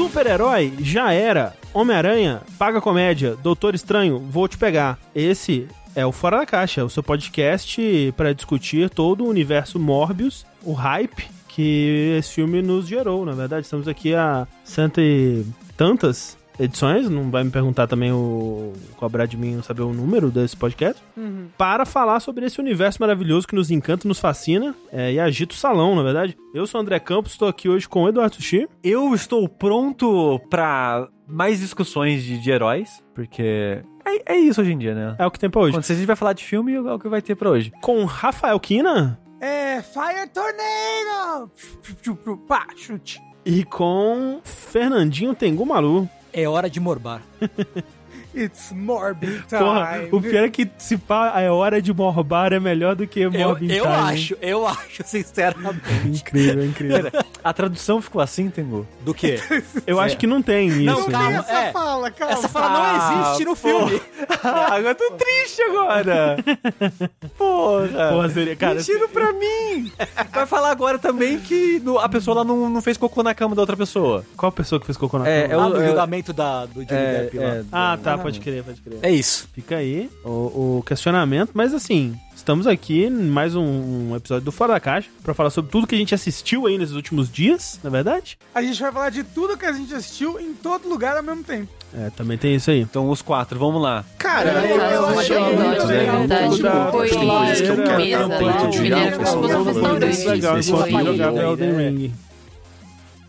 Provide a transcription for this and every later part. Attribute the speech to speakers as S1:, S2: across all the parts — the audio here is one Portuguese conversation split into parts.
S1: Super-herói já era. Homem-Aranha, paga comédia. Doutor Estranho, vou te pegar. Esse é o Fora da Caixa, o seu podcast para discutir todo o universo Morbius, o hype que esse filme nos gerou. Na verdade, estamos aqui há cento e tantas edições, não vai me perguntar também o cobrar de mim saber o número desse podcast,
S2: Uhum.
S1: para falar sobre esse universo maravilhoso que nos encanta, nos fascina é, e agita o salão, na verdade. Eu sou o André Campos, estou aqui hoje com o Eduardo Sushi.
S3: Eu estou pronto pra mais discussões de, de heróis, porque é, é isso hoje em dia, né?
S1: É o que tem pra hoje.
S3: Quando a gente vai falar de filme, é o que vai ter pra hoje.
S1: Com Rafael Kina
S2: É, Fire Tornado! Pá, chute.
S1: e com Fernandinho Tengu Malu.
S4: É hora de morbar.
S2: It's Morbid
S1: Porra,
S2: time.
S1: o pior é que se pá, é hora de morbar é melhor do que
S4: Eu,
S1: Morbin
S4: eu
S1: Time.
S4: acho, eu acho, sinceramente.
S1: Incrível, incrível.
S3: A tradução ficou assim, Tengu?
S4: Do quê?
S1: Eu acho que não tem isso.
S4: Não,
S1: né?
S4: calma.
S2: Essa
S4: É.
S2: fala, calma.
S4: Essa fala não
S3: Ah,
S4: existe no filme.
S3: Ah, agora eu tô triste agora. Porra.
S1: Porra, seria, cara,
S3: Mentira pra mim. Vai falar agora também que no- a pessoa lá não, não fez cocô na cama da outra pessoa.
S1: qual pessoa que fez cocô na
S3: É,
S1: cama?
S3: é o-
S4: no
S3: é-
S4: julgamento da, do Johnny
S3: É,
S4: Depp lá.
S3: é,
S1: Ah, tá, pode crer, pode crer.
S4: É isso.
S1: Fica aí o, o questionamento, mas assim, estamos aqui em mais um episódio do Fora da Caixa pra falar sobre tudo que a gente assistiu aí nesses últimos dias, na é verdade?
S2: A gente vai falar de tudo que a gente assistiu em todo lugar ao mesmo tempo.
S1: É, também tem isso aí.
S3: Então os quatro, vamos lá.
S2: Cara,
S5: Ela
S2: eu, eu achei muito
S5: né?
S2: legal.
S5: Tá, tipo, foi
S1: das coisas que eu quero,
S5: mesa
S1: eu
S5: lá,
S1: tento
S5: o
S1: tirar,
S5: menino como se fosse um restaurante.
S1: legal
S5: Isso
S1: enquanto
S5: aí.
S1: jogar Elden
S4: né?
S1: Ring.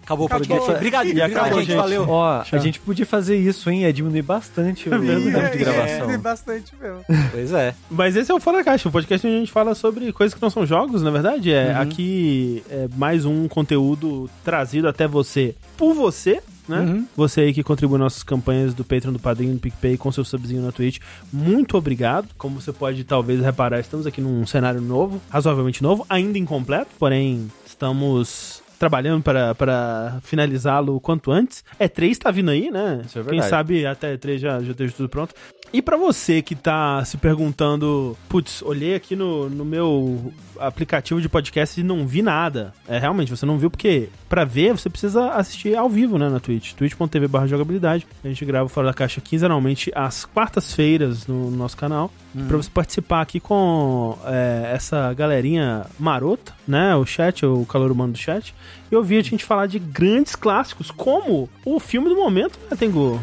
S4: Acabou o podcast. Obrigado,
S1: E
S4: obrigado,
S1: acabou,
S4: gente.
S1: gente.
S4: Valeu.
S3: Ó,
S1: Tchau.
S3: a gente podia fazer isso, hein? É diminuir bastante o tempo de
S2: É,
S3: gravação.
S2: Tem bastante mesmo.
S4: Pois é.
S1: Mas esse é o Fora da Caixa, o podcast onde a gente fala sobre coisas que não são jogos, na verdade. É aqui é mais um conteúdo trazido até você por você, né?
S4: Uhum.
S1: Você aí que contribui nas nossas campanhas do Patreon, do Padrinho, do PicPay, com seu subzinho na Twitch. Muito obrigado. Como você pode talvez reparar, estamos aqui num cenário novo, razoavelmente novo, ainda incompleto, porém estamos trabalhando para, para finalizá-lo o quanto antes. E3 tá vindo aí, né?
S3: Isso é
S1: Quem
S3: verdade.
S1: sabe até E3 já, já esteja tudo pronto. E pra você que tá se perguntando, putz, olhei aqui no, no meu aplicativo de podcast e não vi nada. É, realmente, você não viu porque pra ver você precisa assistir ao vivo, né, na Twitch. twitch.tv barra jogabilidade. A gente grava Fora da Caixa quinzenalmente às quartas-feiras no, nosso canal. Pra você participar aqui com é, essa galerinha marota, né, o chat, o calor humano do chat. E ouvir a gente falar de grandes clássicos, como o filme do momento, né, Tengu?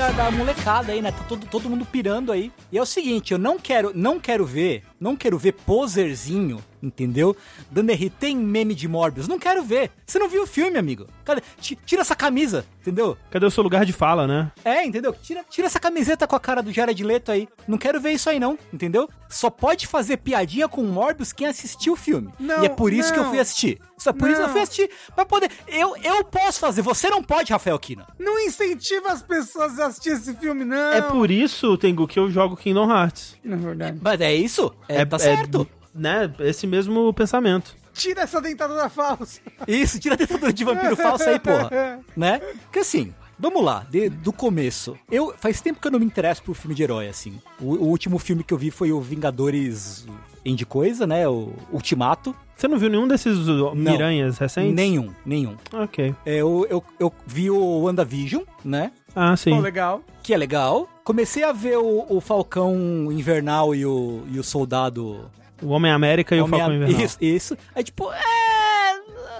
S4: Da, da molecada aí, né? Tá todo, todo mundo pirando aí. E é o seguinte, eu não quero, não quero ver, não quero ver poserzinho, entendeu? Dando RT em meme de Morbius. Não quero ver. Você não viu o filme, amigo. Cadê? Ti- Tira essa camisa, entendeu?
S1: Cadê o seu lugar de fala, né?
S4: É, entendeu? Tira, tira essa camiseta com a cara do Jared Leto aí. Não quero ver isso aí não, entendeu? Só pode fazer piadinha com Morbius quem assistiu o filme.
S2: Não,
S4: e é por isso que eu
S2: não.
S4: fui assistir. Só por isso que eu
S2: Não.
S4: fui assistir. Pra poder... Eu, eu posso fazer, você não pode, Rafael Kina.
S2: Não incentiva as pessoas a assistir esse filme, não.
S1: É por isso, Tengu, que eu jogo Kingdom Hearts.
S2: Na verdade.
S4: Mas é isso? É, tá certo.
S1: né, esse mesmo pensamento.
S2: Tira essa dentadura falsa.
S4: Isso, tira a dentadura de vampiro falso aí, porra. Né? Porque assim, vamos lá, de- do começo. Eu Faz tempo que eu não me interesso por filme de herói, assim. O, o último filme que eu vi foi o Vingadores End Coisa, né? O Ultimato.
S1: Você não viu nenhum desses uh, miranhas recentes?
S4: Nenhum, nenhum.
S1: Ok.
S4: É, Eu, eu, eu vi o WandaVision, né?
S1: Ah, sim.
S2: Pô, legal.
S4: Que é legal. Comecei a ver o, o Falcão Invernal e o, e o Soldado
S1: O Homem-América e o
S4: Homem-
S1: Falcão Invernal.
S4: Isso, isso. Aí, tipo, é.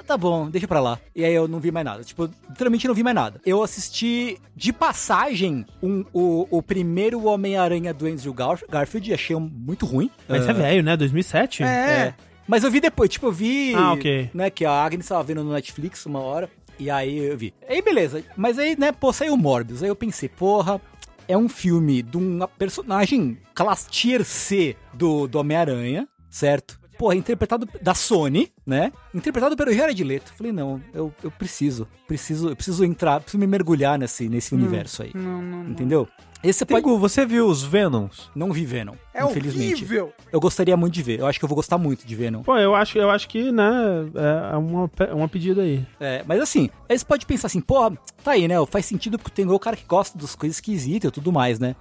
S4: Tá bom, deixa pra lá. E aí eu não vi mais nada. Tipo, literalmente não vi mais nada. Eu assisti de passagem um- o, o primeiro Homem-Aranha do Andrew Gar- Garfield e achei muito ruim.
S1: Mas é velho, né? 2007?
S2: É.
S4: Mas eu vi depois, tipo, eu vi.
S1: Ah, ok.
S4: Né, que a Agnes tava vendo no Netflix uma hora. E aí eu vi. Aí beleza. Mas aí, né, pô, saiu o Morbius. Aí eu pensei, porra. É um filme de uma personagem classe tier C do, do Homem-Aranha, certo? Porra, interpretado da Sony, né? Interpretado pelo Jared Leto. Falei, não, eu, eu preciso, preciso, eu preciso entrar, preciso me mergulhar nesse, nesse universo aí.
S2: Não, não, não.
S4: Esse você pode...
S3: Você viu os Venoms?
S4: Não vi Venom,
S2: É
S4: infelizmente.
S2: horrível.
S4: Eu gostaria muito de ver. Eu acho que eu vou gostar muito de Venom.
S1: Pô, eu acho, eu acho que, né, é uma, pe- uma pedida aí.
S4: É, mas assim, aí você pode pensar assim, pô, tá aí, né? Faz sentido porque o Tengu é o cara que gosta das coisas esquisitas e tudo mais, né?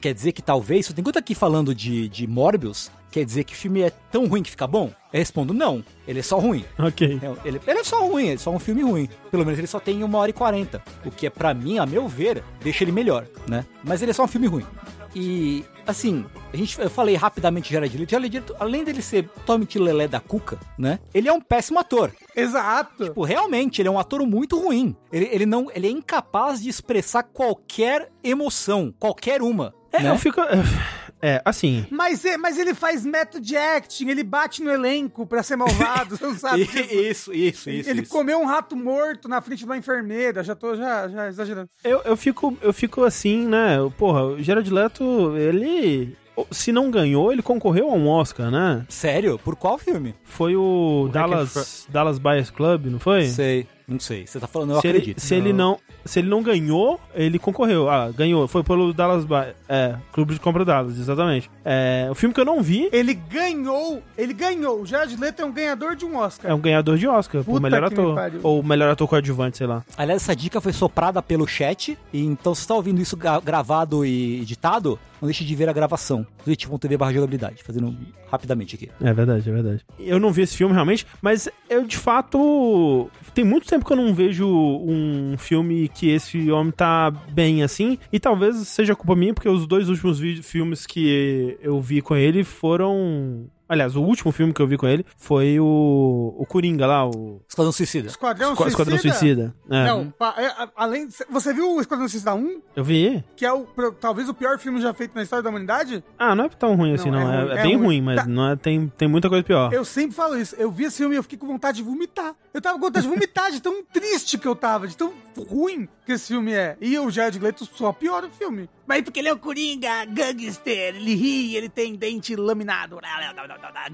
S4: Quer dizer que talvez, se o Tengu tá aqui falando de, de Morbius, quer dizer que o filme é tão ruim que fica bom? Eu respondo, não. Ele é só ruim.
S1: Ok.
S4: É, Ele, ele é só ruim, ele é só um filme ruim. Pelo menos ele só tem uma hora e quarenta. O que é, pra mim, a meu ver, deixa ele melhor, né? Mas ele é só um filme ruim. E, assim, a gente, eu falei rapidamente de Jared Leto. Jared Leto, além dele ser totalmente lelé da cuca, né? Ele é um péssimo ator.
S2: Exato.
S4: Tipo, realmente, ele é um ator muito ruim. Ele, ele não, ele é incapaz de expressar qualquer emoção, qualquer uma.
S1: É,
S4: né?
S1: eu fico. É, assim.
S2: Mas, é- mas ele faz method acting, ele bate no elenco pra ser malvado, você não sabe disso?
S4: Isso, isso, isso.
S2: ele
S4: isso.
S2: comeu um rato morto na frente de uma enfermeira, já tô já, já exagerando.
S1: Eu, eu, fico, eu fico assim, né? Porra, o Gerard Leto, ele. Se não ganhou, ele concorreu a um Oscar, né?
S4: Sério? Por qual filme?
S1: Foi o, Dallas, Dallas Buyers Club, não foi?
S4: Sei, não sei. Você tá falando, eu
S1: se ele,
S4: acredito.
S1: se ele não se ele não ganhou, ele concorreu. Ah, ganhou. Foi pelo Dallas Buy- É, Clube de Compra Dallas, exatamente. É, o filme que eu não vi
S2: Ele ganhou, ele ganhou. O Jared Leto é um ganhador de um Oscar.
S1: é um ganhador de Oscar por
S2: Puta
S1: melhor
S2: que me
S1: ator.
S2: pariu.
S1: Ou melhor ator coadjuvante, sei lá.
S4: Aliás, essa dica foi soprada pelo chat, e então se você tá ouvindo isso gra- gravado e editado, não deixe de ver a gravação. twitch.tv barra jogabilidade, fazendo rapidamente aqui.
S1: É verdade, é verdade. Eu não vi esse filme realmente, mas eu de fato. Tem muito tempo que eu não vejo um filme que esse homem tá bem assim. E talvez seja culpa minha, porque os dois últimos filmes que eu vi com ele foram. Aliás, o último filme que eu vi com ele foi o. O Coringa lá, o.
S4: Esquadrão Suicida.
S2: Esquadrão
S1: Esqua-
S2: Suicida?
S1: Esquadrão Suicida. É.
S2: Não, pa- é, além de, você viu o Esquadrão Suicida 1,
S1: Eu vi.
S2: que é o pro- talvez o pior filme já feito na história da humanidade?
S1: Ah, não é tão ruim assim,
S2: Não,
S1: não.
S2: é
S1: É,
S2: ruim,
S1: é
S2: é
S1: bem
S2: ruim.
S1: ruim, mas
S2: Tá.
S1: não é, tem, tem muita coisa pior.
S2: Eu sempre falo isso. Eu vi esse filme e eu fiquei com vontade de vomitar. Eu tava com vontade de vomitar de tão triste que eu tava, de tão ruim que esse filme é. E o Jared Leto só piora o filme. Mas porque ele é o Coringa, gangster, ele ri, ele tem dente laminado,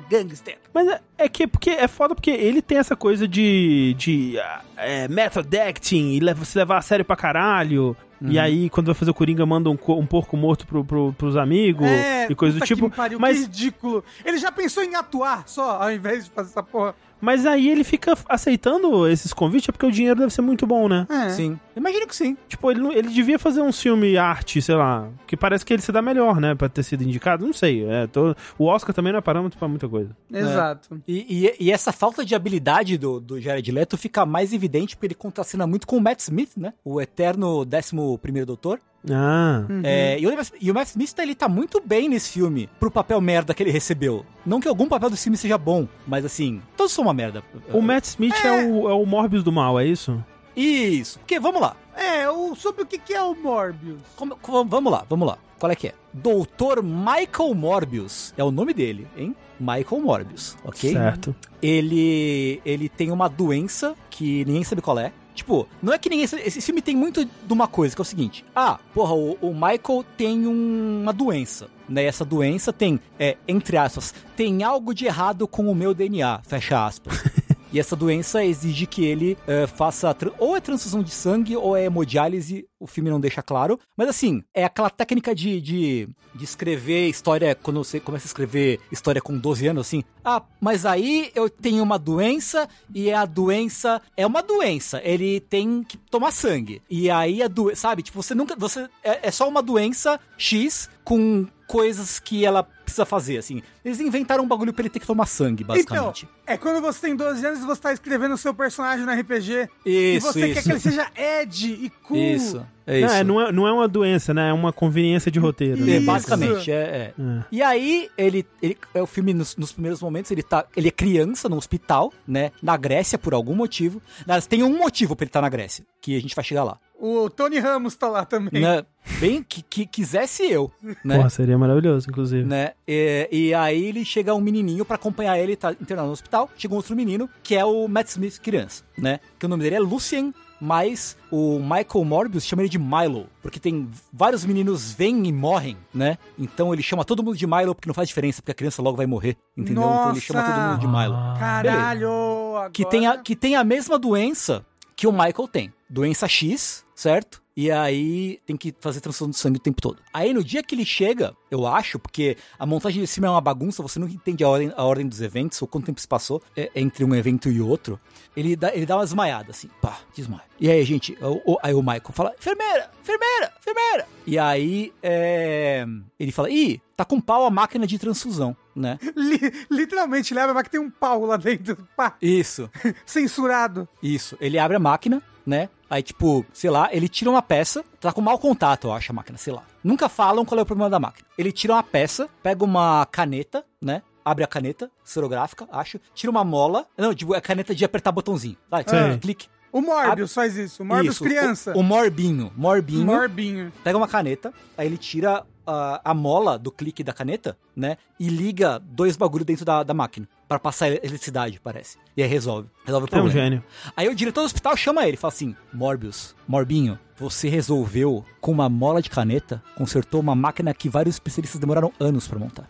S2: gangster.
S1: Mas é, é que porque é foda porque ele tem essa coisa de, de é, method acting e se levar a sério pra caralho.
S2: Uhum.
S1: E aí, quando vai fazer o Coringa, manda um, um porco morto pro, pro, pros amigos e coisa do
S2: É,
S1: tipo.
S2: pariu, que
S1: Mas,
S2: ridículo. Ele já pensou em atuar só, ao invés de fazer essa porra.
S1: mas aí ele fica aceitando esses convites, é porque o dinheiro deve ser muito bom, né?
S2: É.
S4: Sim. Imagino que sim.
S1: Tipo, ele, ele devia fazer um filme arte, sei lá, que parece que ele se dá melhor, né? Pra ter sido indicado. Não sei. É, tô- o Oscar também não é parâmetro pra muita coisa.
S2: Exato.
S4: E, e- e essa falta de habilidade do, do Jared Leto fica mais evidente porque ele contracena muito com o Matt Smith, né? O eterno 11 Doutor.
S1: Ah.
S4: É, e, o, e o Matt Smith ele tá muito bem nesse filme pro papel merda que ele recebeu. Não que algum papel do filme seja bom, mas assim, todos são uma merda.
S1: O Matt Smith é, o, é o Morbius do mal, é isso?
S4: Isso. Porque, vamos lá.
S2: É, o, sobre o que, que é o Morbius.
S4: Como- como- vamos lá, vamos lá. Qual é que é? Doutor Michael Morbius. É o nome dele, hein? Michael Morbius, ok?
S1: Certo.
S4: ele ele tem uma doença que ninguém sabe qual é. Tipo, não é que ninguém sabe. Esse filme tem muito de uma coisa, que é o seguinte: ah, porra, o, o Michael tem um- uma doença. Né? Essa doença tem, é, entre aspas, tem algo de errado com o meu DNA, fecha aspas. E essa doença exige que ele eh, faça ou é transfusão de sangue ou é hemodiálise, o filme não deixa claro. Mas assim, é aquela técnica de, de, de escrever história, quando você começa a escrever história com 12 anos, assim. Ah, mas aí eu tenho uma doença e a doença é uma doença. Ele tem que tomar sangue. E aí a doença, sabe? Tipo, você nunca. Você, é, é só uma doença X com coisas que ela precisa fazer, assim. Eles inventaram um bagulho pra ele ter que tomar sangue, basicamente.
S2: Então, é quando você tem 12 anos e você tá escrevendo o seu personagem no RPG. e
S4: Isso,
S2: você quer
S4: isso.
S2: que ele seja Ed e cool.
S4: Isso. É
S1: Não,
S4: isso.
S1: é, não, é, não é uma doença, né? É uma conveniência de roteiro.
S4: É,
S1: né?
S2: Isso.
S4: basicamente, é, é.
S1: É.
S4: E aí, ele, ele é o filme nos, nos primeiros momentos, ele tá. Ele é criança no hospital, né? Na Grécia, por algum motivo. Mas tem um motivo pra ele estar na Grécia, que a gente vai chegar lá.
S2: O Tony Ramos tá lá também.
S4: Né? Bem, que, que quisesse eu, né?
S1: Porra, seria maravilhoso, inclusive.
S4: né? E, e aí ele chega um menininho pra acompanhar ele, tá internado no hospital. Chega um outro menino, que é o Matt Smith criança, né? Que o nome dele é Lucien, mas o Michael Morbius chama ele de Milo, porque tem vários meninos vêm e morrem, né? Então ele chama todo mundo de Milo porque não faz diferença, porque a criança logo vai morrer, entendeu? Então ele chama todo mundo de Milo.
S2: Caralho! Agora...
S4: Que tem, a, que tem a mesma doença que o Michael tem. Doença X, certo? E aí tem que fazer transfusão de sangue o tempo todo. Aí no dia que ele chega, eu acho, porque a montagem de cima é uma bagunça, você não entende a ordem, a ordem dos eventos, ou quanto tempo se passou é, entre um evento e outro. Ele dá, ele dá uma desmaiada, assim, pá, desmaia. E aí, gente, o, o- aí o Michael fala, enfermeira, enfermeira, enfermeira. E aí, é, ele fala, ih, tá com pau a máquina de transfusão, né?
S2: Li- literalmente, leva, mas que tem um pau lá dentro. Pá,
S4: Isso.
S2: censurado.
S4: Isso, ele abre a máquina, né? Aí, tipo, sei lá, ele tira uma peça, tá com mau contato, eu acho, a máquina, sei lá. Nunca falam qual é o problema da máquina. Ele tira uma peça, pega uma caneta, né? Abre a caneta, serográfica, acho. Tira uma mola. Não, tipo, é caneta de apertar botãozinho. Vai,
S1: Sim.
S4: clique.
S2: O Morbius faz isso. O Morbius
S4: Isso,
S2: criança.
S4: O, o Morbinho. Morbinho.
S2: Morbinho.
S4: Pega uma caneta, aí ele tira a, a mola do clique da caneta, né? E liga dois bagulho dentro da, da máquina. Pra passar eletricidade, parece. E aí resolve. Resolve o
S1: É um
S4: problema.
S1: gênio.
S4: Aí o diretor do hospital chama ele e fala assim: Morbius, Morbinho, você resolveu com uma mola de caneta, consertou uma máquina que vários especialistas demoraram anos pra montar.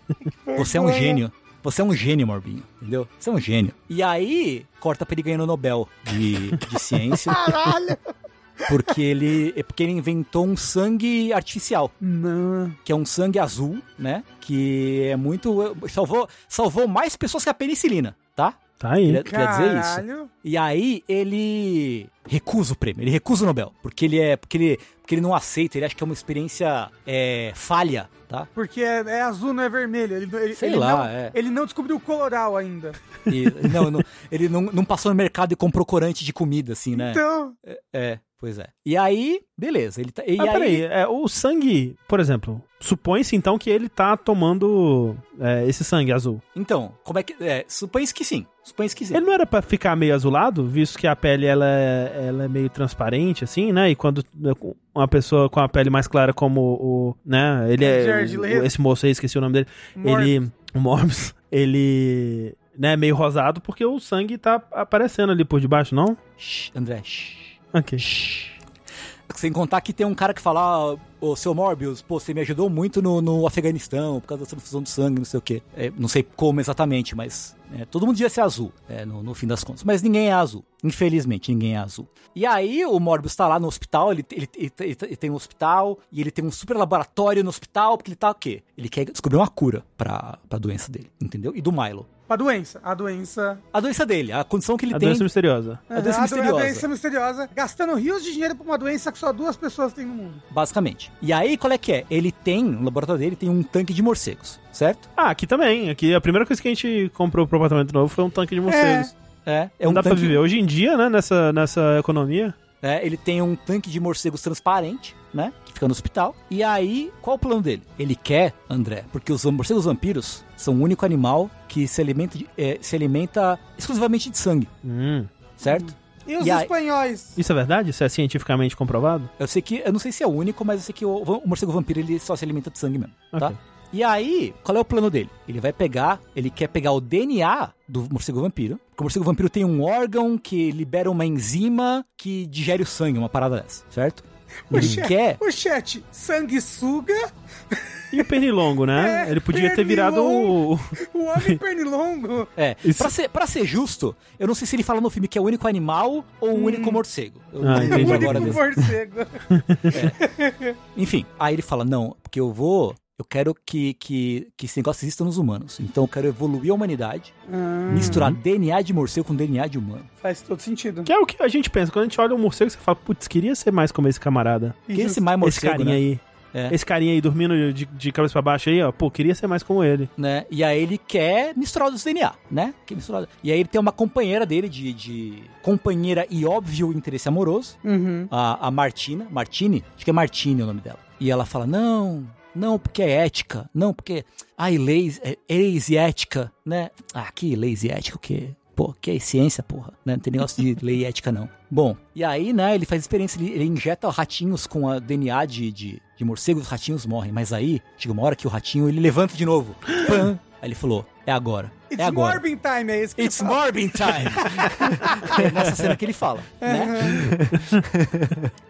S4: você é um gênio. Você é um gênio, Morbinho, entendeu? Você é um gênio. E aí, corta pra ele ganhando o Nobel de, de ciência.
S2: Caralho.
S4: Porque ele, é porque ele inventou um sangue artificial,
S2: Não.
S4: que é um sangue azul, né? Que é muito. Salvou, salvou mais pessoas que a penicilina, tá?
S1: Tá aí.
S4: Ele- Quer dizer isso? E aí ele recusa o prêmio, ele recusa o Nobel, porque ele é, porque ele, porque ele não aceita, ele acha que é uma experiência é, falha, tá?
S2: Porque é, é azul, não é vermelho. Ele, ele,
S4: Sei
S2: ele
S4: lá,
S2: não,
S4: é.
S2: ele não descobriu o coloral ainda.
S4: E, não, não- ele não, não passou no mercado e comprou corante de comida, assim, né?
S2: Então,
S4: É, pois é. E aí, beleza, ele tá. E
S1: Mas
S4: aí,
S1: peraí, é, o sangue, por exemplo, supõe-se então que ele tá tomando é, esse sangue azul.
S4: Então, como é que. É, supõe que sim. Supõe que sim.
S1: Ele não era pra ficar meio azulado, visto que a pele ela é, ela é meio transparente, assim, né? E quando né, uma pessoa com a pele mais clara como o. né? Ele é. O- esse moço aí, esqueci o nome dele.
S2: Morbius.
S1: Ele. O Morbius, ele. né, meio rosado porque o sangue tá aparecendo ali por debaixo, não?
S4: Shh, André, shh.
S1: Ok.
S4: Sem contar que tem um cara que fala, ah, ô seu Morbius, pô, você me ajudou muito no, no Afeganistão, por causa da transfusão de sangue, não sei o quê. É, não sei como exatamente, mas é, todo mundo devia ser azul, é, no, no fim das contas. Mas ninguém é azul. Infelizmente, ninguém é azul. E aí o Morbius tá lá no hospital, ele, ele, ele, ele- ele tem um hospital, e ele tem um super laboratório no hospital, porque ele tá o quê? Ele quer descobrir uma cura pra, pra doença dele, entendeu? E do Milo.
S2: A doença. A doença.
S4: A doença dele, a condição que ele
S1: A
S4: tem.
S1: doença misteriosa.
S4: A doença
S2: Aham,
S4: misteriosa.
S2: A doença misteriosa. Gastando rios de dinheiro pra uma doença que só duas pessoas têm no mundo.
S4: Basicamente. E aí, qual é que é? Ele tem, no laboratório dele, tem um tanque de morcegos, certo?
S1: Ah, aqui também. Aqui a primeira coisa que a gente comprou pro apartamento novo foi um tanque de morcegos.
S4: É, é
S1: Não
S4: um
S1: dá pra
S4: tanque.
S1: viver. Hoje em dia, né, nessa, nessa economia.
S4: É, ele tem um tanque de morcegos transparente, né? Que fica no hospital. E aí, qual o plano dele? Ele quer, André, porque os morcegos vampiros são o único animal que se alimenta, de- é, se alimenta exclusivamente de sangue,
S1: Hum.
S4: certo?
S2: E os
S4: E aí-
S2: espanhóis?
S1: Isso é verdade? Isso é cientificamente comprovado?
S4: Eu sei que, eu não sei se é o único, mas eu sei que o, o morcego vampiro ele só se alimenta de sangue mesmo, tá? E aí, qual é o plano dele? Ele vai pegar, ele quer pegar o DNA do morcego vampiro. Porque o morcego vampiro tem um órgão que libera uma enzima que digere o sangue, uma parada dessa, certo?
S2: O,
S4: Ele
S2: chat,
S4: quer.
S2: o chat, sanguessuga,
S1: E o pernilongo, né?
S2: É,
S1: Ele podia ter virado o.
S2: o homem pernilongo.
S4: É,
S1: Isso-
S4: pra, ser, pra ser justo, eu não sei se ele fala no filme que é o único animal ou o único morcego. Eu
S1: Ah, entendi.
S2: O único morcego.
S4: Enfim, aí ele fala: não, porque eu vou. Eu quero que, que, que esse negócio exista nos humanos. Então eu quero evoluir a humanidade,
S2: Ah,
S4: misturar DNA de morcego com DNA de humano.
S2: faz todo sentido.
S1: Que é o que a gente pensa. Quando a gente olha um morcego, você fala, putz, queria ser mais como esse camarada.
S4: Que esse mais
S1: esse
S4: morcego,
S1: carinha
S4: né?
S1: aí.
S4: É.
S1: Esse carinha aí dormindo de, de cabeça pra baixo aí, ó. Pô, queria ser mais como ele.
S4: né? E aí ele quer misturar os DNA, né? Quer misturar... E aí ele tem uma companheira dele de, de companheira e óbvio interesse amoroso,
S2: Uhum.
S4: a, a Martina, Martini, acho que é Martini o nome dela. E ela fala: "Não, não, porque é ética, não, porque ai, leis, é, leis e ética, né? Ah, que leis e ética o quê? Pô, que é ciência, porra, né? Não tem negócio de lei e ética não. Bom, e aí, né, ele faz experiência, ele, ele injeta ratinhos com a DNA de, de, de morcego, os ratinhos morrem, mas aí chega uma hora que o ratinho ele levanta de novo. Pã! Aí ele falou: É agora.
S2: It's
S4: é agora.
S2: Morbin Time, é isso que
S4: It's. Morbin time! é nessa cena que ele fala, né?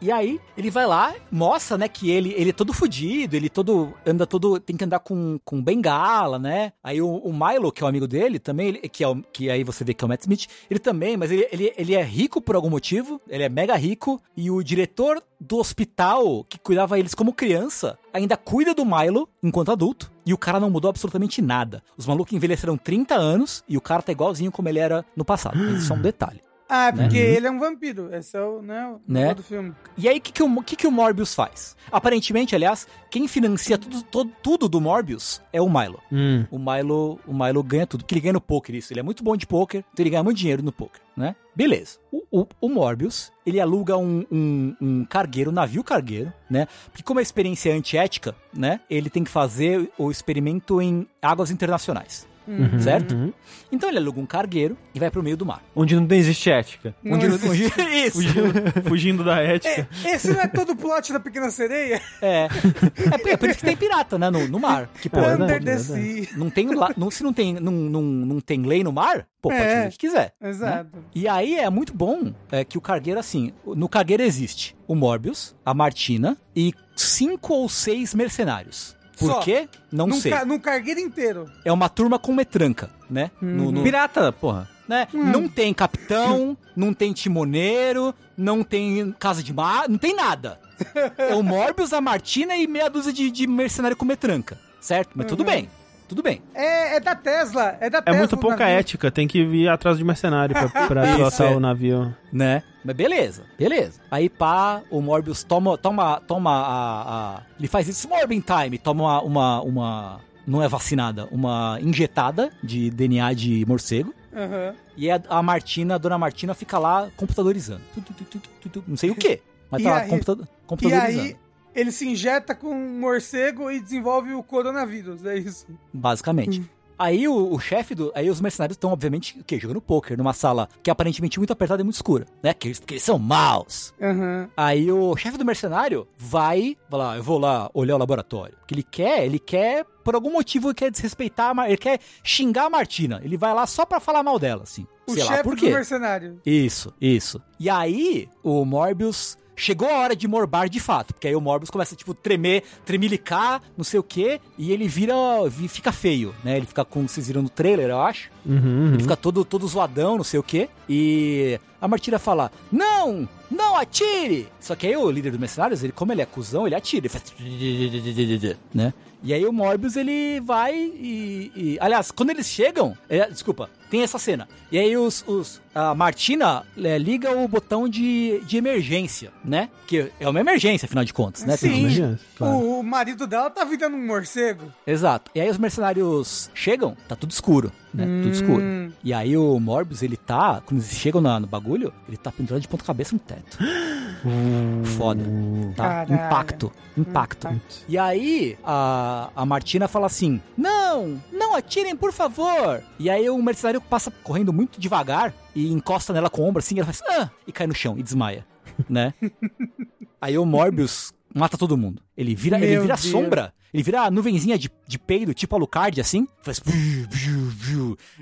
S4: e aí, ele vai lá, mostra, né, que ele, ele é todo fudido, ele todo, anda todo, tem que andar com, com bengala, né? Aí o, o Milo, que é o amigo dele, também, ele- que, é o, que aí você vê que é o Matt Smith, ele também, mas ele, ele, ele é rico por algum motivo, ele é mega rico, e o diretor do hospital, que cuidava eles como criança, ainda cuida do Milo enquanto adulto, e o cara não mudou absolutamente nada. Os malucos envelheceram 30 anos, e o cara tá igualzinho como ele era no passado. Isso é um detalhe.
S2: Ah, é porque ele é um vampiro. Esse é o, né, o
S4: Né?
S2: do filme.
S4: E aí, o que, que, o, que, que o Morbius faz? Aparentemente, aliás, quem financia tudo, todo- tudo do Morbius é o Milo.
S1: Hum.
S4: O Milo, o Milo ganha tudo, porque ele ganha no poker isso. Ele é muito bom de poker, então ele ganha muito dinheiro no poker, né? Beleza. O, o- o Morbius, ele aluga um, um, um cargueiro, um navio cargueiro, né? Porque como a experiência é antiética, né? Ele tem que fazer o experimento em águas internacionais,
S1: Uhum,
S4: certo?
S1: uhum.
S4: Então ele aluga um cargueiro e vai pro meio do mar.
S3: Onde não existe ética.
S2: Não
S4: Onde,
S2: existe.
S4: onde, isso.
S1: Fugindo, fugindo da ética.
S2: É, esse não é todo o plot da Pequena Sereia?
S4: É. É, por- é por isso que tem pirata, né? No, no mar. Que, pô,
S1: É
S4: não,
S2: Under
S1: verdade,
S2: the. Sea.
S4: não tem lá. Não, se não tem, não, não, não tem lei no mar, pô, pode
S2: É.
S4: fazer o que quiser.
S2: Exato.
S4: E aí é muito bom é, que o cargueiro, assim, no cargueiro existe o Morbius, a Martina e cinco ou seis mercenários. Por
S2: Só?
S4: quê? Não
S2: num,
S4: sei.
S2: ca- num cargueiro inteiro.
S4: É uma turma com metranca, né? No- no-
S3: Pirata, porra.
S4: né? Não tem capitão, não tem timoneiro, não tem casa de mar, não tem nada. É o Morbius, a Martina e meia dúzia de, de mercenário com metranca, certo? Mas tudo bem, tudo bem.
S2: É, é da Tesla. É da
S1: É
S2: Tesla.
S1: muito
S2: o
S1: pouca
S2: navio.
S1: ética, tem que ir atrás de mercenário pra, pra pilotar
S4: é.
S1: o navio.
S4: Né? Mas beleza, beleza. Aí pá, o Morbius toma, toma, toma a, a- Ele faz isso Morbin Time, toma uma, uma, uma- Não é vacinada, uma injetada de DNA de morcego.
S2: Aham.
S4: E a, a Martina, a dona Martina fica lá computadorizando. Tu, tu, tu, tu, tu, tu, Não sei o quê. Mas
S2: E
S4: tá lá
S2: aí-
S4: computa-
S2: E
S4: computadorizando.
S2: aí, ele se injeta com um morcego e desenvolve o coronavírus. É isso.
S4: Basicamente. Aí o, o chefe do. Aí os mercenários estão, obviamente, o quê? Jogando poker numa sala que é aparentemente muito apertada e muito escura. Né? Que eles, porque eles são maus.
S2: Aham.
S4: Aí o chefe do mercenário vai, vai lá, eu vou lá olhar o laboratório. O que ele quer, ele quer, por algum motivo, ele quer desrespeitar, ele quer xingar a Martina. Ele vai lá só pra falar mal dela, assim.
S2: O
S4: Sei lá
S2: chefe
S4: por
S2: do mercenário.
S4: Isso, isso. E aí, o Morbius. Chegou a hora de morbar de fato, porque aí o Morbius começa, tipo, tremer, tremelicar, não sei o quê, e ele vira. vi- fica feio, né? Ele fica com. Vocês viram no trailer, eu acho.
S1: Uhum,
S4: Ele fica todo, todo zoadão, não sei o quê. E a Martina fala: Não! Não atire! Só que aí o líder dos mercenários, ele, como ele é cuzão, ele atira. Ele faz. Né? E aí o Morbius ele vai e. e- aliás, quando eles chegam. é, desculpa, tem essa cena. E aí os. os- a Martina é, liga o botão de, de emergência, né? Que é uma emergência, afinal de contas, né?
S2: Sim.
S1: Claro.
S2: O, o marido dela tá virando um morcego.
S4: Exato. E aí os mercenários chegam, tá tudo escuro, né? Tudo escuro.
S2: Hum.
S4: E aí o Morbius, ele tá, quando eles chegam na- no bagulho, ele tá pendurado de ponta cabeça no teto. Foda. Tá? Impacto. Impacto.
S2: Impacto.
S4: E aí a, a Martina fala assim: Não, não atirem, por favor. E aí o mercenário passa correndo muito devagar e encosta nela com o ombro assim, e ela faz ah! e cai no chão e desmaia, né? aí o Morbius mata todo mundo. Ele vira, ele vira
S2: Deus.
S4: sombra. Ele vira a nuvenzinha de, de peido, tipo Alucard, assim. Faz.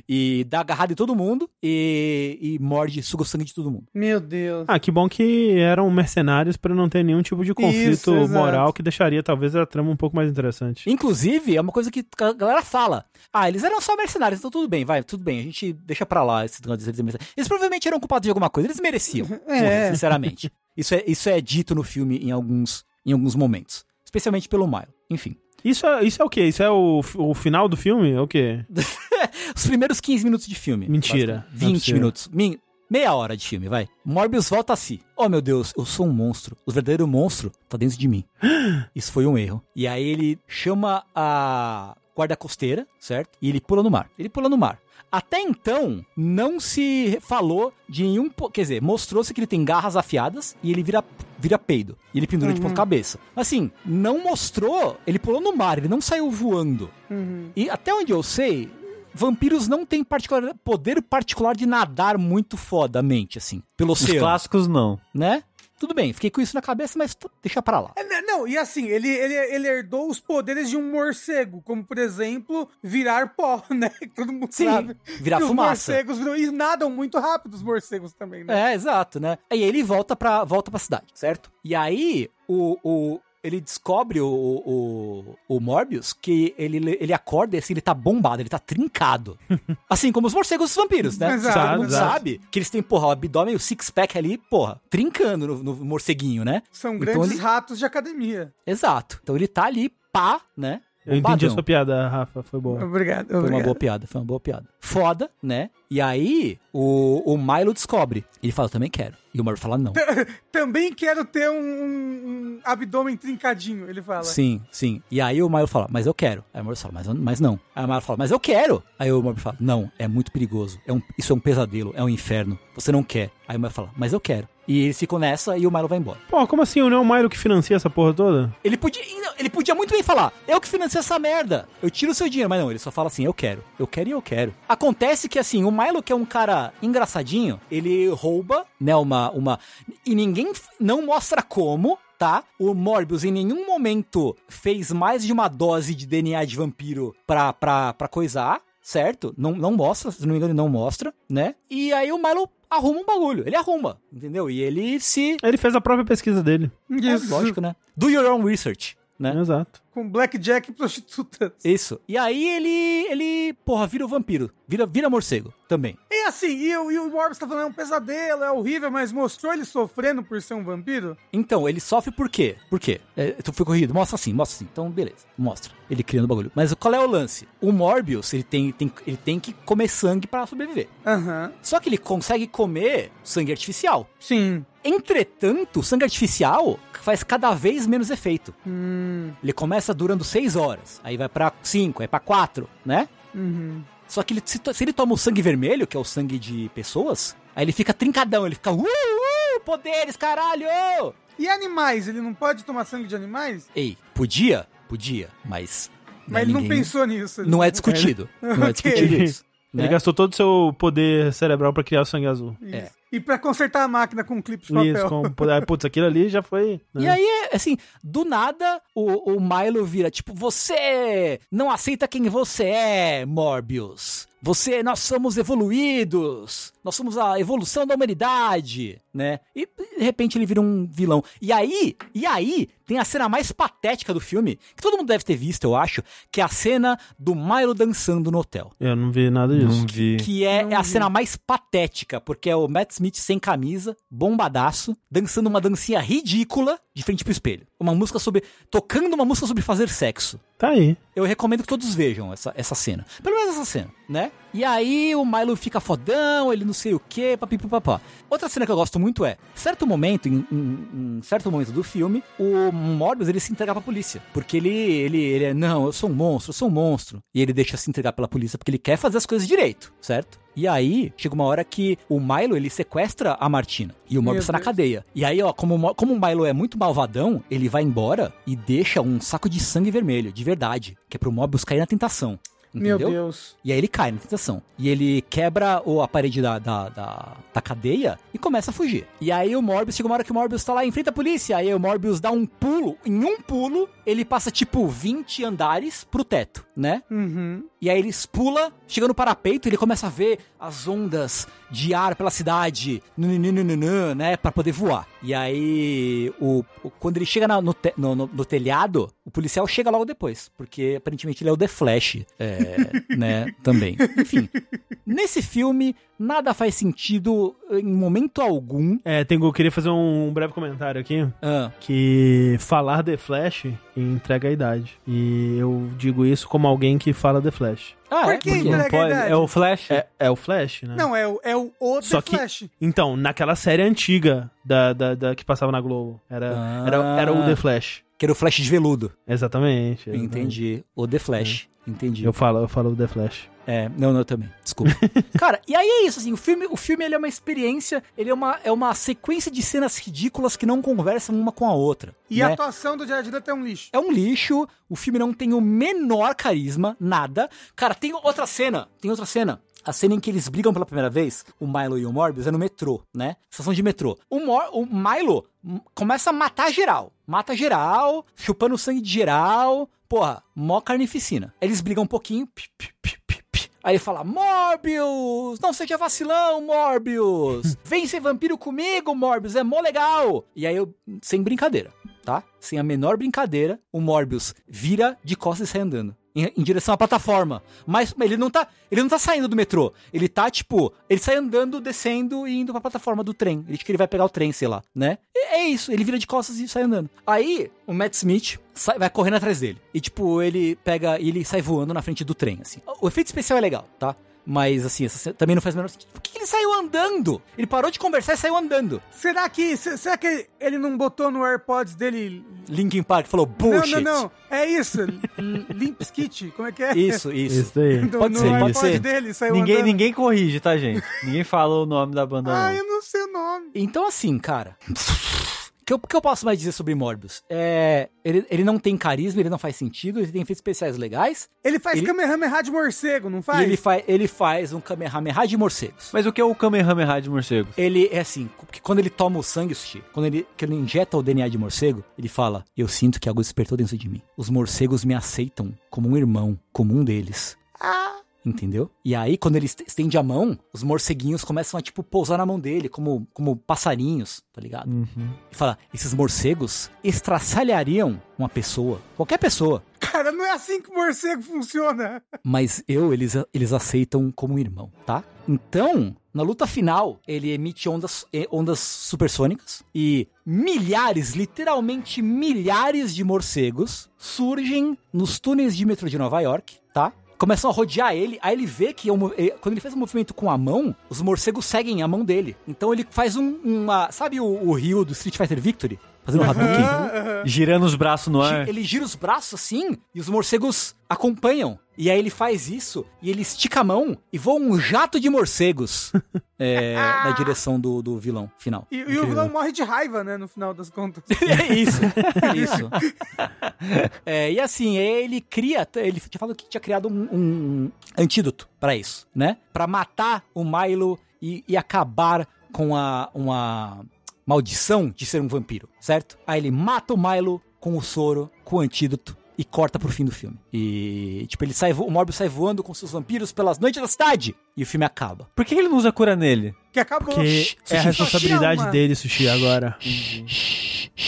S4: E dá agarrada em todo mundo e, e morde, suga o sangue de todo mundo.
S2: Meu Deus.
S1: Ah, que bom que eram mercenários pra não ter nenhum tipo de conflito
S2: Isso,
S1: moral que deixaria talvez a trama um pouco mais interessante.
S4: Inclusive, é uma coisa que a galera fala. Ah, eles eram só mercenários, então tudo bem, vai, tudo bem. A gente deixa pra lá esse negócio de eles mercenários. Eles provavelmente eram culpados de alguma coisa, eles mereciam.
S2: É.
S4: sinceramente. Isso é, isso é dito no filme em alguns, em alguns momentos. Especialmente pelo Mile. Enfim.
S1: Isso é, isso é o quê? Isso é o, o final do filme? É o quê?
S4: Os primeiros 15 minutos de filme.
S1: Mentira.
S4: basicamente.
S1: Não é
S4: 20
S1: possível.
S4: minutos. Min- meia hora de filme, vai. Morbius volta a si. Oh, meu Deus, eu sou um monstro. O verdadeiro monstro tá dentro de mim. Isso foi um erro. E aí ele chama a guarda costeira, certo? E ele pula no mar. Ele pula no mar. Até então, não se falou de nenhum. Quer dizer, mostrou-se que ele tem garras afiadas e ele vira, vira peido. E ele pendura de ponta cabeça. Assim, não mostrou. Ele pulou no mar, ele não saiu voando.
S2: Uhum.
S4: E até onde eu sei, vampiros não têm particular, poder particular de nadar muito fodamente, assim, pelo
S3: Os
S4: oceano,
S3: clássicos não.
S4: né? Tudo bem, fiquei com isso na cabeça, mas deixa pra lá.
S2: É, né, não, e assim, ele, ele, ele herdou os poderes de um morcego, como por exemplo, virar pó, né? Todo mundo
S4: Sim,
S2: sabe.
S4: virar
S2: que
S4: fumaça.
S2: Os morcegos viram, e nadam muito rápido os morcegos também, né?
S4: É, exato, né? Aí ele volta pra, volta pra cidade, certo? E aí, o, o, ele descobre, o, o, o Morbius, que ele, ele acorda e assim, ele tá bombado, ele tá trincado. assim como os morcegos e os vampiros, né?
S2: Exato,
S4: Todo mundo
S1: exato.
S4: sabe que eles têm, porra, o abdômen, o six-pack ali, porra, trincando no, no morceguinho, né?
S2: São
S4: Então
S2: grandes
S4: ele-
S2: ratos de academia.
S4: Exato. Então ele tá ali, pá, né?
S1: Eu entendi a
S4: Bombadão.
S1: sua piada, Rafa, foi boa.
S2: Obrigado.
S4: Foi uma
S2: obrigado.
S4: boa piada, foi uma boa piada. Foda, né? E aí, o, o Milo descobre. Ele fala, eu também quero. E o Morbius fala, não.
S2: Também quero ter um, um- abdômen trincadinho, ele fala.
S4: Sim, sim. E aí o Milo fala, mas eu quero. Aí o Morbius fala, mas, mas não. Aí o Milo fala, mas eu quero. Aí o Morbius fala, não, é muito perigoso. É um, isso é um pesadelo, é um inferno. Você não quer. Aí o Milo fala, mas eu quero. E eles ficam nessa e o Milo vai embora.
S1: Pô, como assim? O Neo Milo que financia essa porra toda?
S4: Ele podia, não, ele podia muito bem falar, eu que financei essa merda, eu tiro o seu dinheiro, mas não, ele só fala assim, eu quero, eu quero e eu quero. Acontece que assim, o Milo, que é um cara engraçadinho, ele rouba, né, uma, uma, e ninguém não mostra como, tá? O Morbius em nenhum momento fez mais de uma dose de DNA de vampiro pra, pra, pra coisar, certo? Não, não mostra, se não me engano, ele não mostra, né? E aí o Milo arruma um bagulho, ele arruma, entendeu? E ele se...
S1: Ele fez a própria pesquisa dele.
S2: Isso.
S4: É, lógico, né? Do your own research, né?
S1: Exato.
S2: Com blackjack e prostitutas.
S4: Isso. E aí ele, ele, porra, vira o vampiro. Vira, vira morcego também.
S2: E assim, e, o- e o Morbius tá falando, é um pesadelo, é horrível, mas mostrou ele sofrendo por ser um vampiro?
S4: Então, ele sofre por quê? Por quê? É, tu foi corrigido. Mostra assim, mostra assim. Então, beleza. Mostra. Ele criando o bagulho. Mas qual é o lance? O Morbius, ele tem, tem, ele tem que comer sangue pra sobreviver.
S2: Aham.
S4: Só que ele consegue comer sangue artificial.
S2: Sim.
S4: Entretanto, o sangue artificial faz cada vez menos efeito.
S2: Hum.
S4: Ele começa durando 6 horas, aí vai pra 5, aí pra 4, né?
S2: Uhum.
S4: Só que ele, se, se ele toma o sangue vermelho, que é o sangue de pessoas, aí ele fica trincadão, ele fica, uh, uh, poderes, caralho!
S2: E animais? Ele não pode tomar sangue de animais?
S4: Ei, podia? Podia, mas.
S2: Mas
S4: né,
S2: ele não
S4: ninguém-
S2: pensou nisso. ele
S4: Não é discutido. Não é discutido isso.
S1: Ele
S4: né?
S1: gastou todo o seu poder cerebral pra criar o sangue azul.
S2: Isso.
S4: É.
S2: E pra consertar a máquina com um clipe de papel.
S1: Isso, com poder. Putz, aquilo ali já foi. né?
S4: E aí, é, assim, do nada, o, o Milo vira, tipo, você não aceita quem você é, Morbius. Você, nós somos evoluídos. Nós somos a evolução da humanidade, né? E de repente ele vira um vilão. E aí, e aí, tem a cena mais patética do filme, que todo mundo deve ter visto, eu acho, que é a cena do Milo dançando no hotel.
S1: Eu não vi nada disso.
S3: Não vi.
S4: Que é
S2: Não
S4: a
S2: vi.
S4: cena mais patética, porque é o Matt Smith sem camisa, bombadaço, dançando uma dancinha ridícula de frente pro espelho. Uma música sobre. tocando uma música sobre fazer sexo.
S1: Tá aí.
S4: Eu recomendo que todos vejam essa, essa cena. Pelo menos essa cena, né? E aí o Milo fica fodão, ele não sei o que, papipipapá. Outra cena que eu gosto muito é, certo momento, em, em- em certo momento do filme, o Morbius ele se entrega pra polícia. Porque ele, ele, ele é, não, eu sou um monstro, eu sou um monstro. E ele deixa se entregar pela polícia porque ele quer fazer as coisas direito, certo? E aí, chega uma hora que o Milo, ele sequestra a Martina. E o Morbius
S2: Meu
S4: tá na cadeia. E aí, ó, como, como o Milo é muito malvadão, ele vai embora e deixa um saco de sangue vermelho, de verdade. Que é pro Morbius cair na tentação.
S2: Meu
S4: Entendeu?
S2: Deus.
S4: E aí ele cai na tentação. E ele quebra o, a parede da, da, da, da cadeia e começa a fugir. E aí o Morbius, chega uma hora que o Morbius tá lá, enfrenta a polícia. Aí o Morbius dá um pulo. Em um pulo, ele passa tipo 20 andares pro teto, né?
S2: Uhum.
S4: E aí ele pula, chega no parapeito, ele começa a ver as ondas de ar pela cidade, nananana, né, para poder voar. E aí, o, o- quando ele chega na- no, te- no- no- no telhado, o policial chega logo depois, porque aparentemente ele é o The Flash, é, né, também. Enfim, nesse filme, nada faz sentido em momento algum.
S1: É, Tengu, eu queria fazer um breve comentário aqui.
S4: Ah,
S1: Que falar The Flash entrega a idade. E eu digo isso como alguém que fala The Flash.
S4: ah
S2: Por
S4: é?
S2: que
S4: Por quê?
S2: entrega a
S3: Pode,
S2: idade?
S3: é o Flash?
S1: É, é o Flash, né?
S2: Não, é o, é o, o
S1: Só
S2: The
S1: que-
S2: Flash.
S1: Então, naquela série antiga da, da, da- que passava na Globo. Era,
S4: Ah.
S1: era, era o The Flash.
S4: Que era o Flash de veludo.
S1: Exatamente. exatamente.
S4: Entendi. O The Flash. Entendi.
S1: Eu falo, eu falo The Flash.
S4: É, não, não, eu também. Desculpa. Cara, e aí é isso, assim, o filme, o filme ele é uma experiência, ele é uma, é uma sequência de cenas ridículas que não conversam uma com a outra.
S2: E a
S4: né?
S2: atuação do Jared Leto é um lixo.
S4: É um lixo, o filme não tem o menor carisma, nada. Cara, tem outra cena, tem outra cena. A cena em que eles brigam pela primeira vez, o Milo e o Morbius, é no metrô, né? Estação de metrô. O, Mor o Milo começa a matar geral. Mata geral, chupando o sangue de geral. Porra, mó carnificina. Eles brigam um pouquinho. pi, pi, pi. Aí ele fala: Morbius! Não seja vacilão, Morbius! Vem ser vampiro comigo, Morbius! É mó legal! E aí eu, sem brincadeira, tá? Sem a menor brincadeira, o Morbius vira de costas e sai andando. Em, em direção à plataforma. Mas ele não tá. Ele não tá saindo do metrô. Ele tá, tipo, ele sai andando, descendo e indo pra plataforma do trem. Ele diz que ele vai pegar o trem, sei lá, né? E é isso, ele vira de costas e sai andando. Aí, o Matt Smith sai- vai correndo atrás dele. E, tipo, ele pega ele sai voando na frente do trem, assim. O efeito especial é legal, tá? Mas, assim, essa cena também não faz o menor sentido. Por que ele saiu andando? Ele parou de conversar e saiu andando.
S2: Será que, se- será que ele não botou no AirPods dele...
S4: Linkin Park falou, bullshit.
S2: Não, não, não. É isso. Limp Skit. Como é que é?
S4: Isso, isso.
S1: Isso daí.
S2: Do-
S4: Pode
S2: no
S4: ser, pode
S2: AirPod
S4: ser.
S2: dele, saiu
S3: Ninguém,
S2: andando.
S3: ninguém corrige, tá, gente? Ninguém fala o nome da banda.
S2: Ah,
S3: não.
S2: eu não sei o nome.
S4: Então, assim, cara. O que, eu- que eu posso mais dizer sobre Morbius? É. Ele, ele não tem carisma, ele não faz sentido, ele tem efeitos especiais legais.
S2: Ele faz
S4: Ele-
S2: Kamehameha de morcego, não faz?
S4: ele, fa ele faz um Kamehameha de morcegos.
S3: Mas o que é o Kamehameha de morcego?
S4: Ele é assim, que quando ele toma o sangue, Sushi, quando ele, que ele injeta o DNA de morcego, ele fala: Eu sinto que algo despertou dentro de mim. Os morcegos me aceitam como um irmão, como um deles. Entendeu? E aí, quando ele est- estende a mão, os morceguinhos começam a, tipo, pousar na mão dele, como, como passarinhos, tá ligado? E fala: esses morcegos estraçalhariam uma pessoa, qualquer pessoa,
S2: Cara, não é assim que o morcego funciona.
S4: mas eu, eles, eles aceitam como irmão, tá? Então, na luta final, ele emite ondas, ondas supersônicas e milhares, literalmente milhares de morcegos surgem nos túneis de metrô de Nova York, tá? Começam a rodear ele, aí ele vê que é eh, quando ele faz um movimento com a mão, os morcegos seguem a mão dele. Então ele faz um, uma. Sabe o, o Rio do Street Fighter Victory? Fazendo um Hadouken?
S3: Girando os braços no ar.
S4: Ele gira os braços assim e os morcegos acompanham. E aí ele faz isso e ele estica a mão e voa um jato de morcegos é, na direção do, do vilão final.
S2: E, e o vilão morre de raiva, né, no final das contas.
S4: É isso, isso. É, e assim, ele cria, ele tinha falado que tinha criado um, um antídoto pra isso, né? Pra matar o Milo e, e acabar com a, uma maldição de ser um vampiro, certo? Aí ele mata o Milo com o soro, com o antídoto e corta pro fim do filme. E, tipo, ele sai, o Morbius sai voando com seus vampiros pelas noites da cidade e o filme acaba.
S3: Por que ele não usa cura nele?
S2: Que acabou.
S1: Porque é a responsabilidade
S2: uma.
S1: dele, Sushi, agora.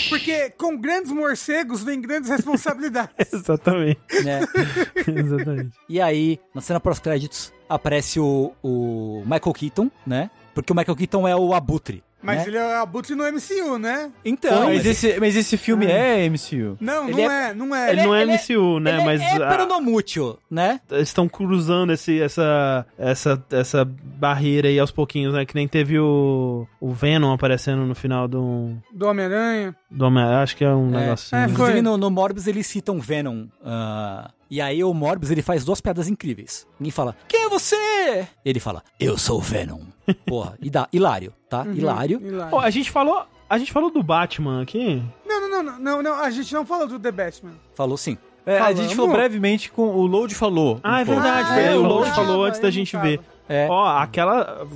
S2: Porque com grandes morcegos vem grandes responsabilidades.
S1: Exatamente.
S4: Né?
S1: Exatamente.
S4: E aí, na cena pós-créditos, aparece o, o Michael Keaton, né? Porque o Michael Keaton é o Abutre.
S2: Mas
S4: né?
S2: ele é abutre no MCU, né?
S4: Então,
S3: mas,
S4: mas
S3: esse, mas esse filme é MCU.
S2: Não,
S4: Ele
S2: não
S4: é-
S2: é, não é.
S1: Ele não é
S4: ele é-
S1: MCU, né?
S4: ele
S1: Mas
S4: é peronomútil, né?
S1: eles estão cruzando esse, essa, essa, essa barreira aí aos pouquinhos, né? Que nem teve o, o Venom aparecendo no final do,
S2: Do Homem-Aranha.
S1: do Homem Acho que é um
S4: É,
S1: negócio
S2: é,
S1: assim.
S2: foi.
S4: Inclusive, no, no Morbius, eles citam Venom. ah, e aí, o Morbius, ele faz duas piadas incríveis. Ninguém fala, quem é você? Ele fala, eu sou o Venom. Porra, e dá, hilário, tá?
S2: Uhum.
S4: Hilário.
S2: Hilário.
S1: Pô, a gente falou... A gente falou do Batman aqui.
S2: Não, não, não, não, não, a gente não falou do The Batman.
S4: Falou sim.
S3: É, a gente falou brevemente com o Load falou.
S1: Ah, é
S3: um
S1: verdade.
S2: Ah, eu
S1: o Load falou antes da gente
S2: tava.
S1: ver.
S4: É.
S1: Ó, aquela...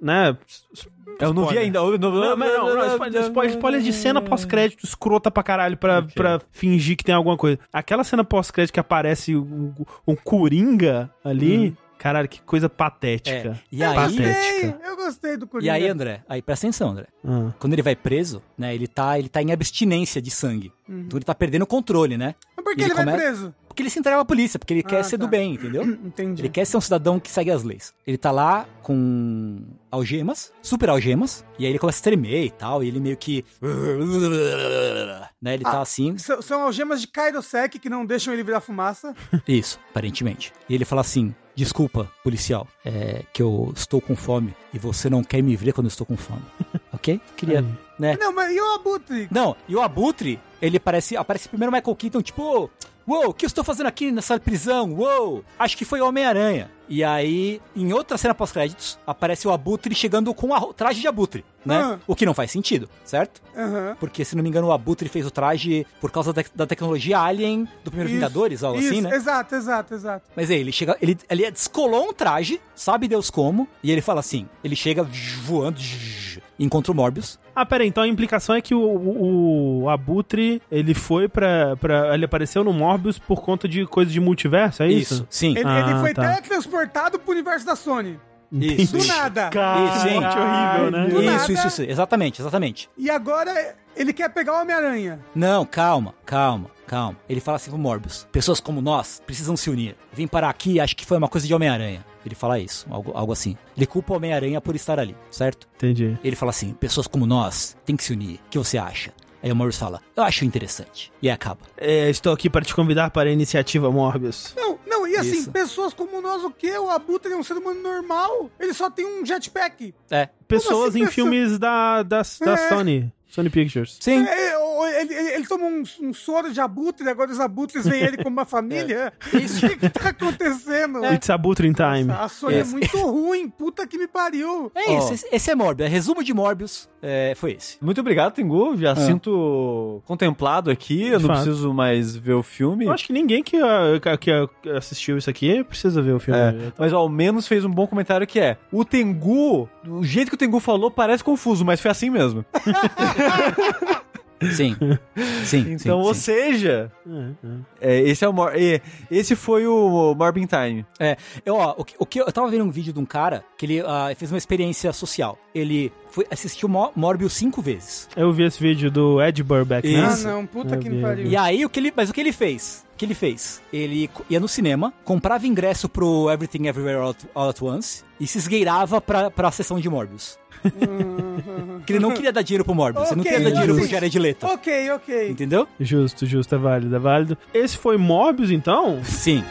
S1: Né...
S3: Eu não vi ainda. Eu não,
S1: Não, não, não, spoiler, spoiler, spoiler de cena pós-crédito escrota pra caralho pra,
S3: Ok.
S1: pra fingir que tem alguma coisa. Aquela cena pós-crédito que aparece um, um Coringa ali, caralho, que coisa patética.
S4: É. E aí,
S1: Patética.
S2: gostei, eu gostei do
S4: e
S2: Coringa.
S4: aí, André, aí presta atenção, André.
S1: Ah.
S4: Quando ele vai preso, né, ele tá, ele tá em abstinência de sangue. Então ele tá perdendo o controle, né?
S2: Mas por que
S4: ele
S2: ele, vai
S4: come-
S2: preso?
S4: Porque ele se entrega à polícia, porque ele quer
S2: Ah,
S4: ser
S2: tá.
S4: do bem, entendeu?
S2: Entendi.
S4: Ele quer ser um cidadão que segue as leis. Ele tá lá com algemas, super algemas, e aí ele começa a tremer e tal, e ele meio que. Né, ele tá assim.
S2: S- São algemas de Kairosek que não deixam ele virar fumaça.
S4: Isso, aparentemente. E ele fala assim: Desculpa, policial, é que eu estou com fome e você não quer me ver quando eu estou com fome. Ok? Queria,
S1: Aí.
S4: né?
S2: Não, mas e o Abutre?
S4: Não, e o Abutre, ele aparece, aparece primeiro o Michael Keaton, tipo, uou, o que eu estou fazendo aqui nessa prisão? Uou, acho que foi o Homem-Aranha. E aí, em outra cena pós-créditos, aparece o Abutre chegando com o traje de Abutre, né?
S2: Ah.
S4: O que não faz sentido, certo?
S2: Aham.
S4: Porque, se não me engano, o Abutre fez o traje por causa da, da tecnologia Alien do primeiro
S2: Isso,
S4: Vingadores, algo
S2: Isso,
S4: assim, né?
S2: Exato, exato, exato.
S4: Mas aí, ele chega, ele, ele descolou um traje, sabe Deus como, e ele fala assim, ele chega voando, encontra o Morbius,
S1: Ah, pera aí, então a implicação é que o, o, o Abutre, ele foi pra, pra. Ele apareceu no Morbius por conta de coisa de multiverso, é isso?
S4: Isso, sim.
S2: Ele,
S1: Ah,
S2: ele foi
S1: tá.
S2: teletransportado pro universo da Sony.
S4: Isso.
S2: Do nada.
S4: Isso, sim.
S1: Gente, horrível, né?
S2: Do
S4: Isso,
S2: nada.
S4: isso, isso, exatamente, exatamente.
S2: E agora ele quer pegar o Homem-Aranha.
S4: Não, calma, calma, calma. Ele fala assim pro Morbius: pessoas como nós precisam se unir. Vim parar aqui e acho que foi uma coisa de Homem-Aranha. Ele fala isso, algo, algo assim. Ele culpa o Homem-Aranha por estar ali, certo?
S1: Entendi.
S4: Ele fala assim: pessoas como nós têm que se unir. O que você acha? Aí o Morbius fala: eu acho interessante. E aí acaba.
S1: É, estou aqui para te convidar para a iniciativa Morbius.
S2: Não, não, e assim,
S4: Isso.
S2: pessoas como nós, o quê? O Abutre é um ser humano normal. Ele só tem um jetpack.
S4: É.
S1: Pessoas
S2: assim,
S1: em
S2: pessoa-
S1: filmes da, da, da
S2: É.
S1: Sony. Sony Pictures.
S4: Sim.
S2: É, ou ele, ele, ele tomou um, um soro de abutre, agora os abutres veem ele como uma família.
S4: Isso.
S2: O que, que tá acontecendo?
S1: It's Abutre in Time.
S2: A Sony é
S4: Esse.
S2: muito ruim, puta que me pariu.
S4: É isso, esse, esse é Morbius. Resumo de Morbius é, foi esse.
S3: Muito obrigado, Tengu. Já sinto contemplado aqui. Eu
S1: De
S3: não
S1: fato.
S3: preciso mais ver o filme.
S1: Eu acho que ninguém que, ah, que- assistiu isso aqui precisa ver o filme.
S3: É, mas ao menos fez um bom comentário que é: o Tengu, o jeito que o Tengu falou parece confuso, mas foi assim mesmo.
S4: Sim. Sim.
S3: Então,
S4: sim,
S3: ou
S4: sim.
S3: seja,
S1: É,
S3: esse é o Mor é, esse foi o Morbin Time.
S4: É, eu, ó, o que, o que eu, tava vendo um vídeo de um cara que ele ah, fez uma experiência social. Ele foi, assistiu Mor Morbius cinco vezes.
S1: Eu vi esse vídeo do Ed Burback, né?
S2: Ah, não, puta
S1: Eu
S2: que
S1: vi,
S2: pariu.
S4: E aí, o que ele, mas o que ele fez? O que ele fez? Ele ia no cinema, comprava ingresso pro Everything Everywhere All at, All at Once e se esgueirava pra, pra sessão de Morbius. Porque ele não queria dar dinheiro pro Morbius, ele não
S2: Ok,
S4: queria dar dinheiro pro
S2: justo.
S4: Jared Leto.
S2: Ok, ok.
S4: Entendeu?
S1: Justo, justo, é válido, é válido. Esse foi Morbius, então?
S4: Sim.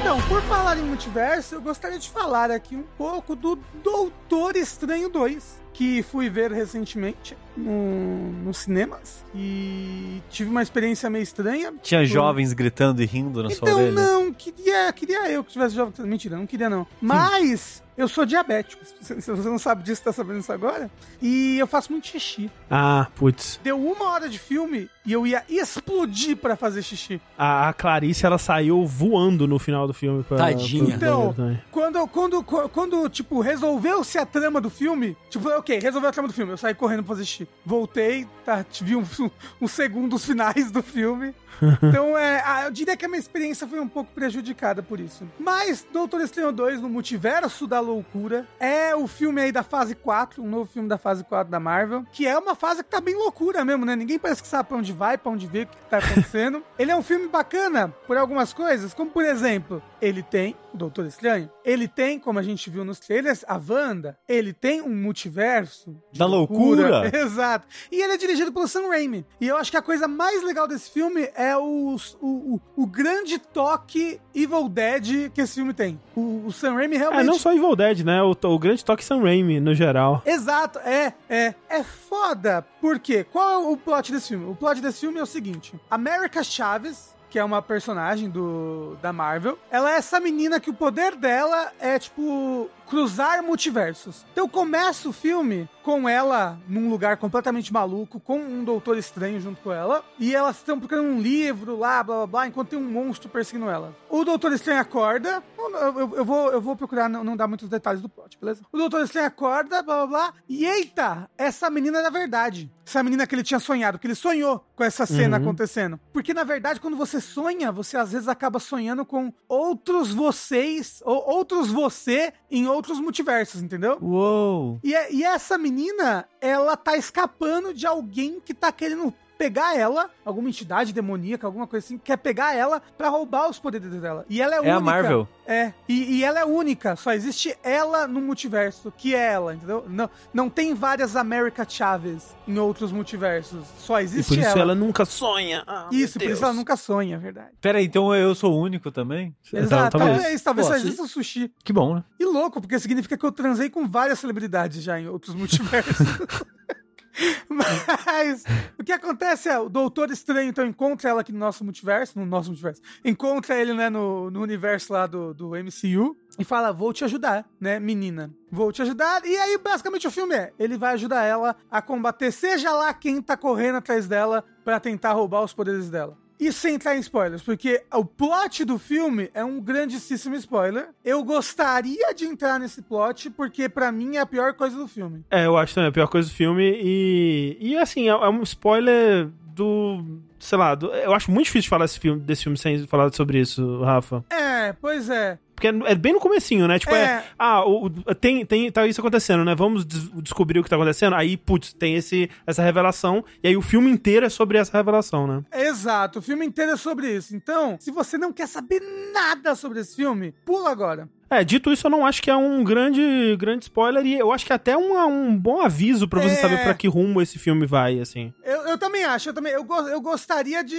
S2: Então, por falar em multiverso, eu gostaria de falar aqui um pouco do Doutor Estranho 2, que fui ver recentemente no, nos cinemas e tive uma experiência meio estranha.
S3: Tinha
S2: Por-
S3: jovens gritando e rindo na sua
S2: Então,
S3: orelha.
S2: não, queria, queria eu que tivesse jovem. Mentira, não queria não. Mas eu sou diabético. Se você não sabe disso, tá sabendo isso agora? E eu faço muito xixi.
S1: Ah, putz.
S2: Deu uma hora de filme e eu ia explodir pra fazer xixi.
S1: A, a Clarice, ela saiu voando no final do filme. Pra,
S4: Tadinha.
S1: pra-
S2: Então, quando, quando, quando, tipo, resolveu-se a trama do filme, tipo, ok, resolveu a trama do filme, eu saí correndo pra fazer xixi. Voltei, tá, tive um, um segundos finais do filme. Então, é, ah, eu diria que a minha experiência foi um pouco prejudicada por isso. Mas, Doutor Estranho 2, no Multiverso da Loucura, é o filme aí da fase 4, um novo filme da fase 4 da Marvel, que é uma fase que tá bem loucura mesmo, né? Ninguém parece que sabe pra onde vai, pra onde vê, o que tá acontecendo. ele é um filme bacana por algumas coisas, como por exemplo, ele tem Doutor Estranho, ele tem, como a gente viu nos trailers, a Wanda, ele tem um multiverso
S3: Da loucura.
S2: Exato. E ele é dirigido pelo Sam Raimi. E eu acho que a coisa mais legal desse filme é o, o, o, o grande toque Evil Dead que esse filme tem. O, o Sam Raimi realmente...
S1: É, não só Evil Dead, né? O, o grande toque Sam Raimi, no geral.
S2: Exato, é, é. É foda. Por quê? Qual é o plot desse filme? O plot desse filme é o seguinte: America Chaves, que é uma personagem do da Marvel, ela é essa menina que o poder dela é tipo cruzar multiversos. Então começa o filme com ela num lugar completamente maluco, com um doutor estranho junto com ela, e elas estão procurando um livro lá, blá blá blá, enquanto tem um monstro perseguindo ela. O doutor estranho acorda, eu, eu- eu vou, eu vou procurar não, não dar muitos detalhes do plot, beleza? O doutor estranho acorda, blá blá blá, e eita, essa menina é verdade. Essa menina que ele tinha sonhado, que ele sonhou com essa cena acontecendo. Porque na verdade, quando você sonha, você às vezes acaba sonhando com outros vocês, ou outros você em outros multiversos, entendeu?
S3: Uou!
S2: E, é- e essa menina, ela tá escapando de alguém que tá querendo pegar ela, alguma entidade demoníaca, alguma coisa assim, quer pegar ela pra roubar os poderes dela. E ela é,
S3: É
S2: única.
S3: a Marvel.
S2: É, e, e ela é única, só existe ela no multiverso, que é ela, entendeu? Não, não tem várias América Chaves em outros multiversos, só existe
S1: por isso ela,
S2: ela.
S1: nunca sonha. Ah,
S2: Isso, por isso ela nunca sonha, é verdade.
S3: Pera aí, então eu sou o único também?
S2: Exato,
S1: talvez.
S2: talvez, talvez
S4: Pô,
S2: só exista o sushi.
S3: Que bom, né?
S2: E louco, porque significa que eu transei com várias celebridades já em outros multiversos. Mas o que acontece é, o Doutor Estranho então encontra ela aqui no nosso multiverso, no nosso multiverso, encontra ele, né, no, no universo lá do, do MCU e fala, vou te ajudar, né, menina, vou te ajudar. E aí, basicamente, o filme é, ele vai ajudar ela a combater, seja lá quem tá correndo atrás dela pra tentar roubar os poderes dela. E sem entrar em spoilers, porque o plot do filme é um grandíssimo spoiler. Eu gostaria de entrar nesse plot, porque pra mim é a pior coisa do filme.
S1: É, eu acho também a pior coisa do filme. E, e assim, é, é um spoiler do. Sei lá, do- eu acho muito difícil falar desse filme, desse filme sem falar sobre isso, Rafa.
S2: É, pois é.
S1: Porque é, é bem no comecinho, né? Tipo, é.
S2: É.
S1: ah, o, o- tem, tem, tá isso acontecendo, né? Vamos des- descobrir o que tá acontecendo. Aí, putz, tem esse, essa revelação. E aí o filme inteiro é sobre essa revelação, né?
S2: Exato, o filme inteiro é sobre isso. Então, se você não quer saber nada sobre esse filme, pula agora.
S1: É, dito isso, eu não acho que é um grande, grande spoiler. E eu acho que é até um, um bom aviso pra você
S2: É.
S1: saber pra que rumo esse filme vai, assim.
S2: Eu, eu também acho, eu também. Eu, go- eu gostaria de.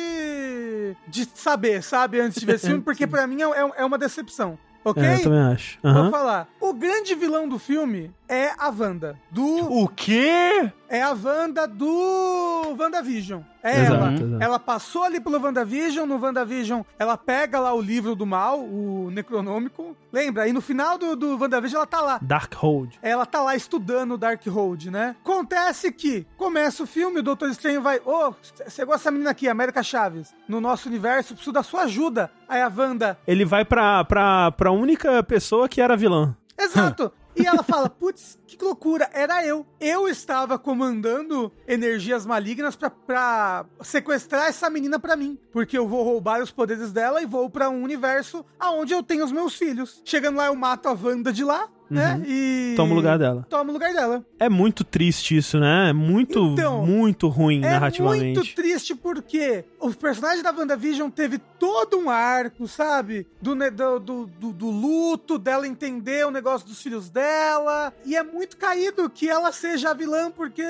S2: de saber, sabe, antes de ver esse filme, porque pra mim é, é- é uma decepção. Ok?
S1: É, eu também acho.
S2: Vou
S1: Aham.
S2: falar. O grande vilão do filme é a Wanda. Do.
S3: O quê?
S2: É a Wanda do WandaVision. É
S1: Exato,
S2: ela.
S1: exato.
S2: Ela passou ali pelo WandaVision. No WandaVision, ela pega lá o livro do mal, o Necronômico. Lembra? E no final do, do WandaVision, ela tá lá.
S1: Darkhold.
S2: Ela tá lá estudando o Darkhold, né? Acontece que começa o filme, o Doutor Estranho vai. Ô, você gosta dessa menina aqui, América Chaves? No nosso universo, preciso da sua ajuda. Aí a Wanda.
S1: Ele vai pra, pra, pra única pessoa que era vilã.
S2: Exato! E ela fala, putz, que loucura, era eu. Eu estava comandando energias malignas pra sequestrar essa menina pra mim. Porque eu vou roubar os poderes dela e vou pra um universo aonde eu tenho os meus filhos. Chegando lá, eu mato a Wanda de lá, né? E...
S1: Toma o lugar dela.
S2: Toma o lugar dela.
S1: É muito triste isso, né? É muito,
S2: Então,
S1: muito ruim
S2: É
S1: narrativamente.
S2: muito triste porque o personagem da WandaVision teve todo um arco, sabe? Do, do, do, do- luto, dela entender o negócio dos filhos dela. E é muito caído que ela seja a vilã, porque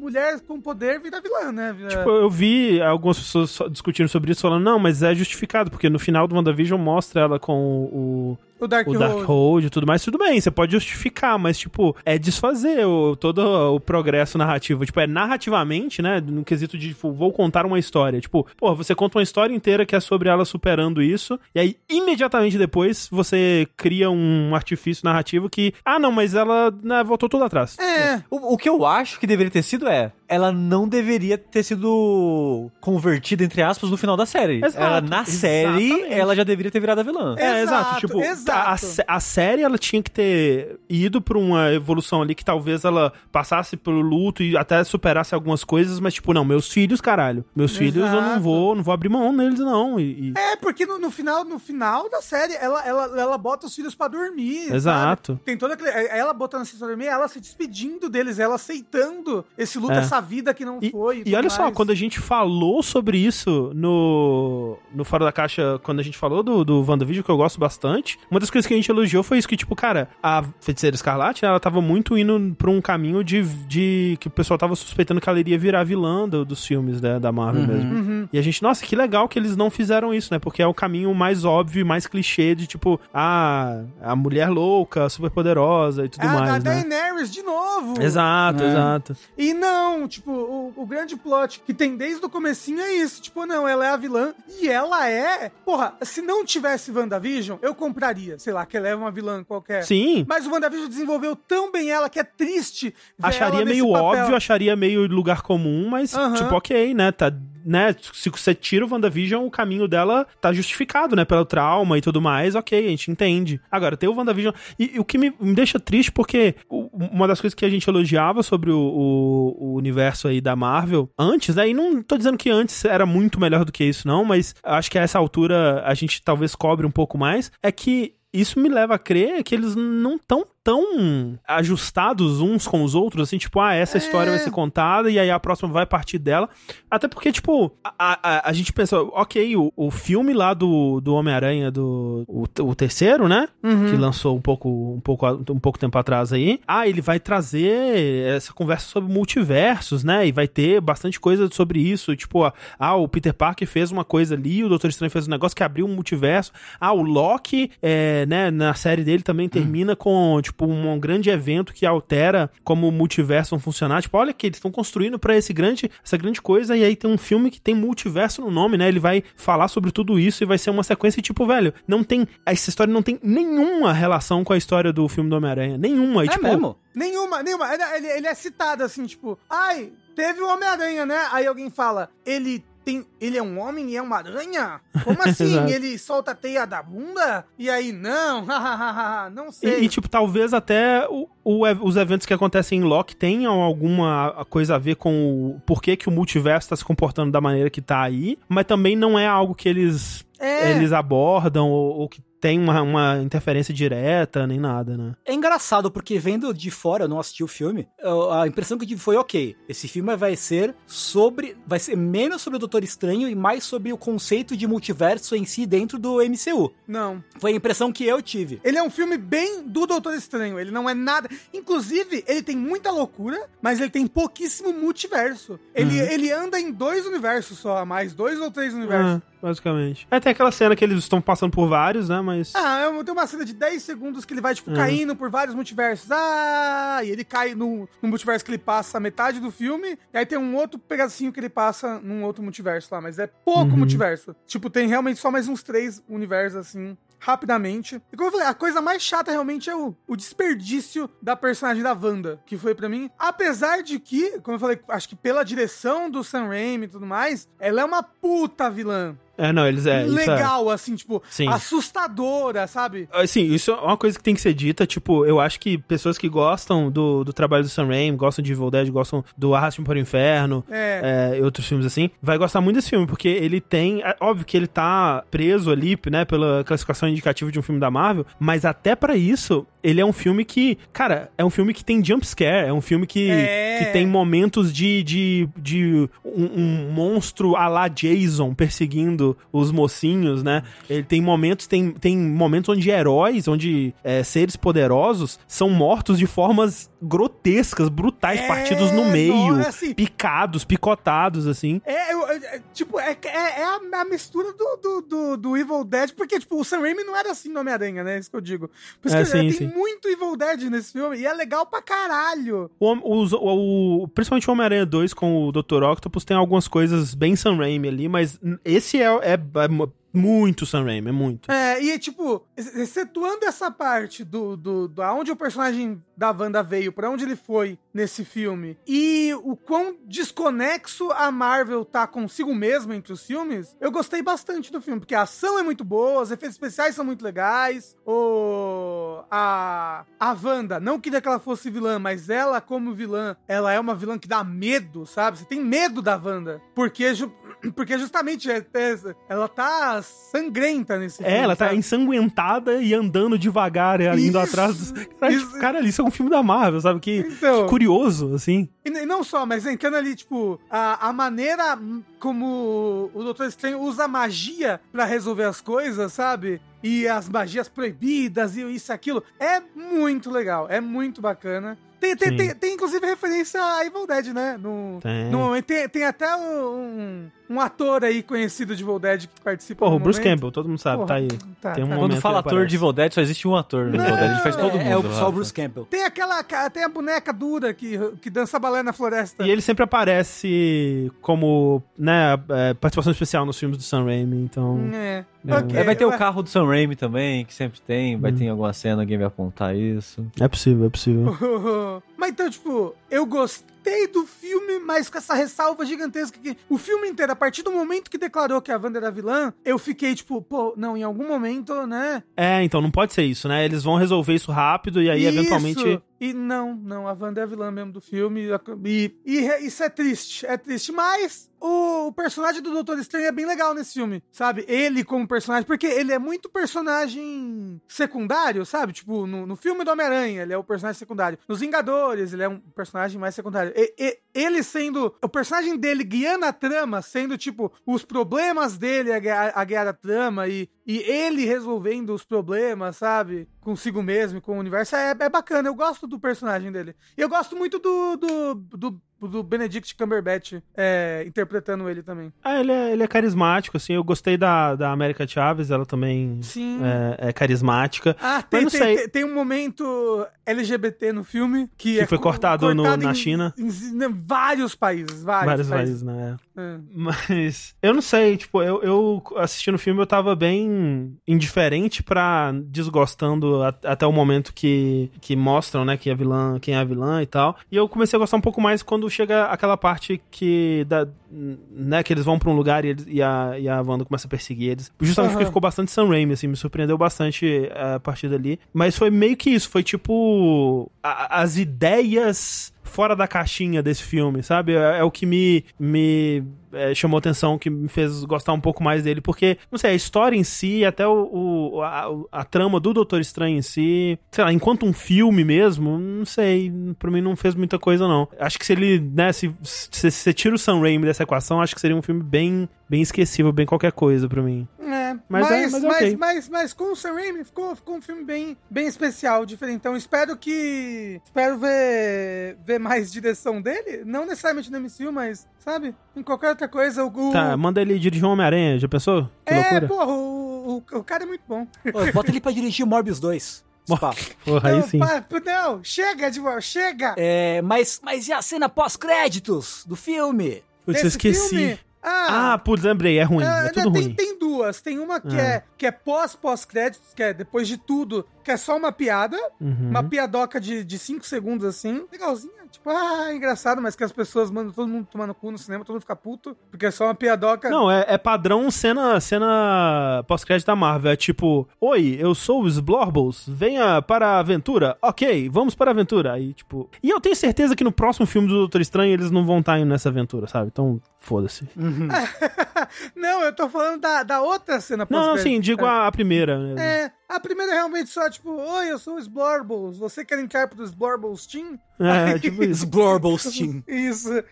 S2: mulher com poder vira vilã, né?
S1: Tipo, eu vi algumas pessoas discutindo sobre isso, falando, não, mas é justificado, porque no final do WandaVision mostra ela com o,
S2: o Dark
S1: o Darkhold e tudo mais, tudo bem, você pode justificar, mas, tipo, é desfazer o, todo o progresso narrativo. Tipo, é narrativamente, né, no quesito de, tipo, vou contar uma história. Tipo, pô, você conta uma história inteira que é sobre ela superando isso, e aí, imediatamente depois, você cria um artifício narrativo que, ah, não, mas ela né, voltou tudo atrás.
S2: É,
S3: O, o que eu acho que deveria ter sido é, ela não deveria ter sido convertida, entre aspas, no final da série.
S1: Exato,
S3: ela, na série,
S1: exatamente.
S3: ela já deveria ter virado a vilã.
S1: É, exato.
S2: Exato,
S1: Tipo,
S2: exato.
S1: A, a sé- a série ela tinha que ter ido pra uma evolução ali que talvez ela passasse pelo luto e até superasse algumas coisas, mas tipo, não, meus filhos, caralho. Meus filhos eu não
S2: Exato.
S1: vou, não vou abrir mão neles, não. E, e-
S2: é porque no, no final, no final da série, ela, ela, ela bota os filhos pra dormir. sabe?
S1: Exato.
S2: Tem toda aquele. Ela botando assim pra dormir, ela se despedindo deles, ela aceitando esse luto,
S1: É.
S2: essa vida que não
S1: E,
S2: foi.
S1: e
S2: tudo
S1: olha só,
S2: mais.
S1: quando a gente falou sobre isso no, no Fora da Caixa, quando a gente falou do, do WandaVision, que eu gosto bastante, uma das coisas que a gente elogiou foi isso que, tipo, cara, a Feiticeira Escarlate, ela tava muito indo pra um caminho de, de que o pessoal tava suspeitando que ela iria virar vilã do- dos filmes né, da Marvel mesmo.
S2: Uhum.
S1: E a gente, nossa, que legal que eles não fizeram isso, né? Porque é o caminho mais óbvio e mais clichê de, tipo, ah, a mulher louca, super poderosa e tudo
S2: Ah,
S1: mais,
S2: da
S1: né?
S2: Daenerys de novo.
S1: Exato,
S4: É.
S1: exato.
S2: E não, tipo, o, o grande plot que tem desde o comecinho é isso. Tipo, não, ela é a vilã. E ela é. Porra, se não tivesse WandaVision, eu compraria. Sei lá, que ela é uma vilã qualquer.
S1: Sim.
S2: Mas o WandaVision desenvolveu tão bem ela que é triste. ver
S1: acharia meio
S2: papel.
S1: óbvio, acharia meio lugar comum, mas,
S2: Aham.
S1: tipo, ok, né? Tá, né? Se você tira o WandaVision, o caminho dela tá justificado, né? Pelo trauma e tudo mais, ok, a gente entende. Agora, tem o WandaVision. E, e o que me, me deixa triste, porque uma das coisas que a gente elogiava sobre o, o- o universo aí da Marvel antes, né? E não tô dizendo que antes era muito melhor do que isso, não, mas acho que a essa altura a gente talvez cobre um pouco mais. É que isso me leva a crer que eles não estão tão ajustados uns com os outros, assim, tipo, ah, essa história vai ser contada e aí a próxima vai partir dela. Até porque, tipo, a, a, a gente pensa, ok, o, o filme lá do, do Homem-Aranha, do o, o terceiro, né? Que lançou um pouco, um, pouco, um pouco tempo atrás aí. Ah, ele vai trazer essa conversa sobre multiversos, né? E vai ter bastante coisa sobre isso. Tipo, ah, o Peter Parker fez uma coisa ali, o Doutor Estranho fez um negócio que abriu um multiverso. Ah, o Loki, é, né, na série dele também termina com, tipo, um, grande evento que altera como o multiverso vão funcionar. Tipo, olha que eles estão construindo pra esse grande, essa grande coisa, e aí tem um filme que tem multiverso no nome, né? Ele vai falar sobre tudo isso e vai ser uma sequência, e, tipo, velho, não tem. Essa história não tem nenhuma relação com a história do filme do Homem-Aranha. Nenhuma. E,
S4: É
S1: tipo,
S4: mesmo?
S2: Nenhuma, nenhuma. Ele, ele- ele é citado assim, tipo, ai, teve o Homem-Aranha, né? Aí alguém fala, ele tem. Ele é um homem e é uma aranha? Como assim? Ele solta a teia da bunda? E aí, não, não
S1: E,
S2: sei.
S1: e, tipo, talvez até o, o os eventos que acontecem em Loki tenham alguma coisa a ver com o porquê que o multiverso tá se comportando da maneira que tá aí, mas também não é algo que eles,
S2: É.
S1: eles abordam ou, ou que tem uma, uma interferência direta, nem nada, né?
S4: É engraçado, porque vendo de fora, eu não assisti o filme, eu- a impressão que eu tive foi, ok, esse filme vai ser sobre. Vai ser menos sobre o Doutor Estranho e mais sobre o conceito de multiverso em si dentro do MCU.
S2: Não.
S4: Foi a impressão que eu tive.
S2: Ele é um filme bem do Doutor Estranho. Ele não é nada. Inclusive, ele tem muita loucura, mas ele tem pouquíssimo multiverso. Ele, ele anda em dois universos só, mais dois ou três universos.
S1: É, basicamente. É, tem aquela cena que eles estão passando por vários, né? Mas.
S2: Ah, eu- tem uma cena de 10 segundos que ele vai, tipo, caindo por vários multiversos. Ah, e ele cai no, no multiverso que ele passa a metade do filme. E aí tem um outro pedacinho que ele passa num outro multiverso lá. Mas é pouco
S1: Uhum.
S2: multiverso. Tipo, tem realmente só mais uns três universos, assim, rapidamente. E como eu falei, a coisa mais chata realmente é o, o desperdício da personagem da Wanda, que foi pra mim. Apesar de que, como eu falei, acho que pela direção do Sam Raimi e tudo mais, ela é uma puta vilã.
S1: É, não, eles é. é-
S2: Legal, assim, tipo,
S1: Sim.
S2: assustadora, sabe?
S1: Assim, isso é uma coisa que tem que ser dita, tipo, eu acho que pessoas que gostam do, do trabalho do Sam Raimi, gostam de Evil Dead, gostam do Arraste-me para o Inferno,
S2: É.
S1: é, e outros filmes assim, vai gostar muito desse filme, porque ele tem, é óbvio que ele tá preso ali, né, pela classificação indicativa de um filme da Marvel, mas até pra isso, ele é um filme que, cara, é um filme que tem jump scare, é um filme que,
S2: É.
S1: que tem momentos de, de, de um, um monstro a lá Jason perseguindo os mocinhos, né? Ele tem momentos, tem, tem momentos onde heróis, onde é, seres poderosos são mortos de formas grotescas, brutais,
S2: É,
S1: partidos no meio,
S2: não, é assim.
S1: picados, picotados, assim.
S2: É, eu- é, tipo, é, é, é a, a mistura do, do, do, do Evil Dead, porque, tipo, o Sam Raimi não era assim no Homem-Aranha, né? Isso que eu digo. Por isso
S1: É,
S2: que
S1: sim,
S2: tem
S1: sim.
S2: muito Evil Dead nesse filme, e é legal pra caralho.
S1: O, os- o- o- principalmente o Homem-Aranha 2 com o Dr. Octopus tem algumas coisas bem Sam Raimi ali, mas esse é, é- é mu- muito Sam Raimi, é muito.
S2: É, e tipo, ex- excetuando essa parte do, do, do aonde o personagem da Wanda veio, pra onde ele foi nesse filme, e o quão desconexo a Marvel tá consigo mesmo entre os filmes, eu gostei bastante do filme, porque a ação é muito boa, os efeitos especiais são muito legais, o a a Wanda, não queria que ela fosse vilã, mas ela como vilã, ela é uma vilã que dá medo, sabe? Você tem medo da Wanda, porque ju- porque justamente é- é- ela tá sangrenta nesse
S1: É, ela tá
S2: sabe?
S1: ensanguentada e andando devagar, é, indo
S2: Isso,
S1: atrás dos. Cara,
S2: isso.
S1: cara, isso é um filme da Marvel, sabe? Que,
S2: Então.
S1: que curioso, assim.
S2: E não só, mas entrando ali, tipo, a, a maneira como o Doutor Estranho usa magia pra resolver as coisas, sabe? E as magias proibidas e isso e aquilo. É muito legal, é muito bacana. Tem, tem, tem, tem, inclusive referência a Evil Dead, né? No,
S1: Tem.
S2: no. Tem, tem até um, um ator aí conhecido de Evil Dead que participa
S1: Porra, o Bruce
S2: momento.
S1: Campbell, todo mundo sabe,
S2: Porra,
S1: tá aí.
S2: tá,
S1: Tem um
S2: tá.
S3: Quando fala ator
S1: aparece.
S3: de Evil Dead, só existe um ator no Evil Dead. Ele faz todo mundo.
S4: É, é o, só o Bruce Campbell.
S2: Tem aquela. Tem a boneca dura que, que dança balé na floresta.
S1: E ele sempre aparece como, né, é, participação especial nos filmes do Sam Raimi, então...
S2: É.
S1: É.
S2: Ok,
S3: É, vai ter o carro do Sam Raimi também, que sempre tem. Vai
S1: Hum.
S3: ter em alguma cena, alguém vai apontar isso.
S1: É possível, é possível.
S2: Mas então, tipo, eu gostei do filme, mas com essa ressalva gigantesca que o filme inteiro, a partir do momento que declarou que a Wanda era vilã, eu fiquei tipo, pô, não, em algum momento, né?
S1: É, então não pode ser isso, né? Eles vão resolver isso rápido e aí,
S2: Isso.
S1: eventualmente.
S2: E não, não, a Wanda é a vilã mesmo do filme. E, e isso é triste, é triste. Mas o, o personagem do Doutor Estranho é bem legal nesse filme, sabe? Ele como personagem, porque ele é muito personagem secundário, sabe? Tipo, no, no filme do Homem-Aranha, ele é o personagem secundário. Nos Vingadores, ele é um personagem mais secundário. E- e- ele sendo. O personagem dele guiando a trama, sendo, tipo, os problemas dele a, a guiar a trama e, e ele resolvendo os problemas, sabe? Consigo mesmo, e com o universo. É, é bacana, eu gosto do personagem dele. E eu gosto muito do, do, do, do Benedict Cumberbatch é, interpretando ele também.
S1: Ah, ele é, ele é carismático, assim. Eu gostei da, da América Chaves, ela também
S2: Sim.
S1: é, é carismática.
S2: Ah, tem, tem, tem- tem um momento LGBT no filme que,
S1: Que
S2: é
S1: foi
S2: co-
S1: cortado no- na
S2: em-
S1: China.
S2: Em, em vários países, vários,
S1: Vários
S2: países.
S1: países, né?
S2: É.
S1: Mas eu não sei, tipo, eu, eu assistindo o filme eu tava bem indiferente pra desgostando a- até o momento que, que mostram, né, que a vilã, quem é a vilã e tal. E eu comecei a gostar um pouco mais quando chega aquela parte que da, né, que eles vão pra um lugar e, eles- e a e a Wanda começa a perseguir eles. Justamente porque
S2: Aham.
S1: ficou bastante Sam Raimi, assim, me surpreendeu bastante eh, a partir dali. Mas foi meio que isso, foi tipo a- as ideias fora da caixinha desse filme, sabe? É, é o que me, me é, chamou atenção, que me fez gostar um pouco mais dele, porque, não sei, a história em si, até o, o- a, a trama do Doutor Estranho em si, sei lá, enquanto um filme mesmo, não sei, pra mim não fez muita coisa, não. Acho que se ele, né, se você tira o Sam Raimi dessa equação, acho que seria um filme bem, bem esquecível, bem qualquer coisa pra mim.
S2: É,
S1: Mas
S2: mas,
S1: é-
S2: mas,
S1: mas
S2: mas,
S1: é ok.
S2: mas, com o Sam Raimi ficou, ficou um filme bem, bem especial, diferentão. Espero que. Espero ver, ver mais direção dele. Não necessariamente no MCU, mas, sabe? Em qualquer outra coisa. O,
S1: Tá, manda ele dirigir Homem-Aranha, já pensou? Que
S2: é,
S1: loucura.
S2: porra, o, o, o cara é muito bom.
S4: Ô, bota ele pra dirigir Morbius 2. Spa.
S1: Porra, aí
S2: não,
S1: sim.
S2: pa- não, chega, de chega!
S4: É, mas, mas e a cena pós-créditos do filme?
S1: Eu
S2: Desse
S1: esqueci.
S2: filme?
S1: Ah,
S2: Ah,
S1: putz, lembrei, é ruim,
S2: Ah,
S1: é tudo
S2: tem,
S1: ruim.
S2: tem duas. Tem uma que
S1: É.
S2: é, que é pós-pós-créditos, que é depois de tudo, que é só uma piada.
S1: Uhum.
S2: Uma piadoca de 5 segundos assim. Legalzinha. Tipo, ah, engraçado, mas que as pessoas mandam todo mundo tomar no cu no cinema, todo mundo fica puto, porque é só uma piadoca.
S1: Não, é, é padrão cena, cena pós-crédito da Marvel. É tipo, oi, eu sou os Blorbles, venha para a aventura. Ok, vamos para a aventura. Aí, tipo... E eu tenho certeza que no próximo filme do Doutor Estranho eles não vão estar indo nessa aventura, sabe? Então, foda-se.
S2: não, eu tô falando da, da outra cena
S1: Não, não,
S2: pós-crédito.
S1: sim, digo a, a primeira. né?
S2: É, a primeira é realmente só, tipo, oi, eu sou o Sblorbles, você quer entrar pro Sblorbles Team?
S1: É, tipo isso.
S4: Sblorbles Team.
S2: Isso,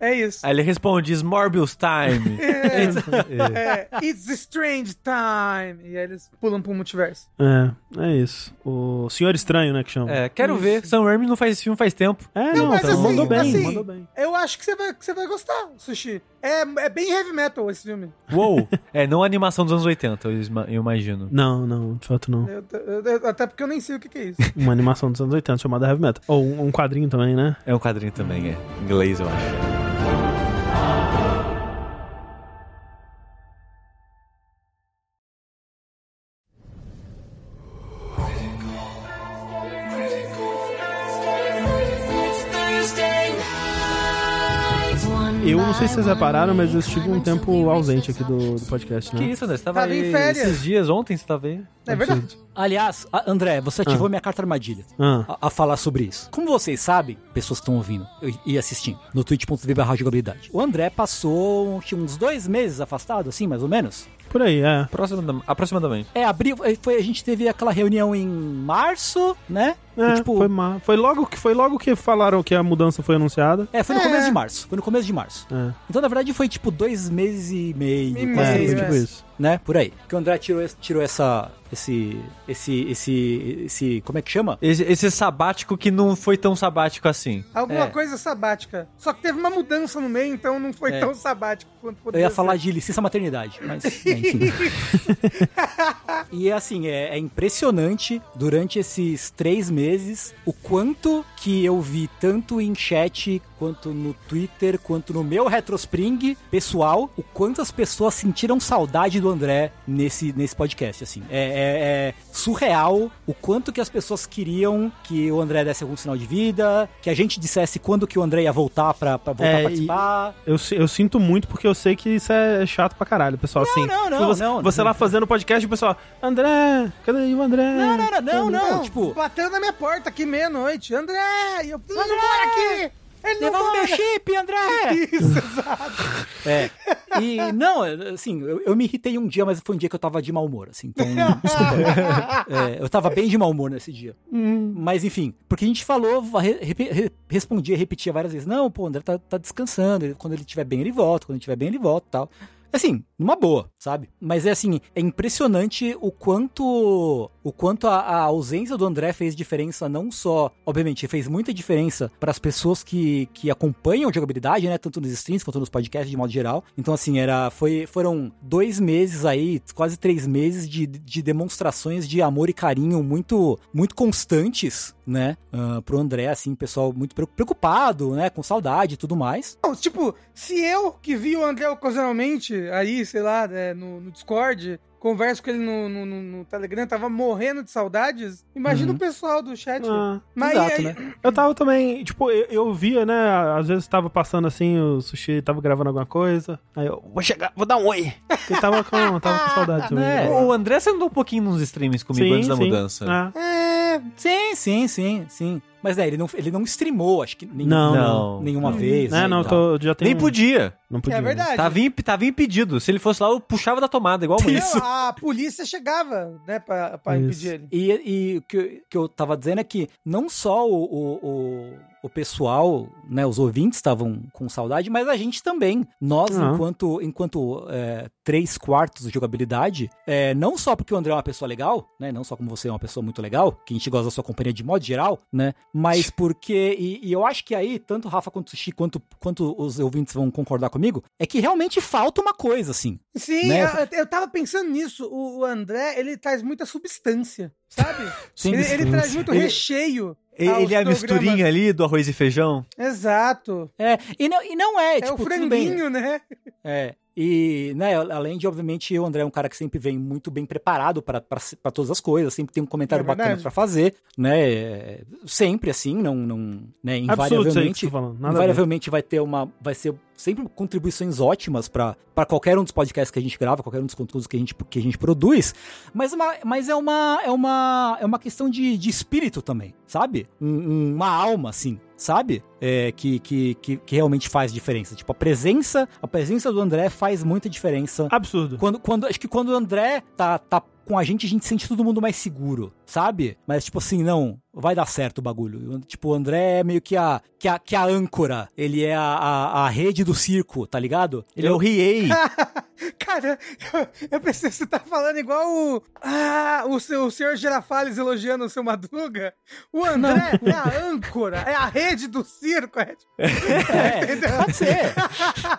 S2: é isso.
S3: Aí ele responde, Morbius Time.
S2: É, it's strange time. E aí eles pulam pro multiverso.
S1: É, é isso. O Senhor Estranho, né, que chama.
S3: É, quero ver. Sam Raimi não faz esse filme faz tempo.
S1: É, não,
S2: mas
S1: então,
S2: assim,
S1: mandou bem,
S2: assim,
S1: mandou bem.
S2: Eu acho que você vai, que você vai gostar, Sushi. É, é bem heavy metal esse filme.
S3: Uou. é, não a animação dos anos 80, eu imagino.
S1: Não, não, de fato não.
S2: Eu- eu- eu- até porque eu nem sei o que, que é isso.
S1: Uma animação dos anos 80 chamada Heavy Metal. Ou um, um quadrinho também, né?
S3: É um quadrinho também, é. Em inglês, eu acho.
S1: Não sei se vocês repararam, mas eu estive um tempo ausente aqui do, do podcast,
S3: Que
S1: né?
S3: isso, André? Você tava
S2: Tava em
S3: aí
S2: férias.
S3: esses dias, ontem você tava aí?
S2: É verdade.
S4: Aliás, a- André, você ativou minha carta armadilha
S1: Ah,
S4: a, a falar sobre isso. Como vocês sabem, pessoas que estão ouvindo e- e assistindo no twitch.tv barra jogabilidade, o André passou que uns dois meses afastado, assim, mais ou menos.
S1: Por aí, é.
S3: Aproximada- Aproximadamente.
S4: É, abril, foi, a gente teve aquela reunião em março, né?
S1: É,
S4: tipo,
S1: foi, foi, logo que, foi logo que falaram que a mudança foi anunciada.
S4: é, foi no
S2: É.
S4: começo de março. Foi no começo de março.
S1: É,
S4: Então, na verdade, foi tipo dois meses e meio,
S2: E
S4: quase
S1: é,
S2: meio,
S4: três
S1: foi
S2: é.
S1: tipo isso.
S4: Né? Por aí. Que o André tirou, esse- tirou essa. Esse. Esse. Esse. Esse. Como é que chama?
S3: Esse, esse sabático que não foi tão sabático assim.
S2: Alguma
S4: É.
S2: coisa sabática. Só que teve uma mudança no meio, então não foi
S4: É.
S2: tão sabático quanto
S4: Eu
S2: poderia
S4: ia falar
S2: ser.
S4: de licença maternidade, mas é, enfim. e é assim, é, é impressionante durante esses três meses meses o quanto que eu vi tanto em chat quanto no Twitter, quanto no meu Retrospring pessoal, o quanto as pessoas sentiram saudade do André nesse, nesse podcast, assim. É, é- é surreal o quanto que as pessoas queriam que o André desse algum sinal de vida, que a gente dissesse quando que o André ia voltar pra, pra voltar
S1: É,
S4: a participar.
S1: Eu, eu sinto muito porque eu sei que isso é chato pra caralho, pessoal. assim,
S4: não, não,
S1: você,
S4: não.
S1: Você lá fazendo podcast, o pessoal, André, cadê o André?
S4: Não, não, não, não, não, tipo,
S2: Bateu na minha porta aqui meia-noite. André! E eu, não mora aqui! Ele não
S4: devolve meu chip, André!
S2: Isso, exato.
S4: É. E não, assim, eu, eu me irritei um dia, mas foi um dia que eu tava de mau humor, assim. Então, desculpa. É, eu tava bem de mau humor nesse dia. Mas enfim, porque a gente falou, re, re- re- respondia, repetia várias vezes. Não, pô, o André tá, tá descansando. ele- Quando ele estiver bem, ele volta. Quando ele estiver bem, ele volta e tal. Assim, numa boa, sabe? Mas é assim, é impressionante o quanto o quanto a, a ausência do André fez diferença não só, obviamente, fez muita diferença para as pessoas que, que acompanham jogabilidade, né, tanto nos streams quanto nos podcasts de modo geral. Então assim, era foi foram dois meses aí, quase três meses de, de demonstrações de amor e carinho muito muito constantes, né, ah, pro André, assim, pessoal muito pre- preocupado, né, com saudade e tudo mais.
S2: Não, tipo, se eu que vi o André ocasionalmente aí, sei lá, né, no, no Discord, converso com ele no, no, no- no Telegram, tava morrendo de saudades, imagina
S4: Uhum.
S2: o pessoal do chat.
S1: Ah,
S2: Mas
S4: Exato,
S2: aí-
S4: né?
S1: eu tava também, tipo, eu, eu via, né? Às vezes tava passando assim, o sushi tava gravando alguma coisa. Aí eu, vou chegar, vou dar um oi. Porque tava com, tava com saudade também.
S4: É.
S3: O André você andou um pouquinho nos streams comigo antes da mudança.
S1: Ah,
S2: É,
S4: Sim, sim, sim, sim. Mas né, ele não, ele não streamou, acho que nenhum-
S1: Não,
S3: não.
S4: nenhuma vez.
S1: É,
S4: né,
S1: não,
S4: e
S1: eu
S4: tal.
S1: tô, já tenho...
S3: Nem podia.
S1: Não podia.
S2: é verdade.
S3: Tava, imp- tava impedido. Se ele fosse lá, eu puxava da tomada, igual a
S2: Não, a polícia chegava, né, pra, pra
S1: Isso.
S2: impedir ele.
S4: E, e o que, eu- que eu tava dizendo é que não só o, o, o, o pessoal, né, os ouvintes estavam com saudade, mas a gente também. Nós,
S1: Ah.
S4: enquanto, enquanto é, três quartos de jogabilidade, é, não só porque o André é uma pessoa legal, né, não só como você é uma pessoa muito legal, que a gente gosta da sua companhia de modo geral, né, mas porque, e, e eu acho que aí, tanto o Rafa quanto o Sushi, quanto, quanto os ouvintes vão concordar comigo, é que realmente falta uma coisa, assim.
S2: Sim,
S4: Né?
S2: eu, eu tava pensando nisso. O, o André, ele traz muita substância, sabe?
S4: Sim,
S2: ele, ele traz muito
S3: Ele-
S2: recheio.
S3: Ele, é a misturinha ali do arroz e feijão.
S2: Exato.
S4: É, e não, e não é,
S2: É,
S4: tipo,
S2: o franguinho, né?
S4: É. E, né, além de, obviamente, o André é um cara que sempre vem muito bem preparado para todas as coisas, sempre tem um comentário
S2: É
S4: bacana para fazer, né? é, Sempre assim, não, não, né, invariavelmente,
S1: tá falando.
S4: Invariavelmente vai ter uma, vai ser sempre contribuições ótimas para qualquer um dos podcasts que a gente grava, qualquer um dos conteúdos que a gente, que a gente produz, mas, uma, mas é uma, é uma, é uma questão de, de espírito também, sabe? Um- um- uma alma, assim, sabe? É, que, que, que, que realmente faz diferença. Tipo, a presença, a presença do André faz muita diferença.
S1: Absurdo.
S4: Quando, quando, acho que quando o André tá, tá com a gente, a gente sente todo mundo mais seguro, sabe? Mas, tipo assim, não, vai dar certo o bagulho. Tipo, o André é meio que a, que a, que a âncora. Ele é a, a, a rede do circo, tá ligado?
S3: Ele é o Riei.
S2: Cara, eu, eu pensei que você tá falando igual o. Ah, o, seu, o senhor Girafales elogiando o seu Madruga. O André é a âncora, é a rede do circo. É,
S4: É, pode ser.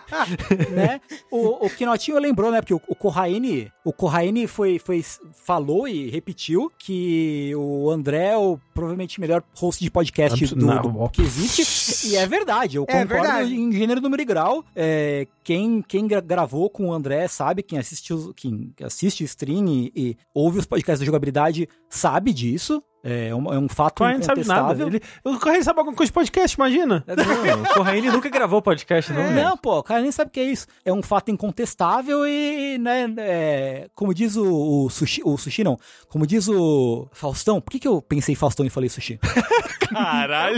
S4: né? O, o Kinotinho lembrou, né? Porque o, o Corraine, o Corraine foi, foi, falou e repetiu que o André é o provavelmente melhor host de podcast
S1: Absu-
S4: do,
S1: não,
S4: do- que existe. E é verdade, eu
S2: É
S4: concordo
S2: verdade.
S4: em gênero, número e grau. É, quem, quem gra- gravou com o André sabe, quem assiste, quem assiste o stream e, e ouve os podcasts da jogabilidade sabe disso. É um, é um fato
S1: Correia não sabe nada.
S4: incontestável.
S1: Ele, o Correia sabe alguma coisa de podcast, imagina.
S3: Não, o Corraine nunca gravou podcast, não.
S4: É,
S3: velho.
S4: Não, pô, o cara nem sabe o que é isso. É um fato incontestável e, né, é, como diz o, o sushi, o sushi não, como diz o Faustão, por que, que eu pensei em Faustão e falei sushi?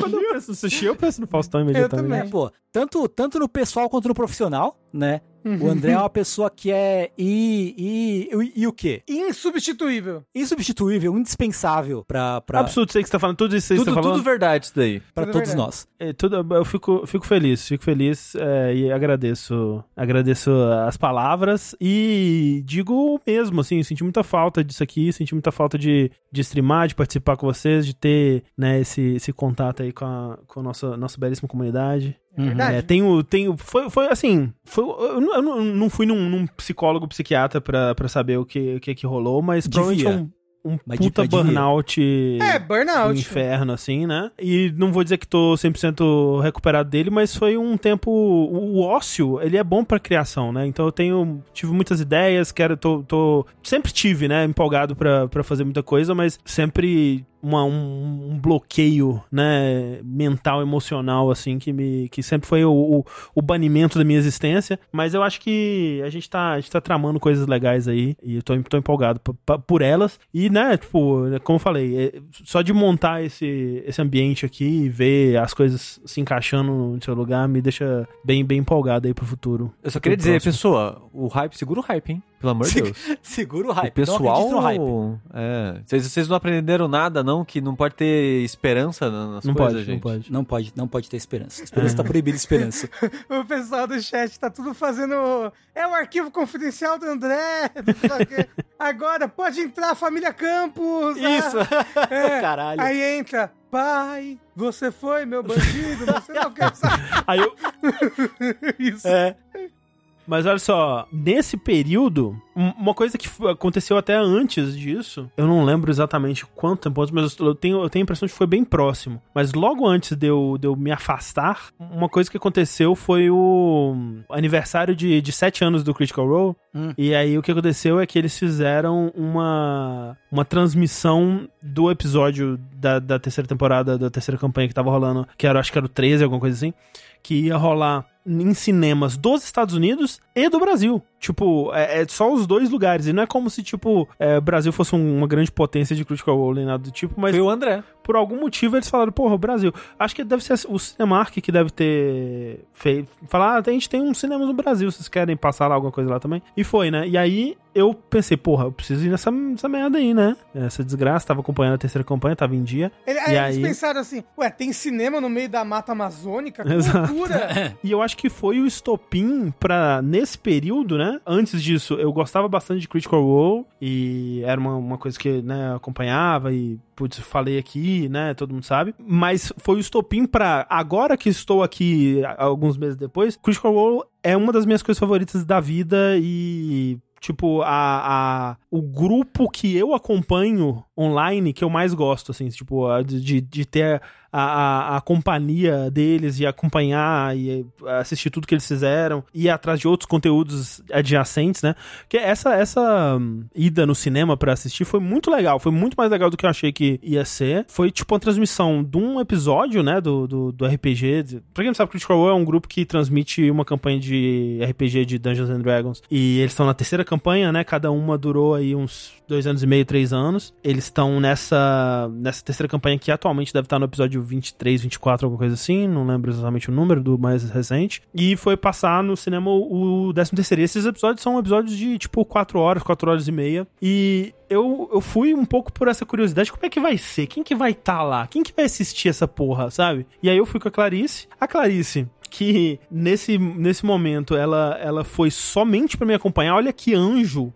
S1: Quando eu penso no sushi, eu penso no Faustão imediatamente.
S2: também.
S4: É, pô, tanto, tanto no pessoal quanto no profissional, né? O André é uma pessoa que é e, e, e, e o quê?
S2: insubstituível.
S4: Insubstituível, indispensável pra, pra,
S1: Absurdo, sei que você tá falando, tudo isso aí que
S3: Tudo,
S1: você tá falando.
S3: tudo verdade isso daí.
S4: pra
S2: tudo
S4: todos
S2: verdade.
S4: nós.
S1: É, tudo, eu fico, fico feliz, fico feliz é, e agradeço, agradeço as palavras e digo mesmo, assim, senti muita falta disso aqui, senti muita falta de, de streamar, de participar com vocês, de ter, né, esse, esse contato aí com a, com a nossa, nossa belíssima comunidade.
S4: Uhum.
S2: verdade.
S1: É, tenho, tenho, foi, foi assim, foi, eu, não- eu não- fui num, num psicólogo, psiquiatra pra, pra saber o que, o que que rolou, mas provavelmente é
S4: Devia.
S1: um... um
S4: Mas
S1: puta burnout
S2: É,
S1: do
S2: burnout.
S1: inferno, assim, né? E não vou dizer que tô 100% recuperado dele, mas foi um tempo... O ócio, ele é bom pra criação, né? Então eu tenho... Tive muitas ideias, quero... Tô, tô sempre tive, né? Empolgado pra, pra fazer muita coisa, mas sempre... Uma, um, um bloqueio, né, mental, emocional, assim, que me que sempre foi o, o, o banimento da minha existência. Mas eu acho que a gente tá, a gente tá tramando coisas legais aí e eu tô, tô empolgado por elas. E, né, tipo, como eu falei, é, só de montar esse, esse ambiente aqui e ver as coisas se encaixando no seu lugar me deixa bem, bem empolgado aí pro futuro.
S3: Eu só queria dizer, pessoa, o hype, segura o hype, hein? Pelo amor de Deus.
S4: Segura o
S3: O
S4: hype. não
S3: pessoal.
S4: no hype.
S3: É. Vocês, vocês não aprenderam nada, não? Que não pode ter esperança na- nas
S1: Não
S3: coisas,
S1: pode,
S3: gente.
S1: não pode.
S4: Não pode, não pode ter esperança. Esperança tá proibida esperança.
S2: O pessoal do chat tá tudo fazendo. É o arquivo confidencial do André. não o. Agora pode entrar, família Campos.
S4: Isso!
S2: ah, é.
S4: Caralho.
S2: Aí entra. Pai, você foi meu bandido, você não quer saber
S1: Aí eu,
S2: isso.
S4: É.
S1: Mas olha só, nesse período, um- uma coisa que aconteceu até antes disso, eu não lembro exatamente quanto tempo antes, mas eu tenho, eu tenho a impressão de que foi bem próximo. Mas logo antes de eu, de eu me afastar, uma coisa que aconteceu foi o aniversário de, de sete anos do Critical Role.
S4: Hum.
S1: E aí o que aconteceu é que eles fizeram uma, uma transmissão do episódio da, da terceira temporada, da terceira campanha que tava rolando, que era, acho que era o 13, alguma coisa assim que ia rolar em cinemas dos Estados Unidos e do Brasil. Tipo, é, é só os dois lugares. E não é como se, tipo, é, o Brasil fosse um- uma grande potência de Critical Role nem nada do tipo, mas
S3: Foi o André.
S1: por algum motivo eles falaram, porra, o Brasil. Acho que deve ser o Cinemark que deve ter feito. Falar, ah, a gente tem um cinema no Brasil, vocês querem passar lá alguma coisa lá também? E foi, né? E aí eu pensei, porra, eu preciso ir nessa, nessa merda aí, né? Essa desgraça, tava acompanhando a terceira campanha, tava em dia.
S2: Ele-
S1: E
S2: aí eles
S1: aí?
S2: pensaram assim: ué, tem cinema no meio da mata amazônica? Que
S1: Exato.
S2: loucura!
S1: E eu acho que foi o estopim pra, nesse período, né? Antes disso, eu gostava bastante de Critical Role e era uma, uma coisa que, né, acompanhava e, putz, falei aqui, né, todo mundo sabe. Mas foi o estopim pra, agora que estou aqui, alguns meses depois, Critical Role é uma das minhas coisas favoritas da vida e... Tipo, a, a, o grupo que eu acompanho online que eu mais gosto, assim, tipo, de- de ter a, a, a companhia deles e acompanhar e assistir tudo que eles fizeram e atrás de outros conteúdos adjacentes, né? Porque essa, essa hum, ida no cinema pra assistir foi muito legal, foi muito mais legal do que eu achei que ia ser. Foi tipo uma transmissão de um episódio, né, do, do, do RPG. Pra quem não sabe, Critical Role é um grupo que transmite uma campanha de RPG de Dungeons and Dragons e eles estão na terceira campanha, né? Cada uma durou aí uns dois anos e meio, três anos. Eles estão nessa, nessa terceira campanha que atualmente deve estar no episódio 23, 24, alguma coisa assim. Não lembro exatamente o número do mais recente. E foi passar no cinema o, o 13 terceiro. E esses episódios são episódios de tipo 4 horas, 4 horas e meia. E eu, eu fui um pouco por essa curiosidade, como é que vai ser? Quem que vai estar lá? Quem que vai assistir essa porra, sabe? E aí eu fui com a Clarice. A Clarice, que nesse, nesse momento ela, ela foi somente pra me acompanhar. Olha que anjo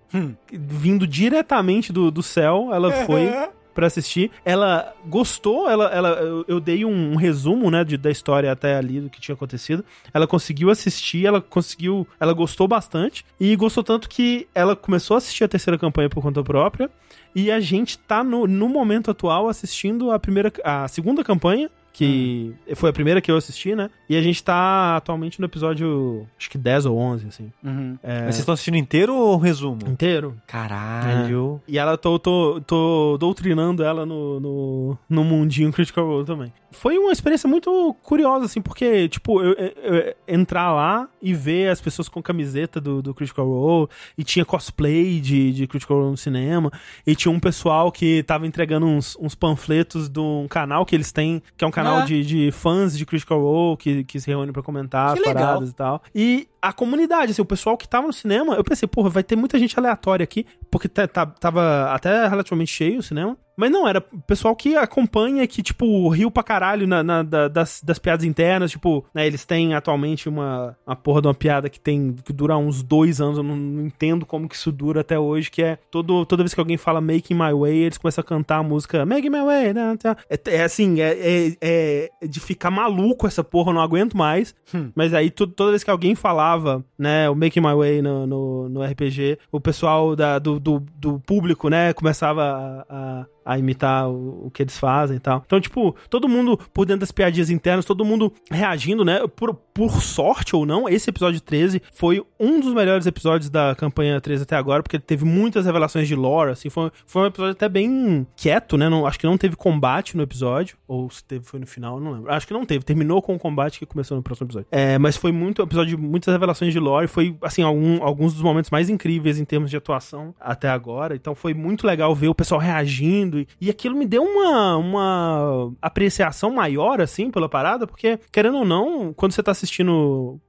S1: vindo diretamente do, do céu. Ela foi pra assistir. Ela gostou, ela, ela, eu, eu dei um, um resumo, né, de, da história até ali do que tinha acontecido. Ela conseguiu assistir, ela conseguiu, ela gostou bastante e gostou tanto que ela começou a assistir a terceira campanha por conta própria. E a gente tá no, no momento atual assistindo a primeira, a segunda campanha, que foi a primeira que eu assisti, né? E a gente tá atualmente no episódio, acho que 10 ou 11, assim.
S4: Uhum.
S1: É,
S3: Mas vocês estão assistindo inteiro ou resumo?
S1: inteiro.
S3: Caralho.
S1: E ela, tô, tô, tô doutrinando ela no, no, no mundinho Critical Role também. Foi uma experiência muito curiosa, assim, porque, tipo, eu, eu- eu entrar lá e ver as pessoas com camiseta do, do Critical Role, e tinha cosplay de, de Critical Role no cinema, e tinha um pessoal que tava entregando uns, uns panfletos de um canal que eles têm, que é um canal
S4: Ah.
S1: de, de fãs de Critical Role, que, que se reúne pra comentar
S4: Que
S1: as
S4: legal.
S1: paradas e tal. E a comunidade, assim, o pessoal que tava no cinema, eu pensei, porra, vai ter muita gente aleatória aqui, porque tá- tá- tava até relativamente cheio o cinema. Mas não, era pessoal que acompanha, que, tipo, riu pra caralho na, na- da- das, das piadas internas. Tipo, né, eles têm atualmente uma, uma porra de uma piada que tem que dura uns dois anos. Eu não, não entendo como que isso dura até hoje. Que é todo, toda vez que alguém fala Making My Way, eles começam a cantar a música Making My Way. Né, tá. é, é assim, é, é- é de ficar maluco essa porra, eu não aguento mais. Mas aí to- toda vez que alguém falava, né, o Making My Way no, no, no RPG, o pessoal da, do, do, do público, né, começava a, a, a imitar o, o que eles fazem e tal. Então, tipo, todo mundo por dentro das piadinhas internas, todo mundo reagindo, né? Por, por sorte ou não, esse episódio 13 foi um dos melhores episódios da campanha 13 até agora, porque ele teve muitas revelações de lore, assim, foi, foi um episódio até bem quieto, né? Não, acho que não teve combate no episódio, ou se teve, foi no final, não lembro. Acho que não teve, terminou com o combate que começou no próximo episódio. É, mas foi muito episódio muitas revelações de lore, foi, assim, algum- alguns dos momentos mais incríveis em termos de atuação até agora, então foi muito legal ver o pessoal reagindo, e, e aquilo me deu uma, uma apreciação maior, assim, pela parada, porque, querendo ou não, quando você tá assistindo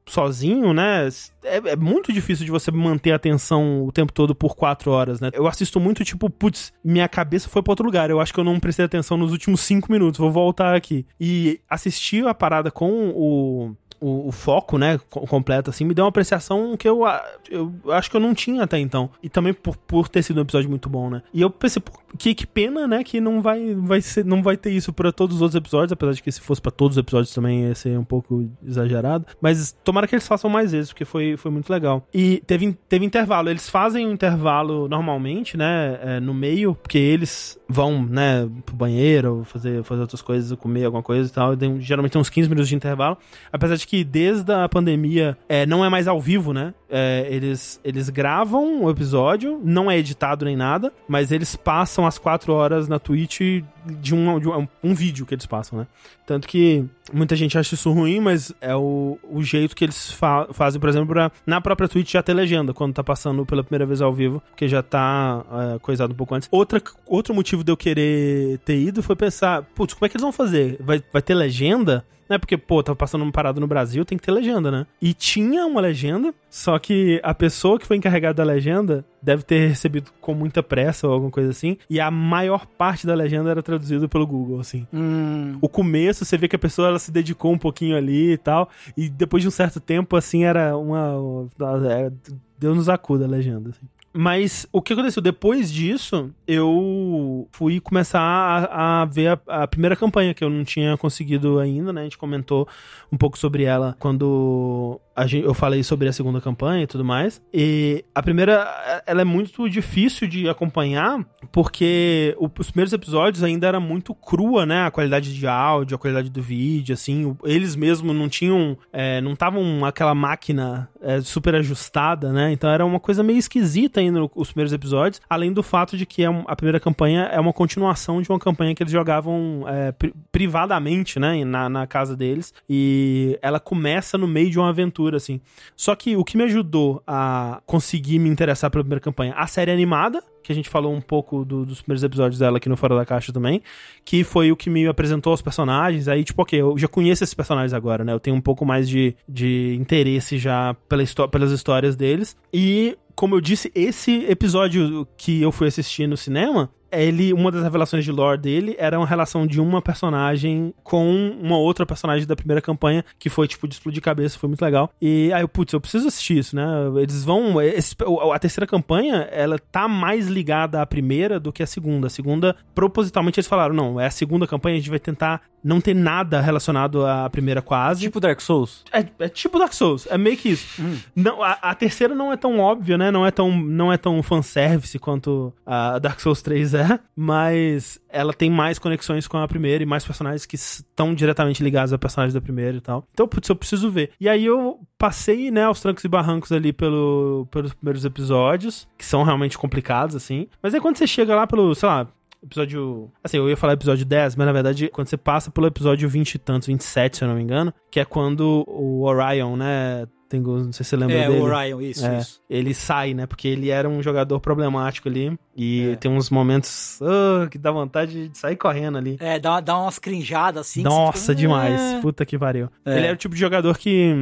S1: sozinho, né, é, é muito difícil de você manter a atenção o tempo todo por quatro horas, né? Eu assisto muito, tipo, putz, minha cabeça foi pra outro lugar, eu acho que eu não prestei atenção nos últimos cinco minutos, vou voltar aqui. E assistir a parada com o o, o foco, né, co- completo, assim, me deu uma apreciação que eu, eu acho que eu não tinha até então. E também por, por ter sido um episódio muito bom, né. E eu pensei, que, que pena, né, que não vai, vai ser, não vai ter isso pra todos os outros episódios, apesar de que se fosse pra todos os episódios também ia ser um pouco exagerado. Mas tomara que eles façam mais vezes, porque foi, foi muito legal. E teve, teve intervalo. Eles fazem um intervalo normalmente, né, é, no meio, porque eles vão, né, pro banheiro, fazer, fazer outras coisas, comer alguma coisa e tal. E tem- geralmente tem uns 15 minutos de intervalo. Apesar de que desde a pandemia é, não é mais ao vivo, né? É, eles, eles gravam o episódio, não é editado nem nada, mas eles passam as quatro horas na Twitch de um, de um, um vídeo que eles passam, né? Tanto que muita gente acha isso ruim, mas é o, o jeito que eles fa- fazem, por exemplo, pra, na própria Twitch já ter legenda quando tá passando pela primeira vez ao vivo, porque já tá é, coisado um pouco antes. Outra, outro motivo de eu querer ter ido foi pensar, putz, como é que eles vão fazer? Vai, vai ter legenda? né? Porque, pô, tava passando uma parada no Brasil, tem que ter legenda, né? E tinha uma legenda, só que a pessoa que foi encarregada da legenda deve ter recebido com muita pressa ou alguma coisa assim, e a maior parte da legenda era traduzida pelo Google, assim.
S4: Hum,
S1: O começo, você vê que a pessoa ela se dedicou um pouquinho ali e tal, e depois de um certo tempo, assim, era uma. era- Deus nos acuda a legenda, assim. Mas o que aconteceu? Depois disso, eu fui começar a, a ver a, a primeira campanha que eu não tinha conseguido ainda, né? A gente comentou um pouco sobre ela quando gente, eu falei sobre a segunda campanha e tudo mais. E a primeira, ela é muito difícil de acompanhar, porque o- os primeiros episódios ainda era muito crua, né? A qualidade de áudio, a qualidade do vídeo, assim. Eles mesmos não tinham, é, não estavam aquela máquina é, super ajustada, né? Então era uma coisa meio esquisita ainda os primeiros episódios, além do fato de que é a primeira campanha é uma continuação de uma campanha que eles jogavam é, pri- privadamente, né? Na, na casa deles. E ela começa no meio de uma aventura, assim. Só que o que me ajudou a conseguir me interessar pela primeira campanha, a série animada, que a gente falou um pouco do- dos primeiros episódios dela aqui no Fora da Caixa também, que foi o que me apresentou os personagens. Aí, tipo, ok, eu já conheço esses personagens agora, né? Eu tenho um pouco mais de, de interesse já pela pelas histórias deles. E, como eu disse, esse episódio que eu fui assistir no cinema, ele, uma das revelações de lore dele era uma relação de uma personagem com uma outra personagem da primeira campanha, que foi, tipo, de explodir cabeça, foi muito legal. E aí, eu, putz, eu preciso assistir isso, né? Eles vão. esse- a terceira campanha, ela tá mais ligada à primeira do que a segunda. A segunda, propositalmente, eles falaram: não, é a segunda campanha, a gente vai tentar não ter nada relacionado à primeira quase.
S3: Tipo Dark Souls.
S1: É, é tipo Dark Souls, é meio que isso. Não, a, a terceira não é tão óbvia, né? Não é tão, não é tão fanservice quanto a Dark Souls 3 é, mas ela tem mais conexões com a primeira e mais personagens que estão diretamente ligados a personagens da primeira e tal. Então, putz, eu preciso ver. E aí eu passei, né, aos trancos e barrancos ali pelo, pelos primeiros episódios, que são realmente complicados, assim. Mas aí quando você chega lá pelo, sei lá, episódio. Assim, eu ia falar episódio 10, mas na verdade, quando você passa pelo episódio 20 e tantos, 27, se eu não me engano, que é quando o Orion, né? Tem, não sei se você lembra
S4: é,
S1: dele.
S4: o Orion, isso,
S1: É,
S4: isso.
S1: ele sai, né? Porque ele era um jogador problemático ali. E
S4: É.
S1: tem uns momentos ah, que dá vontade de sair correndo ali.
S4: É, dá, dá umas crinjadas assim.
S1: Nossa,
S4: fica,
S1: demais.
S4: "É".
S1: Puta que pariu.
S4: É.
S1: Ele era o tipo de jogador que.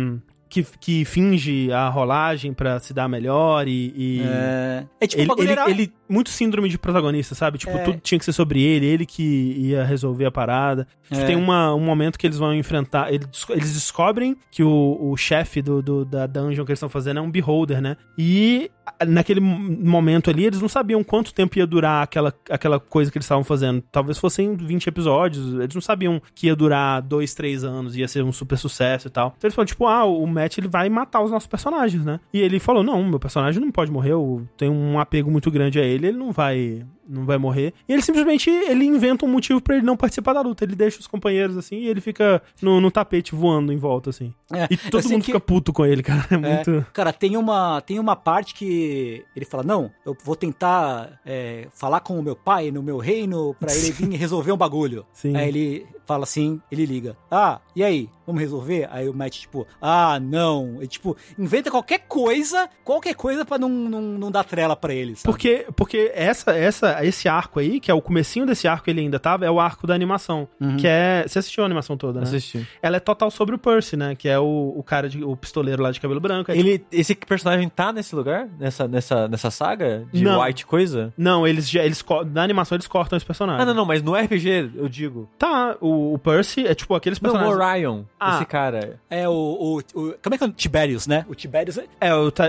S1: Que, que finge a rolagem pra se dar melhor e. e-
S4: É, é tipo,
S1: Ele, ele,
S4: era-
S1: ele- muito síndrome de protagonista, sabe? Tipo,
S4: É.
S1: tudo tinha que ser sobre ele, ele que ia resolver a parada. Tipo,
S4: É.
S1: Tem uma, um momento que eles vão enfrentar. Eles, eles descobrem que o, o chefe do, do- da dungeon que eles estão fazendo é um beholder, né? E naquele momento ali, eles não sabiam quanto tempo ia durar aquela, aquela coisa que eles estavam fazendo. Talvez fossem 20 episódios. Eles não sabiam que ia durar dois, três anos, ia ser um super sucesso e tal. Então eles falaram, tipo, ah, o Matt ele vai matar os nossos personagens, né? E ele falou: não, meu personagem não pode morrer, eu tenho um apego muito grande a ele, ele não vai. Não vai morrer. E ele simplesmente ele inventa um motivo pra ele não participar da luta. Ele deixa os companheiros assim e ele fica no, no tapete voando em volta, assim.
S4: É,
S1: E todo mundo
S4: que-
S1: fica puto com ele, cara. É
S4: É,
S1: muito.
S4: Cara, tem uma, tem uma parte que ele fala: Não, eu vou tentar é, falar com o meu pai no meu reino pra ele vir resolver um bagulho.
S1: Sim.
S4: Aí ele fala assim, ele liga: Ah, e aí? Vamos resolver? Aí o Matt, tipo, ah, não. E, tipo, inventa qualquer coisa, qualquer coisa pra não, não, não dar trela pra ele, sabe?
S1: Porque, porque essa, essa, esse arco aí, que é o comecinho desse arco ele ainda tava, é o arco da animação.
S4: Uhum.
S1: Que é. Você assistiu a animação toda, né?
S3: Assisti.
S1: Ela é total sobre o Percy, né? Que é o, o cara, de, o pistoleiro lá de cabelo branco. É
S3: Ele, esse personagem tá nesse lugar? Nessa, nessa, nessa saga? De
S1: Não.
S3: White coisa?
S1: Não, eles já. Eles, na animação eles cortam esse personagem.
S3: Ah, não, não, mas no RPG, eu digo.
S1: Tá, o, o Percy é tipo aqueles
S3: Não, o
S1: personagens.
S3: Orion.
S1: Ah.
S3: Esse cara.
S4: É o, o, o- Como é que é o Tiberius, né? O Tiberius é.
S1: É, o, Ti-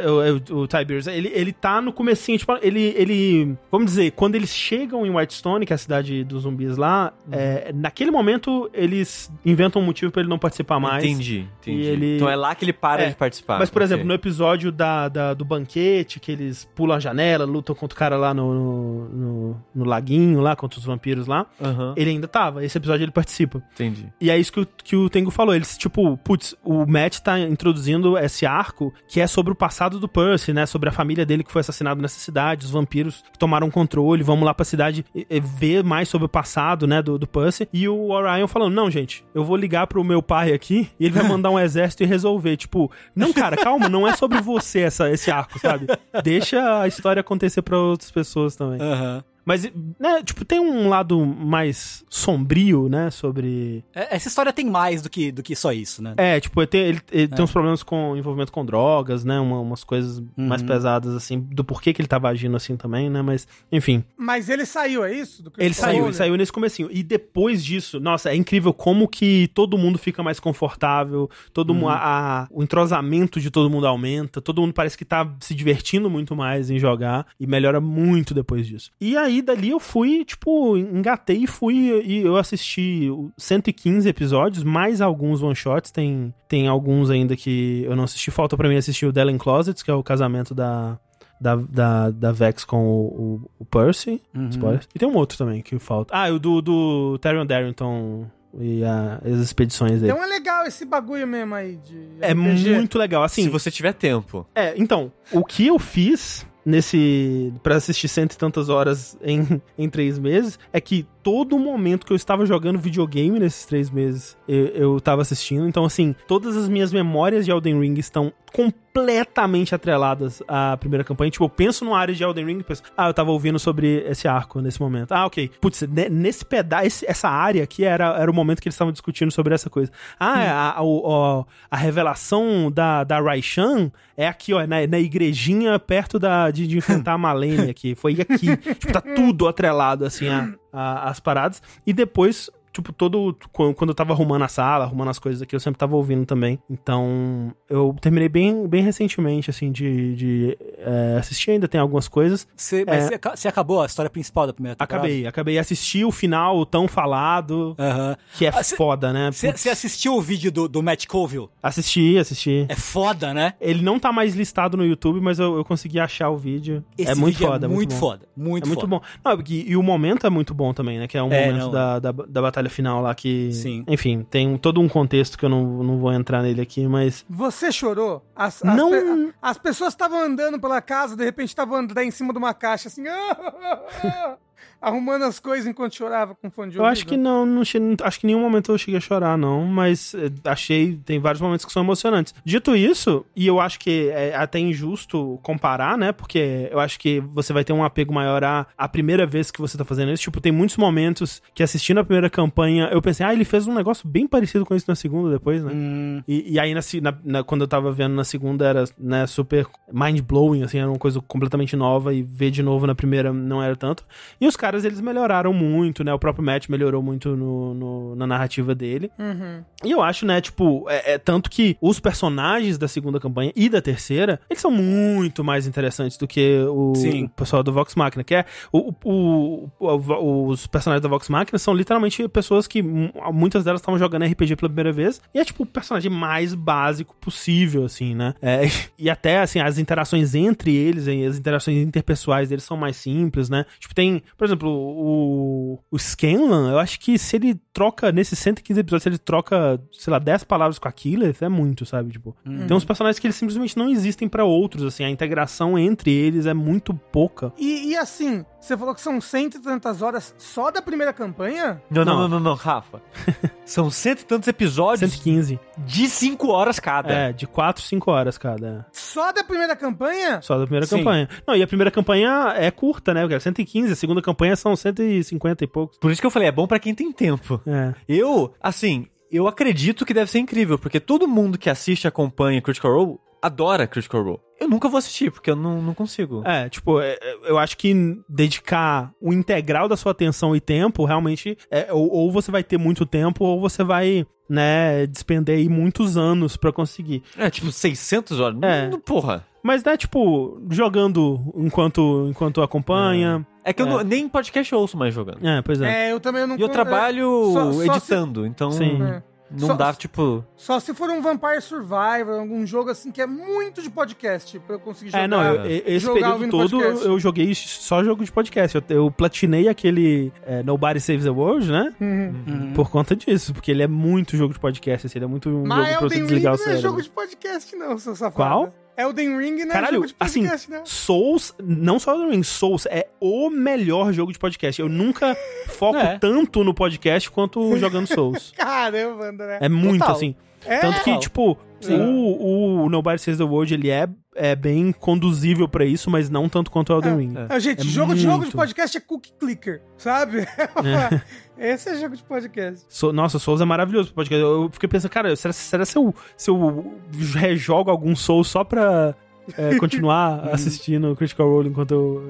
S1: o, o, o Tiberius, ele, ele tá no comecinho, tipo, ele, ele... Vamos dizer, quando eles chegam em Whitestone, que é a cidade dos zumbis lá, é, naquele momento eles inventam um motivo pra ele não participar mais.
S3: Entendi, entendi.
S1: E ele-
S3: Então é lá que ele para
S1: É,
S3: de participar.
S1: Mas, por exemplo, no episódio da, da- do banquete, que eles pulam a janela, lutam contra o cara lá no, no, no- no laguinho, lá, contra os vampiros lá,
S3: Aham,
S1: ele ainda tava. Esse episódio ele participa.
S3: Entendi.
S1: E é isso que o, que o Tengu falou. Eles, tipo, putz, o Matt tá introduzindo esse arco que é sobre o passado do Percy, né? Sobre a família dele que foi assassinado nessa cidade, os vampiros que tomaram controle. Vamos lá pra cidade e, e ver mais sobre o passado, né? Do, do Percy. E o Orion falando: Não, gente, eu vou ligar pro meu pai aqui e ele vai mandar um exército e resolver. Tipo, não, cara, calma, não é sobre você essa, esse arco, sabe? Deixa a história acontecer pra outras pessoas também.
S4: Aham.
S1: Mas, né, tipo, tem um lado mais sombrio, né? Sobre
S4: É, Essa história tem mais do que, do que só isso, né?
S1: é, tipo, ele tem, ele, ele tem uns problemas com envolvimento com drogas, né? Uma- umas coisas mais
S4: Uhum.
S1: pesadas, assim, do porquê que ele tava agindo assim também, né? Mas, enfim.
S2: Mas ele saiu, é isso? Do
S1: Ele saiu,
S2: Ball?
S1: ele saiu nesse comecinho. E depois disso, nossa, é incrível como que todo mundo fica mais confortável, todo
S4: Uhum.
S1: mu- a, a- o entrosamento de todo mundo aumenta, todo mundo parece que tá se divertindo muito mais em jogar e melhora muito depois disso. E aí, dali eu fui, tipo, engatei e fui e eu assisti o 115 episódios, mais alguns one-shots, tem, tem alguns ainda que eu não assisti, falta pra mim assistir o Dellen Closets, que é o casamento da... Da, da, da Vex com o, o, o Percy.
S4: Uhum.
S1: E tem um outro também que falta. Ah, o do, do Tyrion Darrington e a- as expedições dele.
S2: Então é legal esse bagulho mesmo aí de
S1: é
S2: RPG.
S1: muito legal. Assim,
S3: Se você tiver tempo.
S1: é, então, o que eu fiz nesse. pra assistir cento e tantas horas em, em três meses é que todo momento que eu estava jogando videogame nesses três meses eu, eu tava assistindo. Então, assim, todas as minhas memórias de Elden Ring estão completamente atreladas à primeira campanha. Tipo, eu penso numa área de Elden Ring e penso, ah, eu tava ouvindo sobre esse arco nesse momento. Ah, ok. Putz, ne- nesse pedaço, essa área aqui era, era o momento que eles estavam discutindo sobre essa coisa. Ah, é, a, a, o- a revelação da, da Raishan é aqui, ó, na, na igrejinha perto da, de, de enfrentar a Malene aqui. Foi aqui. tipo, tá tudo atrelado, assim, a, a- as paradas. E depois, tipo, todo. Quando eu tava arrumando a sala, arrumando as coisas aqui, eu sempre tava ouvindo também. Então, eu terminei bem, bem recentemente, assim, de, de é, assistir. Ainda tem algumas coisas.
S4: Você, mas
S1: É.
S4: você, aca- você acabou a história principal da primeira temporada?
S1: Acabei, acabei. Assisti o final tão falado,
S4: Aham.
S1: que é
S4: Ah, cê-
S1: foda, né?
S4: Você assistiu o vídeo do, do Matt Colville?
S1: Assisti, assisti.
S4: É foda, né?
S1: Ele não tá mais listado no YouTube, mas eu, eu consegui achar o vídeo.
S4: Esse
S1: é muito
S4: vídeo
S1: foda,
S4: é muito
S1: bom.
S4: foda. Muito
S1: É muito
S4: foda.
S1: bom. Não, porque- e o momento é muito bom também, né? Que é um
S4: É,
S1: momento
S4: não,
S1: da, da, da batalha final lá que.
S4: Sim.
S1: Enfim, tem um- todo um contexto que eu não, não vou entrar nele aqui, mas.
S2: Você chorou? As, as
S1: Não-
S2: pe- as pessoas estavam andando pela casa, de repente estavam andando em cima de uma caixa, assim. Arrumando as coisas enquanto chorava com fone de
S1: Eu
S2: ouvido?
S1: acho que não, não acho que em nenhum momento eu cheguei a chorar, não, mas eh, achei, tem vários momentos que são emocionantes. Dito isso, e eu acho que é até injusto comparar, né, porque eu acho que você vai ter um apego maior à, à primeira vez que você tá fazendo isso, tipo, tem muitos momentos que assistindo a primeira campanha, eu pensei, ah, ele fez um negócio bem parecido com isso na segunda depois, né.
S4: Hum,
S1: E, e aí, na- na- quando eu tava vendo na segunda, era né, super mind-blowing, assim, era uma coisa completamente nova, e ver de novo na primeira não era tanto. E os caras, eles melhoraram muito, né? O próprio Matt melhorou muito no, no- na narrativa dele.
S2: Uhum.
S1: E eu acho, né, tipo, é, é tanto que os personagens da segunda campanha e da terceira, eles são muito mais interessantes do que o, o pessoal do Vox Machina, que é o, o- o- os personagens da Vox Machina são literalmente pessoas que mu- muitas delas estavam jogando RPG pela primeira vez, e é tipo o personagem mais básico possível, assim, né? É, e até, assim, as interações entre eles, as interações interpessoais deles são mais simples, né? Tipo, tem, por exemplo, o, o Scanlan, eu acho que se ele troca, nesses 115 episódios, se ele troca, sei lá, 10 palavras com a Killer, é muito, sabe? Tipo,
S2: Uhum.
S1: tem uns personagens que eles simplesmente não existem pra outros, assim, a integração entre eles é muito pouca.
S2: E, e assim, você falou que são cento e tantas horas só da primeira campanha?
S3: Não, não,
S1: Não.
S3: não, não, Rafa. São cento e tantos episódios
S1: 115.
S3: de cinco horas cada.
S1: É, de 4, 5 horas cada.
S2: Só da primeira campanha?
S1: Só da primeira
S4: Sim.
S1: campanha. Não, e a primeira campanha é curta, né? Porque é 115, a segunda campanha são 150 e poucos.
S3: Por isso que eu falei, é bom pra quem tem tempo.
S1: É.
S3: Eu, assim, eu acredito que deve ser incrível, porque todo mundo que assiste e acompanha Critical Role adora Critical Role. Eu nunca vou assistir, porque eu não, não consigo.
S1: É, tipo, é, é, eu acho que dedicar o integral da sua atenção e tempo, realmente, é, ou, ou você vai ter muito tempo, ou você vai, né, despender aí muitos anos pra conseguir.
S3: É, tipo, 600 horas.
S1: É.
S3: Porra.
S1: Mas, né, tipo, jogando enquanto, enquanto acompanha.
S3: É que eu
S1: É.
S3: não- nem podcast eu ouço mais jogando.
S1: É, pois é.
S2: É, eu também não
S3: E eu trabalho
S2: só- só
S3: editando, então
S1: Sim.
S2: É.
S3: não
S2: Só-
S3: dá, tipo...
S2: Só se for um Vampire Survivor, algum jogo assim que é muito de podcast pra eu conseguir jogar.
S1: É, não, eu- e- esse
S2: jogar
S1: período
S2: ouvindo
S1: todo eu,
S2: podcast.
S1: eu joguei só jogo de podcast. Eu, eu platinei aquele é, Nobody Saves the World, né?
S2: Uhum.
S4: uhum.
S1: Por conta disso, porque ele é muito jogo de podcast, assim, ele é muito um
S2: Mas
S1: jogo pra você
S2: Elden Ring
S1: desligar o
S2: não é
S1: cérebro.
S2: jogo de podcast, não, seu safado.
S1: Qual?
S2: Elden Ring não é
S1: Caralho,
S2: jogo de
S1: assim,
S2: podcast, não.
S1: Souls, não só Elden Ring, Souls é o melhor jogo de podcast. Eu nunca foco
S4: É.
S1: tanto no podcast quanto jogando Souls.
S2: Caramba, André.
S1: É muito
S4: Total.
S1: assim.
S2: É?
S1: Tanto que,
S4: Total.
S1: tipo. O, o Nobody Saves the World, ele é, é bem conduzível pra isso, mas não tanto quanto o Elden Ring.
S2: Ah, gente,
S1: É
S2: jogo, de jogo de
S1: muito.
S2: podcast é cookie clicker, sabe? Esse é jogo de podcast.
S1: So- nossa, Souls é maravilhoso pro podcast. Eu fiquei pensando, cara, será, será se, eu, se eu rejogo algum Souls só pra é, continuar assistindo o Critical Role enquanto eu,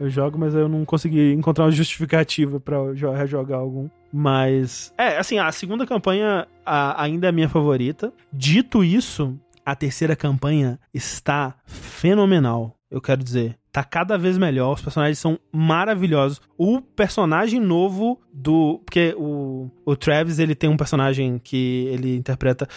S1: eu, eu jogo, mas eu não consegui encontrar uma justificativa pra jo- rejogar algum. Mas, é, assim, a segunda campanha a- ainda é a minha favorita. Dito isso, a terceira campanha está fenomenal. Eu quero dizer, tá cada vez melhor, os personagens são maravilhosos. O personagem novo do. Porque o, o Travis, ele tem um personagem que ele interpreta.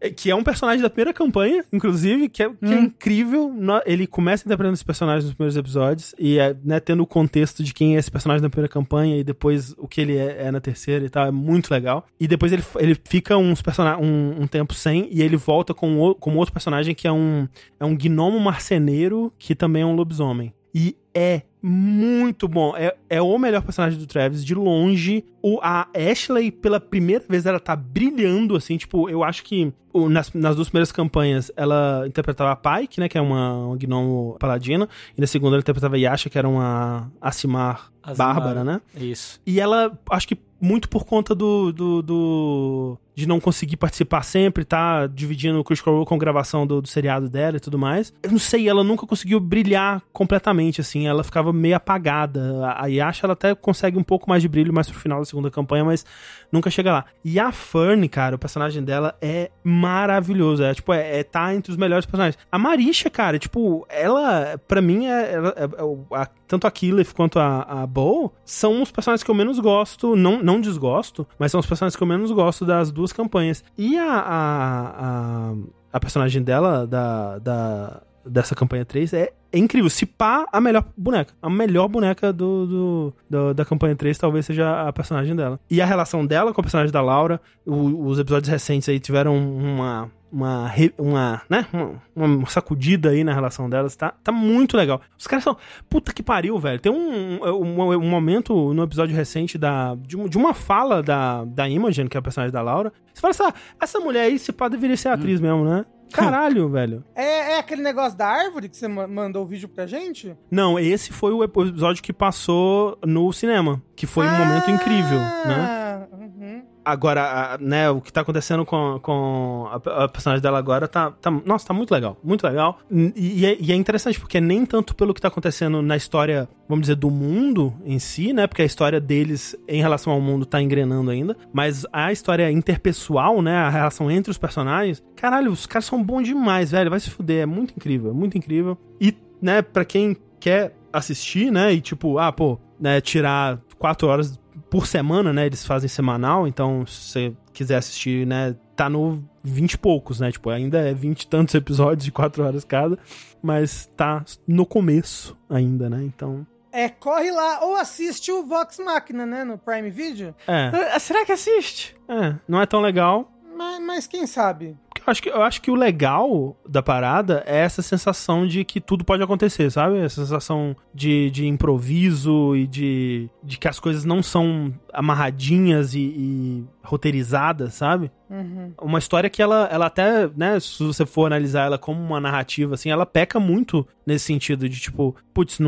S1: é, Que é um personagem da primeira campanha, inclusive, que é, que é incrível. No- Ele começa interpretando esse personagem nos primeiros episódios, e é, né, tendo o contexto de quem é esse personagem na primeira campanha e depois o que ele é, é na terceira e tal, é muito legal. E depois ele, ele fica uns persona um, um tempo sem, e ele volta com, o, com outro personagem que é um, é um gnomo marceneiro que também é um lobisomem. E é muito bom. É, é o melhor personagem do Travis, de longe. O, a Ashley, pela primeira vez, ela tá brilhando, assim, tipo, eu acho que o- nas, nas duas primeiras campanhas ela interpretava a Pike, né, que é uma, uma gnomo paladina, e na segunda ela interpretava a Yasha, que era uma Asimar, bárbara, né?
S4: Isso.
S1: E ela, acho que muito por conta do, do, do- de não conseguir participar sempre, tá dividindo o Critical Role com gravação do, do seriado dela e tudo mais. Eu não sei, ela nunca conseguiu brilhar completamente, assim, ela ficava meio apagada. A, Yasha, ela até consegue um pouco mais de brilho mais pro final da segunda campanha, mas nunca chega lá. E a Fern, cara, o personagem dela é maravilhoso, é, tipo, é, é tá entre os melhores personagens. A Marisha, cara, tipo, ela, pra mim, é, é- é a- tanto a Killif quanto a, a Bo são os personagens que eu menos gosto, não, não desgosto, mas são os personagens que eu menos gosto das duas campanhas. E a, a, a, a personagem dela, da, da dessa campanha 3 é, é incrível. Se pá, a melhor boneca. A melhor boneca do, do- do- da campanha 3 talvez seja a personagem dela. E a relação dela com a personagem da Laura, o- os episódios recentes aí tiveram uma. Uma, uma, né? Uma, uma sacudida aí na relação delas, tá, tá muito legal. Os caras são. Puta que pariu, velho. Tem um, um, um momento no episódio recente da, de, de uma fala da, da Imogen, que é a personagem da Laura. Você fala assim: ah, essa mulher aí, se pá, deveria ser atriz mesmo, né? Caralho, velho.
S2: É, é aquele negócio da árvore que você ma- mandou o vídeo pra gente?
S1: Não, esse foi o episódio que passou no cinema, que foi um momento incrível, né?
S2: Ah, uhum.
S1: Agora, né, o que tá acontecendo com, com a, a personagem dela agora tá, tá. Nossa, tá muito legal, muito legal. E, e é, e é interessante, porque nem tanto pelo que tá acontecendo na história, vamos dizer, do mundo em si, né? Porque a história deles em relação ao mundo tá engrenando ainda. Mas a história interpessoal, né? A relação entre os personagens. Caralho, os caras são bons demais, velho. Vai se fuder. É muito incrível, é muito incrível. E, né, pra quem quer assistir, né? E tipo, ah, pô, né, tirar quatro horas por semana, né? Eles fazem semanal, então se você quiser assistir, né? Tá no 20 e poucos, né? Tipo, ainda é 20 e tantos episódios de 4 horas cada, mas tá no começo ainda, né? Então.
S2: É, corre lá ou assiste o Vox Machina, né, no Prime Video.
S1: É.
S3: Ah, Será que assiste?
S1: É, não é tão legal.
S2: Mas, mas quem sabe?
S1: Eu acho, que, eu acho que o legal da parada é essa sensação de que tudo pode acontecer, sabe? Essa sensação de, de improviso e de, de que as coisas não são amarradinhas e, e roteirizadas, sabe?
S2: Uhum.
S1: Uma história que ela, ela até, né, se você for analisar ela como uma narrativa, assim, ela peca muito nesse sentido de, tipo, putz,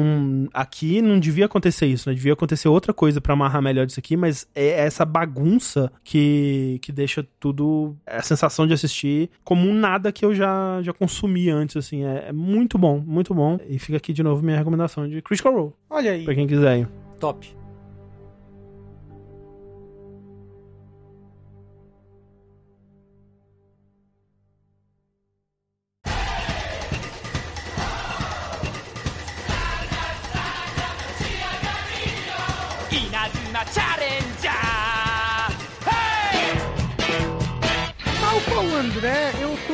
S1: aqui não devia acontecer isso, né? Devia acontecer outra coisa pra amarrar melhor isso aqui, mas é essa bagunça que, que deixa tudo, a sensação de assistir como um nada que eu já, já consumi antes, assim. É, é muito bom, muito bom. E fica aqui de novo minha recomendação de Critical Role,
S2: Olha aí.
S1: pra quem quiser.
S4: Top.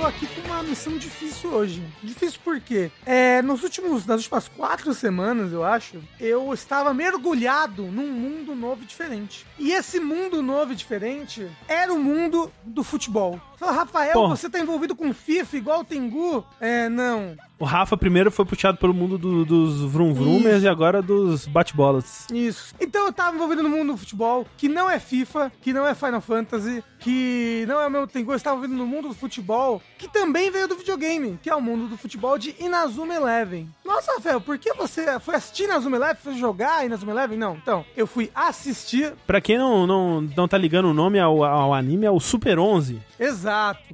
S2: Tô aqui com uma missão difícil hoje. Difícil por quê? É, nos últimos, nas últimas quatro semanas, eu acho, eu estava mergulhado num mundo novo e diferente. E esse mundo novo e diferente era o mundo do futebol. Fala, Rafael,
S1: Porra.
S2: você tá envolvido com FIFA igual o Tengu? É, não.
S1: O Rafa primeiro foi puxado pelo mundo do- dos Vroom Vroomers
S2: Isso.
S1: e agora dos bate-bolas.
S2: Isso. Então eu tava envolvido no mundo do futebol, que não é FIFA, que não é Final Fantasy, que não é o meu Tengu, eu estava envolvido no mundo do futebol, que também veio do videogame, que é o mundo do futebol de Inazuma Eleven. Nossa, Rafael, por que você foi assistir Inazuma Eleven? Foi jogar Inazuma Eleven? Não, então, eu fui assistir
S1: Pra quem não, não, não tá ligando o nome ao, ao anime, é o Super 11.
S2: Exato.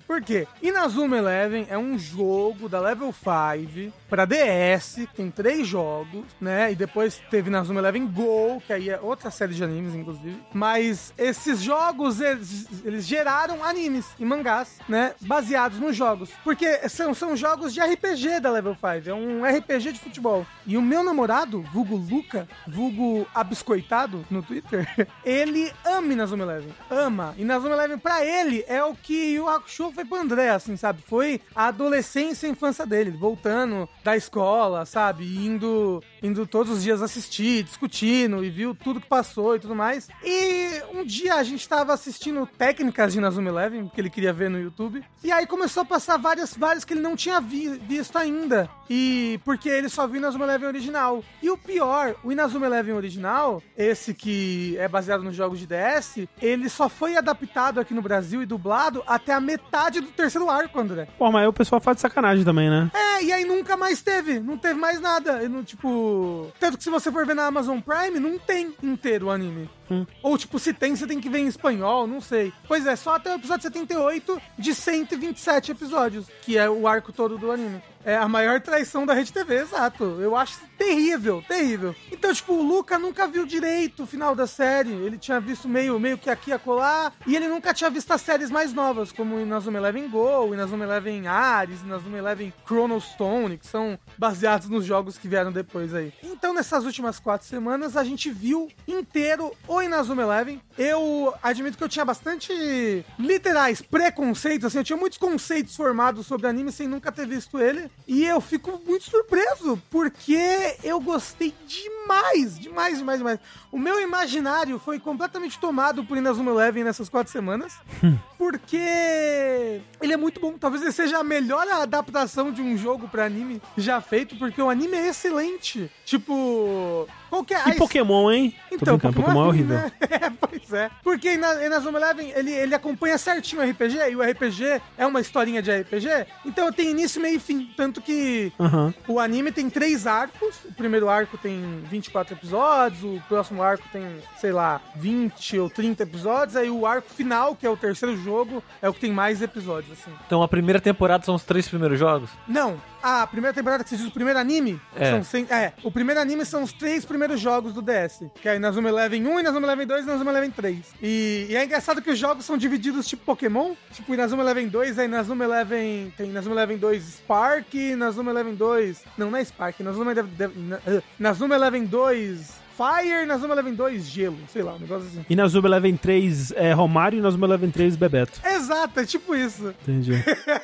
S2: Por quê? Inazuma Eleven é um jogo da Level 5 pra DS, tem três jogos, né? E depois teve Inazuma Eleven Go, que aí é outra série de animes, inclusive. Mas esses jogos, eles, eles geraram animes e mangás, né? Baseados nos jogos. Porque são, são jogos de RPG da Level 5. É um RPG de futebol. E o meu namorado, vulgo Luca, vulgo Abiscoitado no Twitter, ele ama Inazuma Eleven. Ama. Inazuma Eleven, pra ele, é o que o Hakusho foi pro André, assim, sabe? Foi a adolescência e a infância dele, voltando da escola, sabe? Indo, indo todos os dias assistir, discutindo e viu tudo que passou e tudo mais. E um dia a gente tava assistindo técnicas de Inazuma Eleven, que ele queria ver no YouTube. E aí começou a passar várias, várias que ele não tinha vi- visto ainda. E porque ele só viu Inazuma Eleven original. E o pior, o Inazuma Eleven original, esse que é baseado nos jogos de DS, ele só foi adaptado aqui no Brasil e dublado até a metade do terceiro arco, André.
S1: Pô, mas aí o pessoal faz de sacanagem também, né?
S2: É, e aí nunca mais teve. Não teve mais nada. E não, tipo. Tanto que se você for ver na Amazon Prime, não tem inteiro o anime. Ou, tipo, se tem, você tem que ver em espanhol, não sei. Pois é, só até o episódio 78 de 127 episódios, que é o arco todo do anime. É a maior traição da Rede TV, exato. Eu acho terrível, terrível. Então, tipo, o Luca nunca viu direito o final da série. Ele tinha visto meio, meio que aqui e acolá. E ele nunca tinha visto as séries mais novas, como Inazuma Eleven Go, Inazuma Eleven Ares, Inazuma Eleven Chrono Stone, que são baseados nos jogos que vieram depois aí. Então, nessas últimas quatro semanas, a gente viu inteiro o Inazuma Eleven. Eu admito que eu tinha bastante literais preconceitos, assim, eu tinha muitos conceitos formados sobre anime sem nunca ter visto ele. E eu fico muito surpreso, porque eu gostei demais, demais, demais, demais. O meu imaginário foi completamente tomado por Inazuma Eleven nessas quatro semanas, porque ele é muito bom. Talvez ele seja a melhor adaptação de um jogo pra anime já feito, porque o anime é excelente. Tipo, qual que é a
S1: E Pokémon, hein?
S2: Então,
S1: brincando, Pokémon é
S2: ruim,
S1: horrível.
S2: né? É, pois é. Porque em Na- Inazuma Eleven, ele, ele acompanha certinho o RPG, e o RPG é uma historinha de RPG, então tem início, meio e fim. Tanto que o anime tem três arcos. O primeiro arco tem 24 episódios, o próximo arco tem, sei lá, 20 ou 30 episódios, aí o arco final, que é o terceiro jogo, é o que tem mais episódios, assim.
S3: Então a primeira temporada são os três primeiros jogos?
S2: Não, a primeira temporada que você diz o primeiro anime,
S3: É.
S2: são cem- é, o primeiro anime são os três primeiros jogos do DS, que é Inazuma Eleven 1, Inazuma Eleven 2 e Inazuma Eleven 3. E, e é engraçado que os jogos são divididos tipo Pokémon, tipo Inazuma Eleven 2 é Inazuma Eleven, tem Inazuma Eleven 2 Spark, Inazuma Eleven 2, não, não é Spark, Inazuma Eleven, Ina- Inazuma Eleven 2 Fire, Inazuma Eleven 2 Gelo, sei lá, um negócio assim.
S1: Inazuma Eleven 3 é Romário e Inazuma Eleven 3 Bebeto.
S2: Exato, é tipo isso.
S1: Entendi.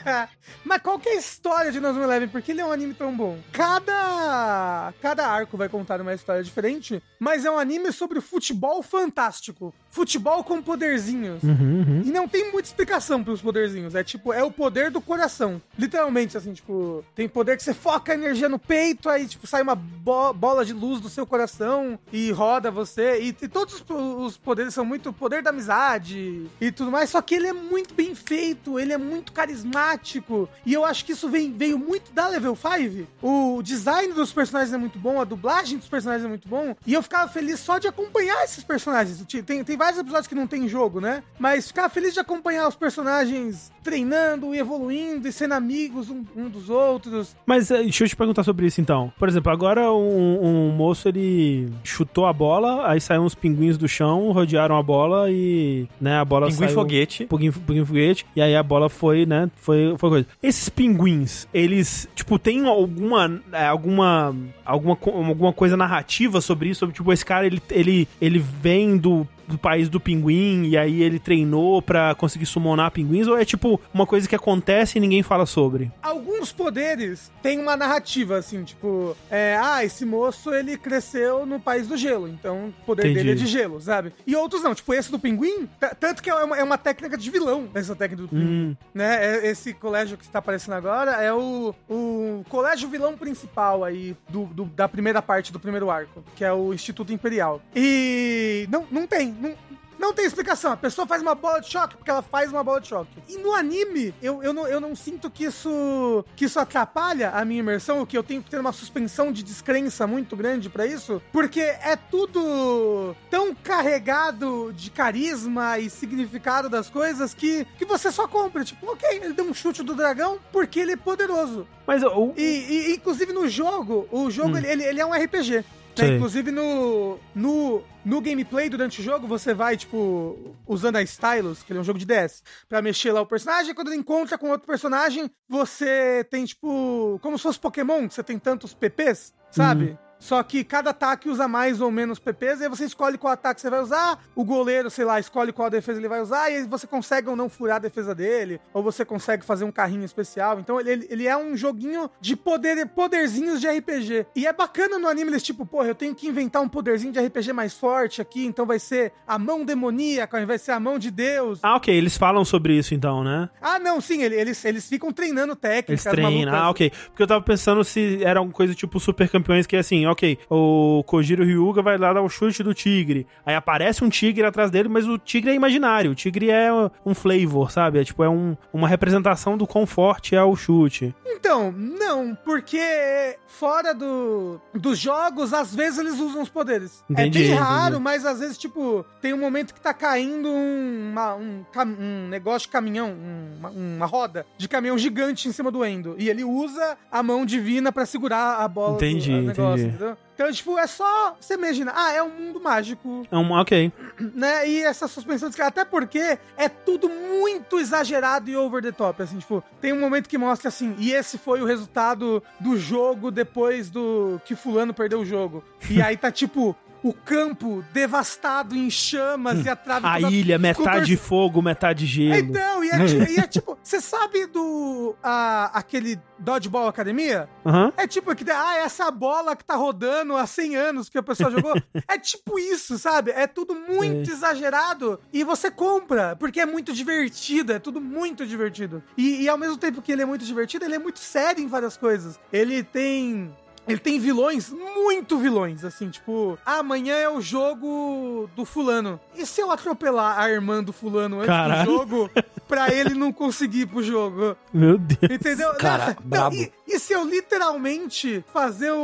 S2: Mas qual que é a história de Inazuma Eleven? Por que ele é um anime tão bom? Cada, cada arco vai contar uma história diferente, mas é um anime sobre futebol fantástico. Futebol com poderzinhos.
S1: Uhum, uhum.
S2: E não tem muita explicação pros poderzinhos. É tipo, é o poder do coração. Literalmente, assim, tipo, tem poder que você foca a energia no peito, aí, tipo, sai uma bo- bola de luz do seu coração e roda você. E, e todos os, poderes são muito poder da amizade e tudo mais. Só que ele é muito bem feito, ele é muito carismático. E eu acho que isso vem, veio muito da Level 5. O design dos personagens é muito bom, a dublagem dos personagens é muito bom. E eu ficava feliz só de acompanhar esses personagens. Tem, tem vários episódios que não tem jogo, né? Mas ficava feliz de acompanhar os personagens treinando e evoluindo e sendo amigos um, um dos outros.
S1: Mas eh, deixa eu te perguntar sobre isso então. Por exemplo, agora um, um moço ele chutou a bola, aí saíram uns pinguins do chão, rodearam a bola e, né, a bola
S3: Pinguim
S1: saiu...
S3: foguete.
S1: Pinguim, pinguim foguete, e aí a bola foi, né, foi, foi coisa. Esses pinguins, eles, tipo, tem alguma, é, alguma, alguma, alguma coisa narrativa sobre isso? Sobre, tipo, esse cara, ele, ele, ele vem do do país do pinguim e aí ele treinou pra conseguir summonar pinguins ou é tipo uma coisa que acontece e ninguém fala sobre?
S2: Alguns poderes têm uma narrativa, assim, tipo, é, ah, esse moço ele cresceu no país do gelo, então o poder
S1: Entendi.
S2: dele é de gelo, sabe? E outros não, tipo, esse do pinguim, tanto que é uma, é uma técnica de vilão, essa técnica do pinguim.
S1: Hum,
S2: né? É- Esse colégio que está aparecendo agora é o, o colégio vilão principal aí do, do- da primeira parte do primeiro arco, que é o Instituto Imperial. E não, não tem, não, não tem explicação. A pessoa faz uma bola de choque porque ela faz uma bola de choque. E no anime, eu, eu, não, eu não sinto que isso, que isso atrapalha a minha imersão, que eu tenho que ter uma suspensão de descrença muito grande pra isso, porque é tudo tão carregado de carisma e significado das coisas que, que você só compra. Tipo, ok, ele deu um chute do dragão porque ele é poderoso.
S1: mas o,
S2: E, e, inclusive no jogo, o jogo
S1: Hum.
S2: ele, ele é um RPG. Né? Inclusive no, no, no gameplay durante o jogo, você vai, tipo, usando a Stylus, que ele é um jogo de DS, pra mexer lá o personagem. Quando ele encontra com outro personagem, você tem, tipo, como se fosse Pokémon, que você tem tantos PPs, sabe? Só que cada ataque usa mais ou menos PPs, e aí você escolhe qual ataque você vai usar, o goleiro, sei lá, escolhe qual defesa ele vai usar, e aí você consegue ou não furar a defesa dele, ou você consegue fazer um carrinho especial. Então ele, ele, é um joguinho de poder, poderzinhos de RPG. E é bacana no anime eles, tipo, porra, eu tenho que inventar um poderzinho de RPG mais forte aqui, então vai ser a mão demoníaca, vai ser a mão de Deus.
S1: Ah, ok, eles falam sobre isso então, né?
S2: Ah, não, sim, ele- eles, eles ficam treinando
S1: Eles
S2: técnicas.
S1: treinam.
S2: malucas.
S1: Ah, ok. Porque eu tava pensando se era alguma coisa tipo super campeões que é assim, ok, o Kojiro Ryuga vai lá dar o chute do tigre. Aí aparece um tigre atrás dele, mas o tigre é imaginário. O tigre é um flavor, sabe? É tipo, é um, uma representação do quão forte é o chute.
S2: Então, não, porque fora do, dos jogos, às vezes eles usam os poderes.
S1: Entendi,
S2: é bem raro,
S1: entendi.
S2: mas às vezes, tipo, tem um momento que tá caindo um, uma- um, um negócio de caminhão, um- uma, uma roda de caminhão gigante em cima do Endo. E ele usa a mão divina pra segurar a bola
S1: Entendi,
S2: do a negócio,
S1: entendi.
S2: Entendeu? Então, tipo, é só você imaginar, ah, é um mundo mágico,
S1: É um, ok.
S2: né? E essa suspensão de até porque é tudo muito exagerado e over the top, assim, tipo, tem um momento que mostra assim, e esse foi o resultado do jogo depois do que fulano perdeu o jogo. E aí tá tipo o campo devastado em chamas e a trave
S1: A
S2: toda
S1: ilha, metade
S2: torce-
S1: fogo, metade gelo.
S2: Então, e é, e é tipo, você sabe do a, aquele Dodgeball Academia?
S1: Aham.
S2: É tipo que, ah, essa bola que tá rodando há 100 anos que a pessoa jogou. é tipo isso, sabe? É tudo muito exagerado e você compra, porque é muito divertido, é tudo muito divertido. E, e ao mesmo tempo que ele é muito divertido, ele é muito sério em várias coisas. Ele tem. Ele tem vilões, muito vilões, assim, tipo, ah, amanhã é o jogo do fulano. E se eu atropelar a irmã do fulano antes
S1: Caralho.
S2: do jogo, pra ele não conseguir ir pro jogo?
S1: Meu Deus.
S2: Entendeu?
S4: Cara,
S2: Não. E, e se eu literalmente fazer o,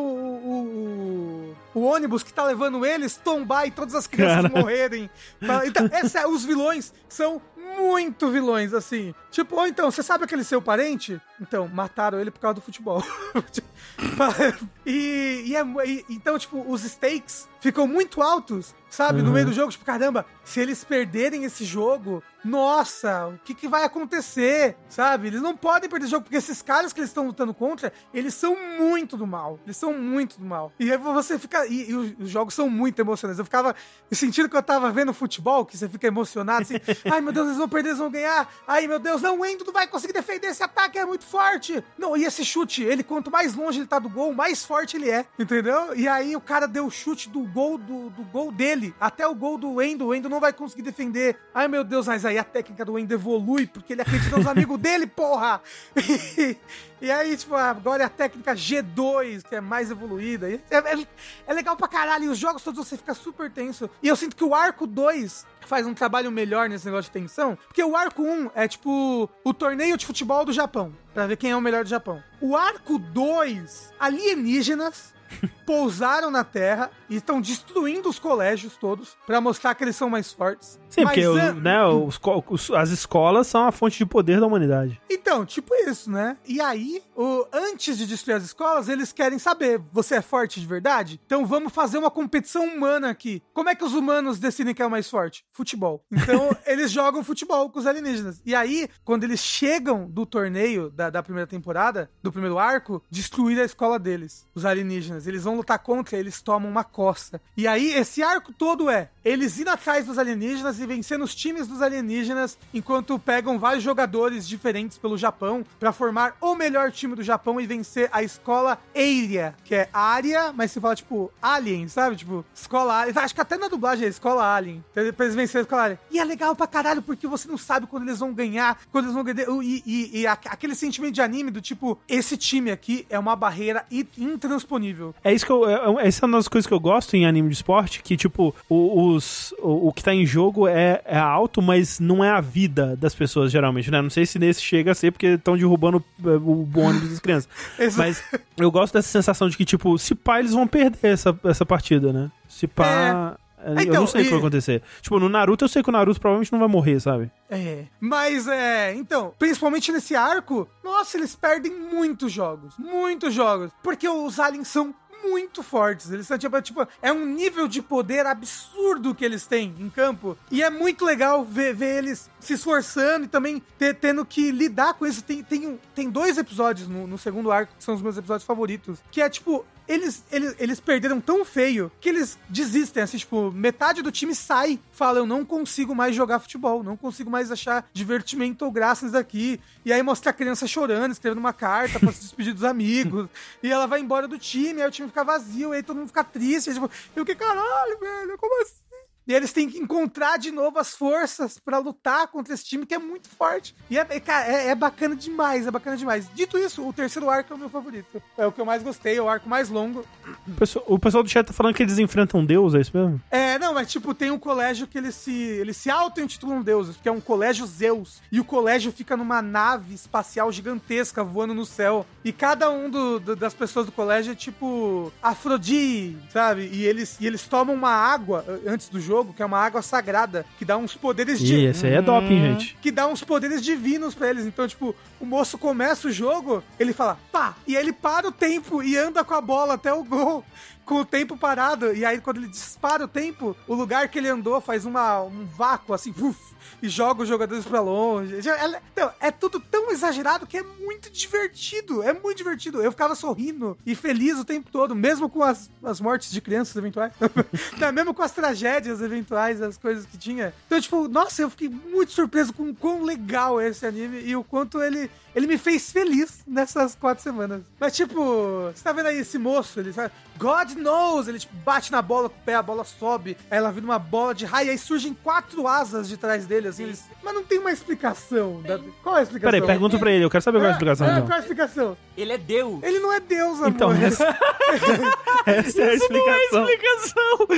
S2: o, o ônibus que tá levando eles tombar e todas as crianças
S1: Cara.
S2: morrerem? Pra- Então, essa- os vilões são muito vilões, assim. Tipo, ou então, você sabe aquele seu parente? Então, mataram ele por causa do futebol. e, e é e- então, tipo, os stakes ficam muito altos, sabe? No
S1: Uhum.
S2: meio do jogo, tipo, caramba, se eles perderem esse jogo, nossa, o que, que vai acontecer, sabe? Eles não podem perder esse jogo, porque esses caras que eles estão lutando contra, eles são muito do mal. Eles são muito do mal. E aí você fica. E, e os, os jogos são muito emocionantes. Eu ficava sentindo que eu tava vendo futebol, que você fica emocionado assim. Ai, meu Deus, eles vão perder, eles vão ganhar. Ai, meu Deus, não, o Endo não vai conseguir defender esse ataque, é muito forte. Não, e esse chute, ele, quanto mais longe ele tá do gol, mais forte ele é. Entendeu? E aí o cara deu o chute do gol do, do gol dele até o gol do Endo. O Endo não vai conseguir defender. Ai, meu Deus, mas aí a técnica do Endo evolui, porque ele acredita nos amigos dele, porra! E, aí, tipo, agora é a técnica G2, que é mais evoluída. É, é- é legal pra caralho. E os jogos todos você fica super tenso. E eu sinto que o arco 2 faz um trabalho melhor nesse negócio de tensão. Porque o arco 1 é tipo o torneio de futebol do Japão. Pra ver quem é o melhor do Japão. O arco 2, alienígenas pousaram na Terra e estão destruindo os colégios todos pra mostrar que eles são mais fortes.
S1: Sim,
S2: Mas
S1: porque o-
S2: an-
S1: né, os os- as escolas são a fonte de poder da humanidade.
S2: Então, tipo isso, né? E aí, o- antes de destruir as escolas, eles querem saber: você é forte de verdade? Então vamos fazer uma competição humana aqui. Como é que os humanos decidem quem é o mais forte? Futebol. Então eles jogam futebol com os alienígenas. E aí, quando eles chegam do torneio da, da primeira temporada, do primeiro arco, destruir a escola deles, os alienígenas. Eles vão lutar contra, eles tomam uma coça. E aí, esse arco todo é eles indo atrás dos alienígenas e vencendo os times dos alienígenas, enquanto pegam vários jogadores diferentes pelo Japão pra formar o melhor time do Japão e vencer a escola Area, que é área, mas se fala tipo Alien, sabe? Tipo, escola Alien. Acho que até na dublagem é escola Alien. Então, Pra eles vencerem a escola Alien. E é legal pra caralho, porque você não sabe quando eles vão ganhar, quando eles vão ganhar. E, e- e aquele sentimento de anime do tipo, esse time aqui é uma barreira intransponível.
S1: É isso que eu. É, é- essa é uma das coisas que eu gosto em anime de esporte, que, tipo, os, o, o que tá em jogo é, é alto, mas não é a vida das pessoas, geralmente, né? Não sei se nesse chega a ser porque estão derrubando é, o, o ônibus das crianças. Mas eu gosto dessa sensação de que, tipo, se pá, eles vão perder essa, essa partida, né? Se pá. é, eu
S2: Então,
S1: não sei o que vai acontecer. Tipo, no Naruto eu sei que o Naruto provavelmente não vai morrer, sabe?
S2: É. Mas é. Então, principalmente nesse arco, nossa, eles perdem muitos jogos. Muitos jogos. Porque os aliens são muito fortes. Eles são, tipo, tipo, é um nível de poder absurdo que eles têm em campo. E é muito legal ver, ver eles se esforçando e também ter- tendo que lidar com isso. Tem, tem, tem dois episódios no, no segundo arco que são os meus episódios favoritos. Que é tipo. Eles, eles, eles perderam tão feio que eles desistem, assim, tipo, metade do time sai, fala, eu não consigo mais jogar futebol, não consigo mais achar divertimento ou graça nisso daqui. E aí mostra a criança chorando, escrevendo uma carta pra se despedir dos amigos, e ela vai embora do time, aí o time fica vazio, aí todo mundo fica triste, aí, tipo, eu que caralho, velho, como assim? E eles têm que encontrar de novo as forças pra lutar contra esse time que é muito forte. E é, é, cara, é- é bacana demais, é bacana demais. Dito isso, o terceiro arco é o meu favorito. É o que eu mais gostei, é o arco mais longo.
S1: O pessoal, o pessoal do chat tá falando que eles enfrentam Deus, é isso mesmo?
S2: É, não, mas tipo, tem um colégio que eles se, eles se auto-intitulam deuses, porque é um colégio Zeus. E o colégio fica numa nave espacial gigantesca voando no céu. E cada um do- do- das pessoas do colégio é tipo Afrodite, sabe? E eles, e eles tomam uma água antes do jogo. Jogo, que é uma água sagrada, que dá uns poderes de.
S1: Ih, esse aí é doping, gente.
S2: Que dá uns poderes divinos pra eles. Então, tipo, o moço começa o jogo, ele fala, pá, e aí ele para o tempo e anda com a bola até o gol. Com o tempo parado, e aí quando ele dispara o tempo, o lugar que ele andou faz uma, um vácuo assim, uf, e joga os jogadores pra longe. É- Então, é tudo tão exagerado que é muito divertido. É muito divertido. Eu ficava sorrindo e feliz o tempo todo, mesmo com as, as mortes de crianças eventuais. Mesmo com as tragédias eventuais, as coisas que tinha. Então, tipo, nossa, eu fiquei muito surpreso com o quão legal é esse anime e o quanto ele, ele me fez feliz nessas quatro semanas. Mas, tipo, você tá vendo aí esse moço, ele sabe? God knows! Ele, tipo, bate na bola com o pé, a bola sobe, aí ela vira uma bola de raio, aí surgem quatro asas de trás dele, assim. eles- Mas não tem uma explicação. da- Qual é a explicação?
S1: Peraí, pergunta pra ele, eu quero saber qual é a
S2: É,
S1: explicação.
S2: é,
S1: então.
S2: qual é a explicação?
S5: Ele é Deus.
S2: Ele não é Deus, amor.
S1: Então, essa, essa é a explicação.
S5: O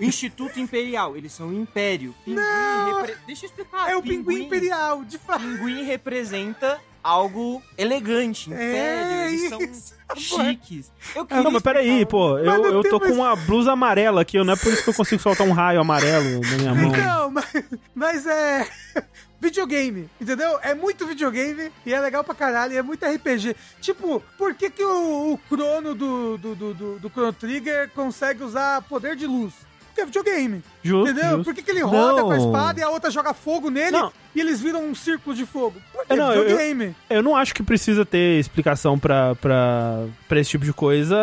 S5: Instituto Imperial, eles são um império. Pinguim repre- Deixa eu explicar.
S2: É o pinguim imperial, de fato.
S5: Pinguim representa algo elegante, império.
S2: É
S5: eles são
S2: isso,
S5: chiques. Eu queria
S1: Não, mas peraí,
S5: explicar-
S1: pô,
S2: Mas
S1: eu,
S2: não
S1: eu tô
S2: mais-
S1: com uma blusa amarela aqui, não é por isso que eu consigo soltar um raio amarelo na minha mão.
S2: Não, mas, mas é. Videogame, entendeu? É muito videogame e é legal pra caralho, e é muito RPG. Tipo, por que, que o, o Crono do, do, do, do, do Chrono Trigger consegue usar poder de luz? Porque é videogame,
S1: Justo,
S2: entendeu?
S1: justo.
S2: Por que, que ele roda
S3: Não.
S2: com a espada e a outra joga fogo nele
S1: Não.
S2: e eles viram um círculo de fogo? Porque
S1: É, não,
S2: é
S1: eu-
S2: videogame.
S1: Eu não acho que precisa ter explicação pra, pra, pra esse tipo de coisa.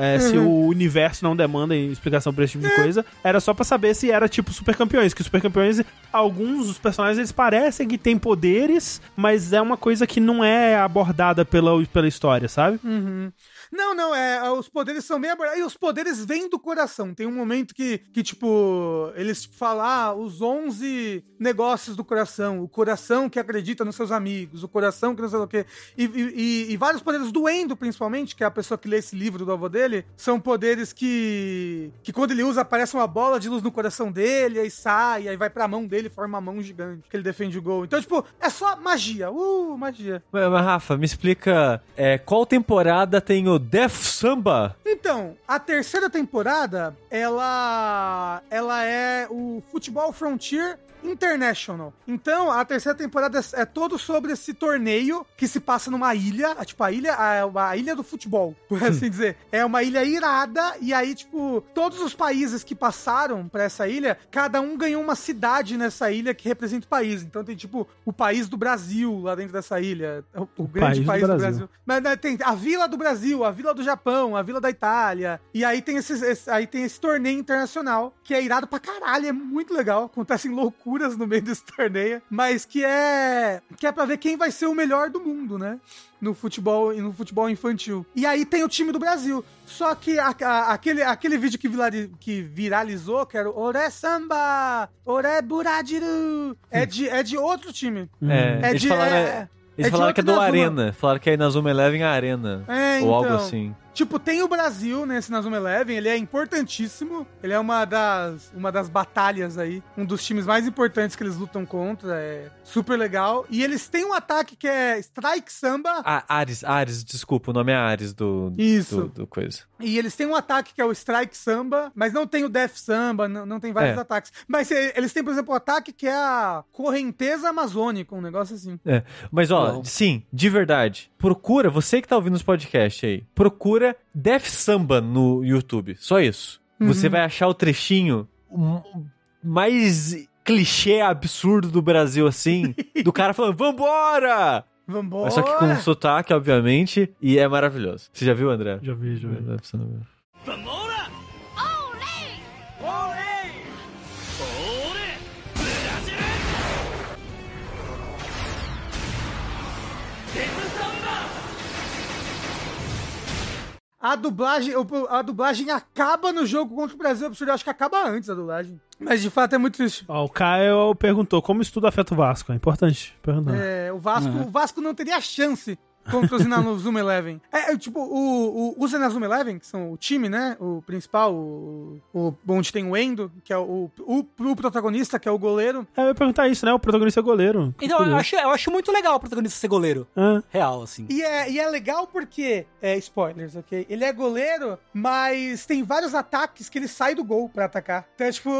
S1: é, Se
S2: Uhum.
S1: o universo não demanda explicação pra esse tipo de coisa. Era só pra saber se era tipo Super Campeões. Que Super Campeões, alguns dos personagens, eles parecem que têm poderes, mas é uma coisa que não é abordada pela, pela história, sabe?
S2: Uhum. Não, não, é, os poderes são bem abordados. E os poderes vêm do coração. Tem um momento que, que tipo, eles falam, ah, os 11 negócios do coração. O coração que acredita nos seus amigos, o coração que não sei o quê. E, e- e- vários poderes do Endo, principalmente, que é a pessoa que lê esse livro do avô dele, são poderes que, que quando ele usa, aparece uma bola de luz no coração dele, aí sai, aí vai pra mão dele forma uma mão gigante, que ele defende o gol. Então, tipo, é só magia. Uh, magia.
S3: Mas, mas, Rafa, me explica é, qual temporada tem o Death Samba?
S2: Então, a terceira temporada, ela ela é o Futebol Frontier International. Então, a terceira temporada é, é todo sobre esse torneio que se passa numa ilha, a- tipo a ilha, a, a ilha do futebol, por assim dizer. É uma ilha irada e aí tipo, todos os países que passaram pra essa ilha, cada um ganhou uma cidade nessa ilha que representa o país. Então tem tipo o país do Brasil lá dentro dessa ilha, o, o grande
S1: país
S2: país,
S1: do
S2: do,
S1: Brasil.
S2: Brasil. Mas né, tem a Vila do Brasil, a Vila do Japão, a Vila da Itália. E aí tem, esses, esse, aí tem esse torneio internacional, que é irado pra caralho, é muito legal. Acontecem loucuras no meio desse torneio, mas que é que é pra ver quem vai ser o melhor do mundo, né? No futebol e no futebol infantil. E aí tem o time do Brasil. Só que a- a- aquele, aquele vídeo que, que viralizou, que era o Ore Samba, Ore Buradiru, é de, é de outro time.
S3: É,
S2: É
S3: eles
S2: de-
S3: falaram,
S2: é-
S3: eles
S2: é
S3: falaram que é do. Arena. Falaram que é Inazuma Eleven Arena.
S2: É,
S3: ou algo
S2: então.
S3: assim.
S2: Tipo, tem o Brasil nesse Nazuma Eleven, ele é importantíssimo. Ele é uma das, uma das batalhas aí, um dos times mais importantes que eles lutam contra, é super legal. E eles têm um ataque que é Strike Samba,
S3: Ah, Ares, Ares, desculpa, o nome é Ares do,
S2: Isso.
S3: do, do coisa.
S2: e eles têm um ataque que é o Strike Samba, mas não tem o Death Samba, não, não tem vários
S3: É.
S2: ataques. Mas eles têm, por exemplo, o ataque que é a Correnteza Amazônica, um negócio assim.
S3: É, mas ó, sim, de verdade. Procura, você que tá ouvindo os podcasts aí, procura Def Samba no YouTube. Só isso. Você vai achar o trechinho mais clichê absurdo do Brasil, assim, do cara falando, vambora!
S2: Vambora!
S3: Mas só que com sotaque, obviamente, e é maravilhoso. Você já viu, André?
S1: Já vi, já vi.
S3: Def
S2: A dublagem, a dublagem acaba no jogo contra o Brasil Absurdo. Eu acho que acaba antes a dublagem. Mas de fato é muito triste.
S1: Ó, o Caio perguntou como isso tudo afeta o Vasco. É importante perguntar.
S2: É, o Vasco, o Vasco não teria chance contra os Inazuma Eleven. É, é, tipo, o, o, os Inazuma Eleven, que são o time, né? O principal, o, o, onde tem o Endo, que é o, o, o protagonista, que é o goleiro.
S1: É, eu ia perguntar isso, né? O protagonista é goleiro. Que
S4: Então, eu acho, eu acho muito legal o protagonista ser goleiro.
S1: Ah,
S4: Real, assim.
S2: E é, e é legal porque, é, spoilers, ok? Ele é goleiro, mas tem vários ataques que ele sai do gol pra atacar. Então, é, tipo,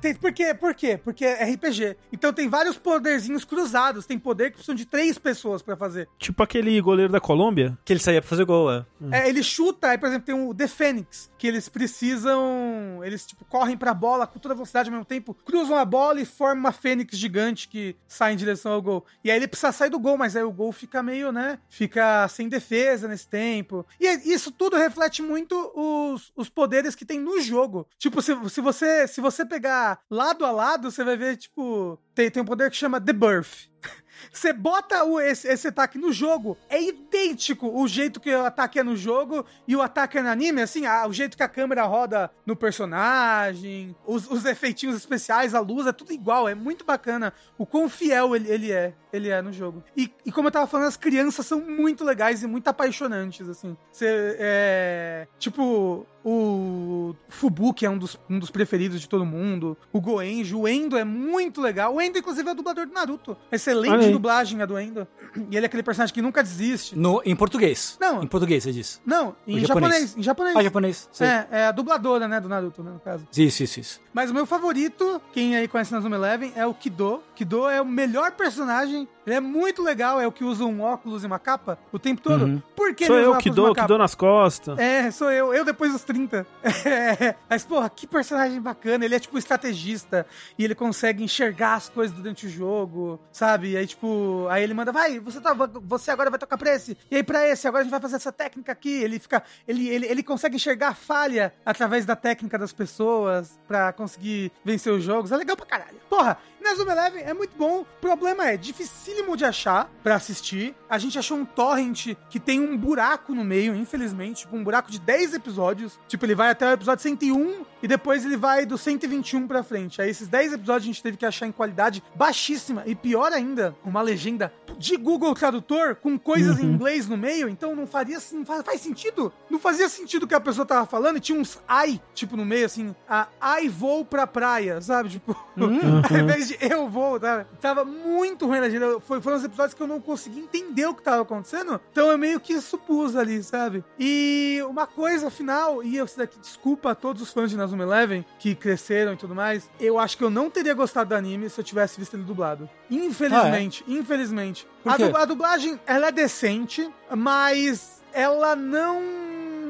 S2: tem, por quê? Por quê? Porque é RPG. Então tem vários poderzinhos cruzados. Tem poder que precisam de três pessoas pra fazer.
S1: tipo aquele goleiro da Colômbia.
S3: Que ele saía pra fazer gol, é.
S2: É, ele chuta, aí, por exemplo, tem o The Fênix, que eles precisam. Eles, tipo, correm pra bola com toda velocidade ao mesmo tempo, cruzam a bola e formam uma Fênix gigante que sai em direção ao gol. E aí ele precisa sair do gol, mas aí o gol fica meio, né? Fica sem defesa nesse tempo. E é- isso tudo reflete muito os, os poderes que tem no jogo. Tipo, se, se, você, se você pegar lado a lado, você vai ver, tipo, tem, tem um poder que chama The Birth. Você bota o, esse, esse ataque no jogo, é idêntico o jeito que o ataque é no jogo e o ataque é no anime, assim, a- o jeito que a câmera roda no personagem, os, os efeitinhos especiais, a luz, é tudo igual, é muito bacana o quão fiel ele, ele é, ele é no jogo. E, e como eu tava falando, as crianças são muito legais e muito apaixonantes, assim. Você, é, tipo, o Fubuki é um dos, um dos preferidos de todo mundo. O Goenjo, o Endo é muito legal. O Endo, inclusive, é o dublador do Naruto. Excelente dublagem a do Endo. E ele é aquele personagem que nunca desiste.
S4: No, em português.
S2: Não.
S4: Em português, você disse.
S2: Não, em japonês.
S4: japonês.
S2: Em japonês.
S4: Ah, japonês. Sei.
S2: É, é a dubladora, né, do Naruto, né, no caso.
S4: Isso, isso, isso.
S2: Mas o meu favorito, quem aí conhece Nazuma Eleven, é o Kido. Kido é o melhor personagem. Ele é muito legal, é o que usa um óculos e uma capa o tempo todo.
S4: Uhum.
S2: Por que
S1: Sou eu que dou, que dou nas costas.
S2: É, sou eu. Eu depois dos 30. É, mas, porra, que personagem bacana. Ele é, tipo, estrategista. E ele consegue enxergar as coisas durante o jogo, sabe? E aí, tipo... Aí ele manda, vai, você, tá, você agora vai tocar pra esse. E aí pra esse, agora a gente vai fazer essa técnica aqui. Ele fica... Ele, ele, ele consegue enxergar a falha através da técnica das pessoas pra conseguir vencer os jogos. É legal pra caralho. Porra, Inazuma Eleven é muito bom. O problema é dificílimo de achar pra assistir. A gente achou um torrent que tem um buraco no meio, infelizmente. Tipo, um buraco de 10 episódios. Tipo, ele vai até o episódio 101 e depois ele vai do 121 pra frente. Aí esses 10 episódios a gente teve que achar em qualidade baixíssima. E pior ainda, uma legenda de Google Tradutor com coisas em inglês no meio. Então não faria não faz, faz sentido. Não fazia sentido o que a pessoa tava falando. E tinha uns I, tipo, no meio, assim. A I vou pra praia, sabe? Tipo, ao invés de eu vou, tá? Tava muito ruim a legenda. Foi, foram os episódios que eu não consegui entender o que tava acontecendo. Então eu meio que supus ali, sabe? E uma coisa final, e eu daqui, desculpa a todos os fãs de Nazuma Eleven que cresceram e tudo mais. Eu acho que eu não teria gostado do anime se eu tivesse visto ele dublado. Infelizmente, infelizmente.
S4: Por
S2: A,
S4: quê?
S2: du- a dublagem, ela é decente, mas ela não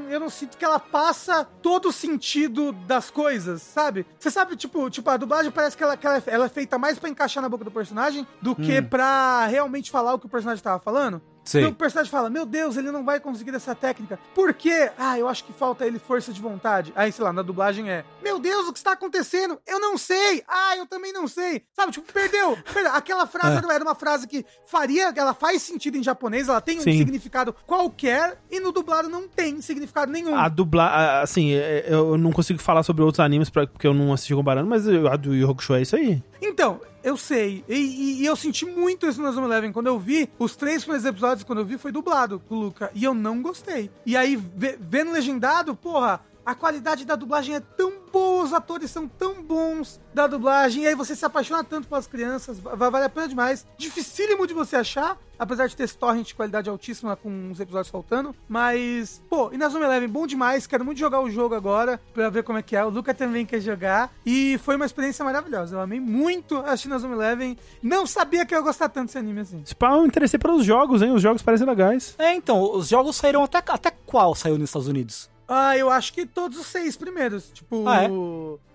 S2: eu não sinto que ela passa todo o sentido das coisas, sabe? Você sabe, tipo, tipo a dublagem parece que ela, que ela, é, ela é feita mais pra encaixar na boca do personagem do que
S4: Hum.
S2: pra realmente falar o que o personagem tava falando.
S4: Sei.
S2: Então o personagem fala, meu Deus, ele não vai conseguir dessa técnica. Por quê? Ah, eu acho que falta ele força de vontade. Aí, sei lá, na dublagem é, meu Deus, o que está acontecendo? Eu não sei. Ah, eu também não sei. Sabe, tipo, perdeu. perdeu. Aquela frase
S1: É.
S2: era- uma frase que faria, ela faz sentido em japonês, ela tem um
S1: Sim.
S2: significado qualquer, e no dublado não tem significado nenhum.
S1: A dublar, assim, é, eu não consigo falar sobre outros animes porque eu não assisti comparando, mas a do Yu Hakusho é isso aí.
S2: Então, eu sei. E, e- e eu senti muito isso no Nazuma Eleven. Quando eu vi, os três primeiros episódios, quando eu vi, foi dublado com o Luca. E eu não gostei. E aí, vendo legendado, porra, a qualidade da dublagem é tão boa, os atores são tão bons da dublagem. E aí você se apaixona tanto pelas crianças, vai vale a pena demais. Dificílimo de você achar, apesar de ter esse torrent de qualidade altíssima com uns episódios faltando. Mas, pô, e Nazuma Eleven, bom demais. Quero muito jogar o jogo agora pra ver como é que é. O Luca também quer jogar. E foi uma experiência maravilhosa. Eu amei muito assistir Nazuma Eleven. Não sabia que eu ia gostar tanto desse anime assim.
S1: Pá, eu me interessei pelos jogos, hein? Os jogos parecem legais.
S4: É, então, os jogos saíram até, até qual saiu nos Estados Unidos?
S2: Ah, eu acho que todos os seis primeiros. Tipo.
S4: Ah, é?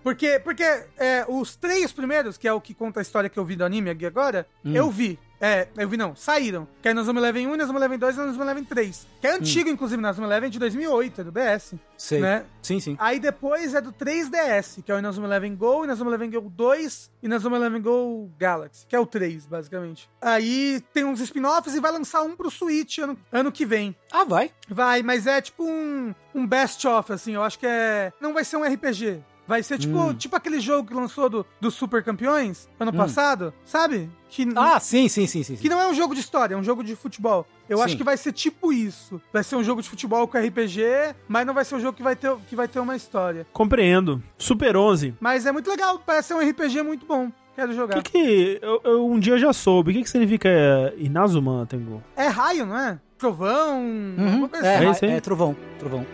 S2: Porque, porque é, os três primeiros, que é o que conta a história que eu vi do anime aqui agora,
S4: Hum.
S2: eu vi. É, eu vi não, saíram. Que é Nazuma Eleven 1, Nazuma Eleven 2 e Nazuma Eleven 3. Que é antigo, inclusive, Nazuma Eleven de 2008, é do DS.
S4: Hum. Sei.
S2: Né?
S4: Sim, sim.
S2: Aí depois é do 3DS, que é o Inazuma Eleven Go, Inazuma Eleven Go 2 e Inazuma Eleven Go Galaxy, que é o 3, basicamente. Aí tem uns spin-offs e vai lançar um pro Switch ano, ano que vem.
S4: Ah, vai.
S2: Vai, mas é tipo um, um best-of, assim, eu acho que é... Não vai ser um RPG. Vai ser tipo, tipo aquele jogo que lançou do, do Super Campeões ano passado, sabe? Que,
S4: Ah, sim, sim, sim, sim.
S2: que não é um jogo de história, é um jogo de futebol. Eu
S4: Sim.
S2: acho que vai ser tipo isso. Vai ser um jogo de futebol com RPG, mas não vai ser um jogo que vai ter, que vai ter uma história.
S1: Compreendo. Super 11.
S2: Mas é muito legal, parece ser um RPG muito bom. Quero
S1: O
S2: jogar.
S1: que que... Eu, eu um dia já soube. O que que significa é, Inazuma, Tengu?
S2: É raio, não é? Trovão,
S4: Uhum.
S2: alguma coisa
S4: É,
S2: assim.
S1: É
S4: é, trovão, trovão.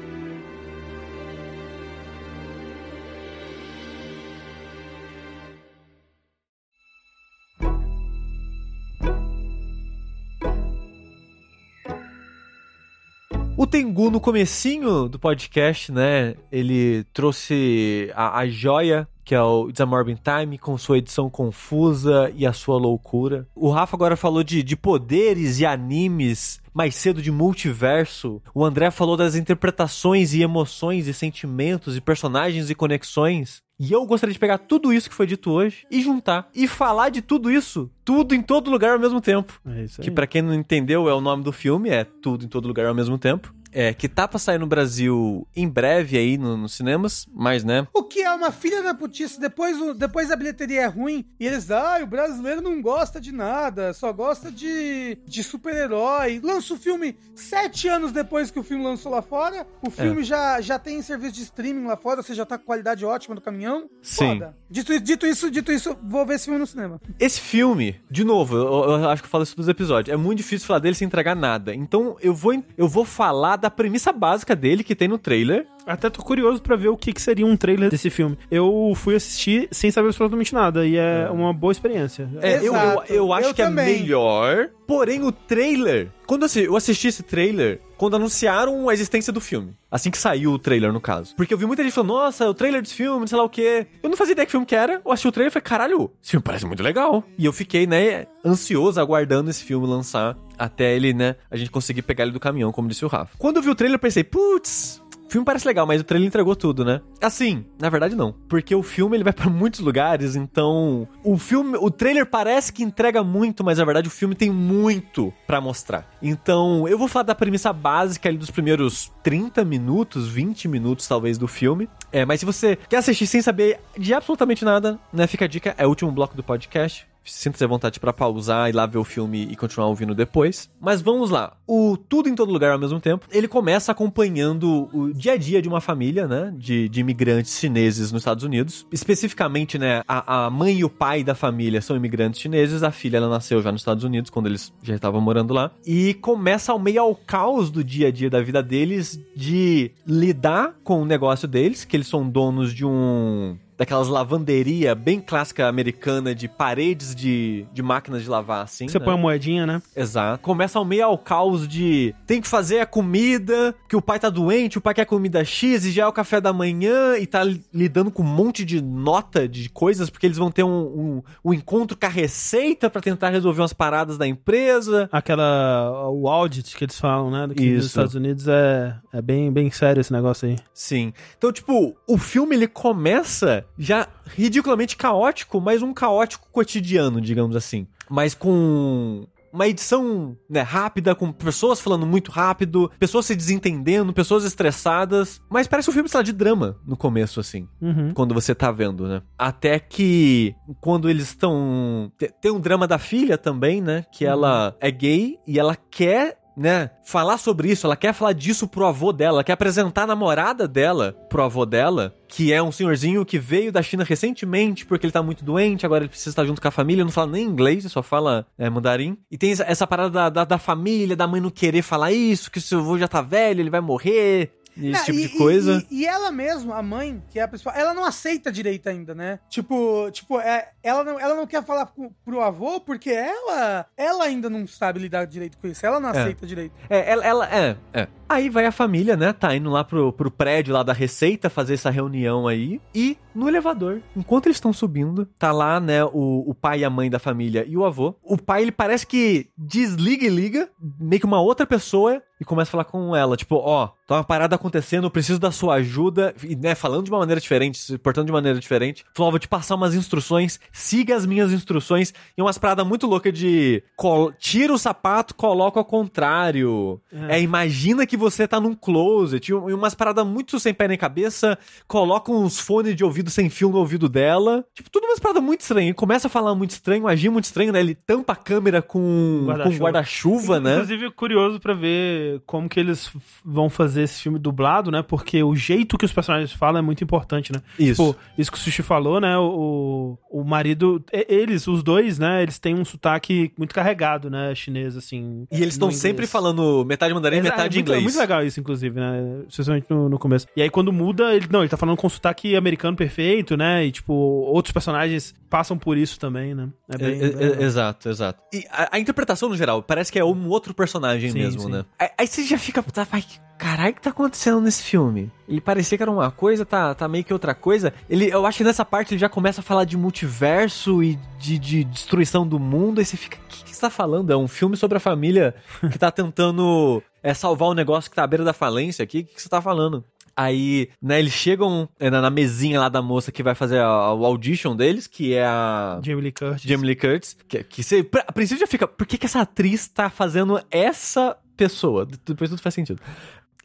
S3: O Tengu, no comecinho do podcast, né, ele trouxe a, a joia, que é o Morbid Time, com sua edição confusa e a sua loucura. O Rafa agora falou de, de poderes e animes, mais cedo de multiverso. O André falou das interpretações e emoções e sentimentos e personagens e conexões. E eu gostaria de pegar tudo isso que foi dito hoje e juntar e falar de tudo isso, tudo em todo lugar ao mesmo tempo.
S1: É.
S3: Que pra quem não entendeu é o nome do filme, é Tudo em Todo Lugar ao mesmo tempo. É, que tá pra sair no Brasil em breve aí no- nos cinemas, mas né,
S2: O que é uma filha da putice, depois, o- depois a bilheteria é ruim, e eles, ah, o brasileiro não gosta de nada, só gosta de, de super-herói. Lança o filme sete anos depois que o filme lançou lá fora, o filme já, já tem serviço de streaming lá fora, ou seja, já tá com qualidade ótima do caminhão.
S3: Sim.
S2: Foda. Dito, dito isso, dito isso, vou ver esse filme no cinema.
S3: Esse filme, de novo, eu, eu acho que eu falo isso nos episódios, é muito difícil falar dele sem entregar nada. Então eu vou, eu vou falar da premissa básica dele que tem no trailer.
S1: Até tô curioso pra ver o que, que seria um trailer desse filme. Eu fui assistir sem saber absolutamente nada, e é, uma boa experiência.
S3: É, eu, eu, eu acho
S2: Eu
S3: que
S2: também.
S3: é melhor. Porém, o trailer. Quando eu assi- eu assisti esse trailer, quando anunciaram a existência do filme. Assim que saiu o trailer, no caso. Porque eu vi muita gente falando, nossa, o trailer desse filme, sei lá o quê. Eu não fazia ideia que filme que era. Eu assisti o trailer e falei, caralho, esse filme parece muito legal. E eu fiquei, né, ansioso, aguardando esse filme lançar. Até ele, né, a gente conseguir pegar ele do caminhão, como disse o Rafa. Quando eu vi o trailer, eu pensei, putz, o filme parece legal, mas o trailer entregou tudo, né? Assim, na verdade não, porque o filme ele vai pra muitos lugares, então o filme, o trailer parece que entrega muito, mas na verdade o filme tem muito pra mostrar. Então, eu vou falar da premissa básica ali dos primeiros 30 minutos, 20 minutos talvez do filme. É, mas se você quer assistir sem saber de absolutamente nada, né, fica a dica, é o último bloco do podcast. Sinta-se à vontade pra pausar e lá ver o filme e continuar ouvindo depois. Mas vamos lá. O Tudo em Todo Lugar ao mesmo tempo, ele começa acompanhando o dia a dia de uma família, né? De, de imigrantes chineses nos Estados Unidos. Especificamente, né? A, a mãe e o pai da família são imigrantes chineses. A filha, ela nasceu já nos Estados Unidos, quando eles já estavam morando lá. E começa ao meio ao caos do dia a dia da vida deles de lidar com o negócio deles, que eles são donos de um daquelas lavanderia bem clássica americana de paredes de, de máquinas de lavar, assim.
S1: Você
S3: né?
S1: põe a moedinha, né?
S3: Exato. Começa ao meio ao caos de tem que fazer a comida, que o pai tá doente, o pai quer comida X e já é o café da manhã e tá li- lidando com um monte de nota de coisas, porque eles vão ter um, um, um encontro com a receita pra tentar resolver umas paradas da empresa.
S1: Aquela. O audit que eles falam, né? Que
S3: Isso.
S1: nos Estados Unidos é, é bem, bem sério esse negócio aí.
S3: Sim. Então, tipo, o filme ele começa já ridiculamente caótico, mas um caótico cotidiano, digamos assim. Mas com uma edição né, rápida, com pessoas falando muito rápido, pessoas se desentendendo, pessoas estressadas. Mas parece um filme, sei lá, de drama no começo, assim.
S1: Uhum.
S3: Quando você tá vendo, né? Até que quando eles estão. te- Tem um drama da filha também, né? Que ela é gay e ela quer. Né, falar sobre isso, ela quer falar disso pro avô dela, ela quer apresentar a namorada dela pro avô dela, que é um senhorzinho que veio da China recentemente porque ele tá muito doente, agora ele precisa estar junto com a família, não fala nem inglês, só fala é, mandarim. E tem essa, parada da, da, da família, da mãe não querer falar isso, que seu avô já tá velho, ele vai morrer, esse
S2: Não,
S3: tipo
S2: e-
S3: de coisa.
S2: E, e ela mesma, a mãe, que é a principal, ela não aceita direito ainda, né? Tipo, tipo é, ela, não, ela não quer falar pro, pro avô porque ela, ela ainda não sabe lidar direito com isso. Ela não
S3: É.
S2: aceita direito.
S3: É, ela, ela- é, é. Aí vai a família, né? Tá indo lá pro, pro prédio lá da Receita fazer essa reunião aí. E no elevador, enquanto eles estão subindo, tá lá, né, o, o pai e a mãe da família e o avô. O pai, ele parece que desliga e liga, meio que uma outra pessoa, e começa a falar com ela, tipo, ó, tá uma parada acontecendo, eu preciso da sua ajuda, e, né, falando de uma maneira diferente, se portando de maneira diferente. Falou, ó, vou te passar umas instruções, siga as minhas instruções, e umas paradas muito loucas de col- tira o sapato, coloca ao contrário. É. imagina que você tá num closet, e umas paradas muito sem pé nem cabeça, coloca uns fones de ouvido sem fio no ouvido dela. Tipo, tudo umas paradas muito estranhas. Ele começa a falar muito estranho, agir muito estranho, né? Ele tampa a câmera com
S1: Guarda-chuva.
S3: com guarda-chuva, né?
S1: Inclusive, curioso pra ver como que eles vão fazer esse filme dublado, né? Porque o jeito que os personagens falam é muito importante, né?
S3: Isso.
S1: Tipo, isso que o Sushi falou, né? O, o marido... Eles, os dois, né? Eles têm um sotaque muito carregado, né? Chinês, assim.
S3: E eles estão sempre falando metade mandarim e
S1: Exato,
S3: metade
S1: é muito,
S3: inglês.
S1: É muito legal isso, inclusive, né? Especialmente no, no começo. E aí, quando muda, ele. Não, ele tá falando com sotaque americano perfeito, né? E, tipo, outros personagens passam por isso também, né? É bem.
S3: É,
S1: bem
S3: é, exato, exato. E a, a interpretação, no geral, parece que é um outro personagem
S1: Sim,
S3: mesmo,
S1: sim.
S3: né? Aí, aí você já fica, tá, vai, caralho, o que tá acontecendo nesse filme? Ele parecia que era uma coisa, tá, tá meio que outra coisa. Ele, eu acho que nessa parte ele já começa a falar de multiverso e de, de destruição do mundo. Aí você fica, o que, que você tá falando? É um filme sobre a família que tá tentando é, salvar um negócio que tá à beira da falência aqui? O que, que você tá falando? Aí, né, eles chegam é, na, mesinha lá da moça que vai fazer a- o audition deles, que é a.
S1: Jamie Lee Curtis.
S3: Jamie Lee Curtis, que, que você, pra- a princípio já fica, por que, que essa atriz tá fazendo essa pessoa? Depois tudo faz sentido.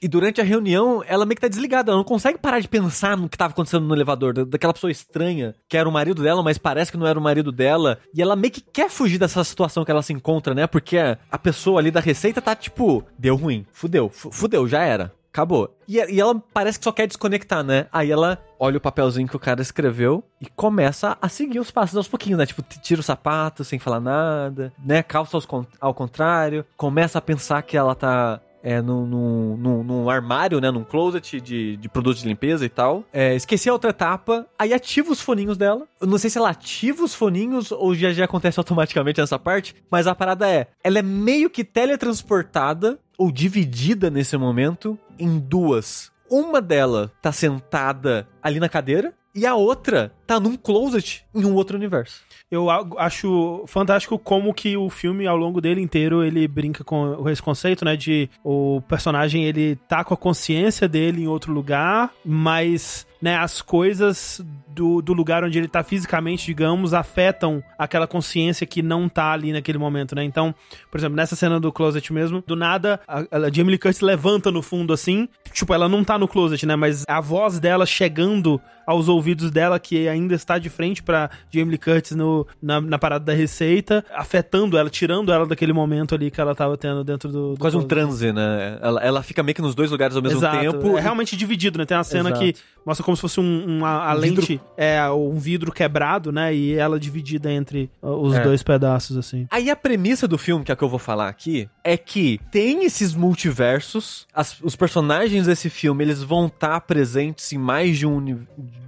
S3: E durante a reunião, ela meio que tá desligada, ela não consegue parar de pensar no que tava acontecendo no elevador, da- daquela pessoa estranha, que era o marido dela, mas parece que não era o marido dela. E ela meio que quer fugir dessa situação que ela se encontra, né? Porque a, pessoa ali da receita tá tipo, deu ruim, fudeu, fu- fudeu, já era. Acabou. E, e ela parece que só quer desconectar, né? Aí ela olha o papelzinho que o cara escreveu e começa a seguir os passos aos pouquinhos, né? Tipo, tira o sapato sem falar nada, né? Calça aos ao contrário. Começa a pensar que ela tá é, num, num- num armário, né? Num closet de, de produtos de limpeza e tal. É, esqueci a outra etapa. Aí ativa os foninhos dela. Eu não sei se ela ativa os foninhos ou já, já acontece automaticamente nessa parte. Mas a parada é: ela é meio que teletransportada ou dividida nesse momento em duas. Uma dela tá sentada ali na cadeira e a outra tá num closet em um outro universo.
S1: Eu acho fantástico como que o filme, ao longo dele inteiro, ele brinca com esse conceito, né? De o personagem, ele tá com a consciência dele em outro lugar, mas, né, as coisas do, do lugar onde ele tá fisicamente, digamos, afetam aquela consciência que não tá ali naquele momento, né? Então, por exemplo, nessa cena do closet mesmo, do nada, a, a Jamie Lee Curtis levanta no fundo, assim, tipo, ela não tá no closet, né? Mas a voz dela chegando aos ouvidos dela, que ainda está de frente pra Jamie Lee Curtis no, na, na parada da receita, afetando ela, tirando ela daquele momento ali que ela tava tendo dentro do... do
S3: Quase um transe, né? Ela, ela fica meio que nos dois lugares ao mesmo
S1: Exato.
S3: tempo.
S1: É realmente dividido, né? Tem uma cena
S3: Exato.
S1: que mostra como se fosse um, uma, a
S3: Um
S1: lente,
S3: vidro.
S1: é, um vidro quebrado, né? E ela dividida entre uh, os
S3: É.
S1: dois pedaços, assim.
S3: Aí a premissa do filme, que é a que eu vou falar aqui, é que tem esses multiversos, as- os personagens desse filme, eles vão estar presentes em mais de um,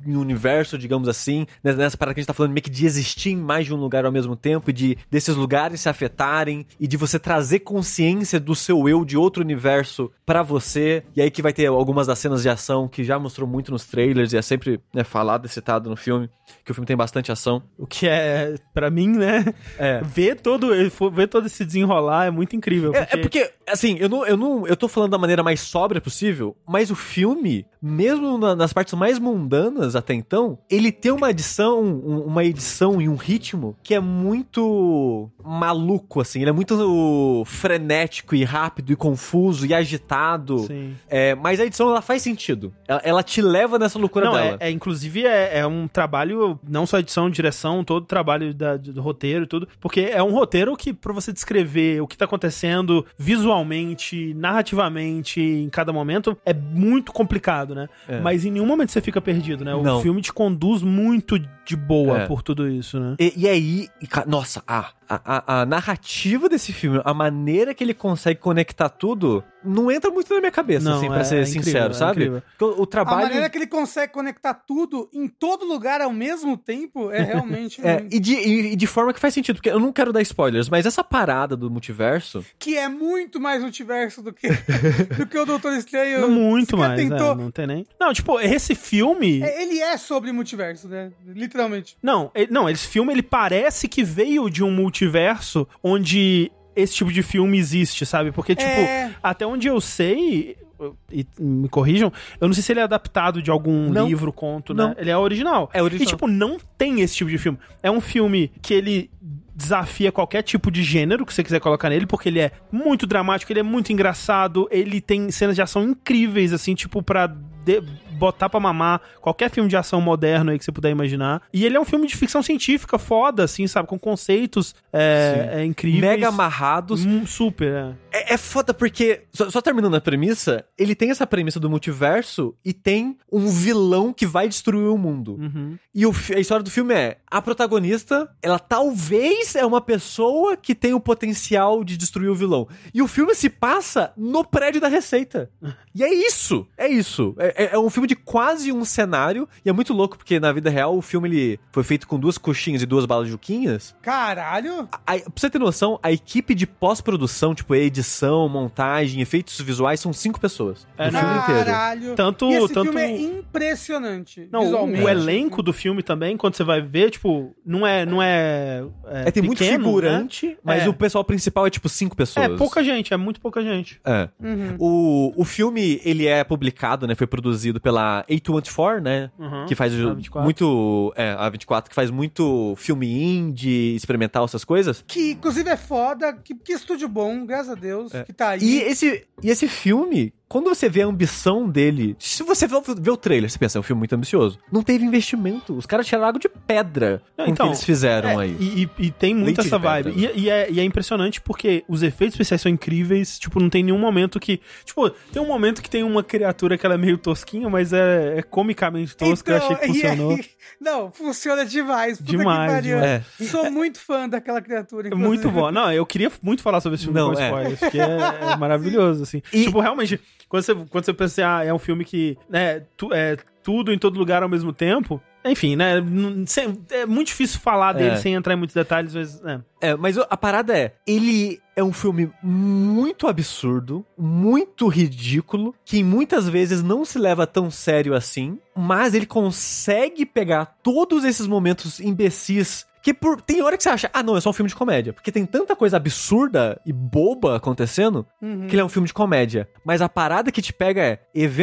S3: um universo, digamos assim, né, nessa parada que a gente tá falando meio que de existir em mais de um lugar ao mesmo tempo, e de desses lugares se afetarem, e de você trazer consciência do seu eu de outro universo pra você, e aí que vai ter algumas das cenas de ação que já mostrou muito nos trailers, e é sempre né, falado e citado no filme, que o filme tem bastante ação.
S1: O que é, pra mim, né?
S3: É.
S1: Ver todo, ver todo esse desenrolar é muito incrível.
S3: É, é porque, assim, eu não, eu não. Eu tô falando da maneira mais sóbria possível, mas o filme, mesmo na- nas partes mais mundanas até então, ele tem uma edição, um- uma edição e um ritmo que é muito maluco, assim. Ele é muito frenético e rápido e confuso e agitado.
S1: Sim.
S3: É, mas a edição ela faz sentido. Ela, ela te leva nessa loucura
S1: Não,
S3: dela.
S1: é, é, inclusive é, é um trabalho, não só edição, direção, todo o trabalho da- do roteiro e tudo, porque é um roteiro que, pra você descrever o que tá acontecendo visualmente, narrativamente, em cada momento, é muito complicado, né?
S3: É.
S1: Mas em nenhum momento você fica perdido, né? O
S3: Não.
S1: filme te conduz muito de boa
S3: É.
S1: por tudo isso, né?
S3: E, e aí, e ca- nossa, a, a, a- a narrativa desse filme, a maneira que ele consegue conectar tudo, não entra muito na minha cabeça,
S1: Não,
S3: assim, pra
S1: é-
S3: ser
S1: é
S3: sincero,
S1: incrível, é
S3: sabe?
S1: incrível.
S3: Porque o, o
S2: A
S3: trabalho.
S2: maneira que ele consegue conectar tudo em todo lugar ao mesmo tempo é realmente
S3: É,
S2: muito-
S3: e de, e, e de forma que faz sentido, porque eu não quero dar spoilers, mas essa parada do multiverso.
S2: que é muito mais multiverso do que, do que o Doutor Estranho.
S1: Não muito mais,
S2: tentou.
S1: é, não tem nem... Não, tipo, esse filme...
S2: É, Ele é sobre multiverso, né? Literalmente.
S1: Não, ele- não, esse filme ele parece que veio de um multiverso onde esse tipo de filme existe, sabe? Porque, tipo,
S2: É.
S1: até onde eu sei, e me corrijam, eu não sei se ele é adaptado de algum
S3: Não.
S1: livro, conto, né?
S3: Não.
S1: Ele é original.
S3: É original.
S1: E, tipo, não tem esse tipo de filme. É um filme que ele desafia qualquer tipo de gênero que você quiser colocar nele, porque ele é muito dramático, ele é muito engraçado, ele tem cenas de ação incríveis, assim, tipo, pra de- botar pra mamar qualquer filme de ação moderno aí que você puder imaginar. E ele é um filme de ficção científica foda, assim, sabe? Com conceitos é, é, incríveis.
S3: Mega amarrados.
S1: Hum, super, é.
S3: É, é foda porque, só, só terminando a premissa, ele tem essa premissa do multiverso e tem um vilão que vai destruir o mundo.
S1: Uhum.
S3: E o a história do filme é: a protagonista, ela talvez é uma pessoa que tem o potencial de destruir o vilão. E o filme se passa no prédio da Receita. E é isso! É isso. É, é- é um filme de quase um cenário. E é muito louco, porque na vida real o filme ele foi feito com duas coxinhas e duas balas de juquinhas.
S2: Caralho.
S3: A, pra você ter noção, a equipe de pós-produção, tipo edição, montagem, efeitos visuais, são cinco pessoas.
S1: É,
S3: no filme inteiro.
S2: Caralho.
S1: Tanto-
S2: e esse
S1: tanto-
S2: filme é impressionante.
S1: Não, o-
S2: visualmente.
S1: o elenco do filme também, quando você vai ver, tipo, não é. Não é, é,
S3: É, tem muito
S1: pequeno,
S3: figurante,
S1: né?
S3: mas
S1: É.
S3: o pessoal principal é tipo cinco pessoas.
S1: É pouca gente, é muito pouca gente.
S3: É.
S2: Uhum.
S3: O, o filme, ele é publicado, né? Foi produzido pela A24, né?
S1: Uhum.
S3: Que faz o-
S1: A24.
S3: muito. É, a 24, que faz muito filme indie, experimental, essas coisas.
S2: Que inclusive é foda. Que, que estúdio bom, graças a Deus, que tá aí.
S3: É. E esse, e esse filme, quando você vê a ambição dele, se você vê, o- vê o trailer, você pensa, é um filme muito ambicioso. Não teve investimento. Os caras tiraram água de pedra
S1: Não, então,
S3: que eles fizeram
S1: É,
S3: aí.
S1: E, e- e tem muito
S3: Leite
S1: essa vibe. E, e é, e é impressionante porque os efeitos especiais são incríveis. Tipo, não tem nenhum momento que. Tipo, tem um momento que tem uma criatura que ela é meio tosquinha, mas é, é comicamente tosca. eu achei que
S2: Então, e
S1: funcionou.
S2: não, funciona demais. Puta
S1: Demais,
S2: que pariu.
S3: demais.
S2: Sou muito fã daquela criatura.
S1: É
S2: inclusive.
S1: muito bom. Não, eu queria muito falar sobre esse filme
S3: Não,
S1: com
S3: é.
S1: spoilers, porque é, é maravilhoso, assim.
S3: E-
S1: Tipo, realmente, quando você, quando você pensa assim, ah, é um filme que, né, tu, é tudo em todo lugar ao mesmo tempo, enfim, né, é muito difícil falar dele
S3: É.
S1: sem entrar em muitos detalhes, mas, né.
S3: É, mas a parada é, ele é um filme muito absurdo, muito ridículo, que muitas vezes não se leva tão sério assim, mas ele consegue pegar todos esses momentos imbecis que por, tem hora que você acha, ah não, é só um filme de comédia. Porque tem tanta coisa absurda e boba acontecendo
S2: Uhum.
S3: que ele é um filme de comédia. Mas a parada que te pega é,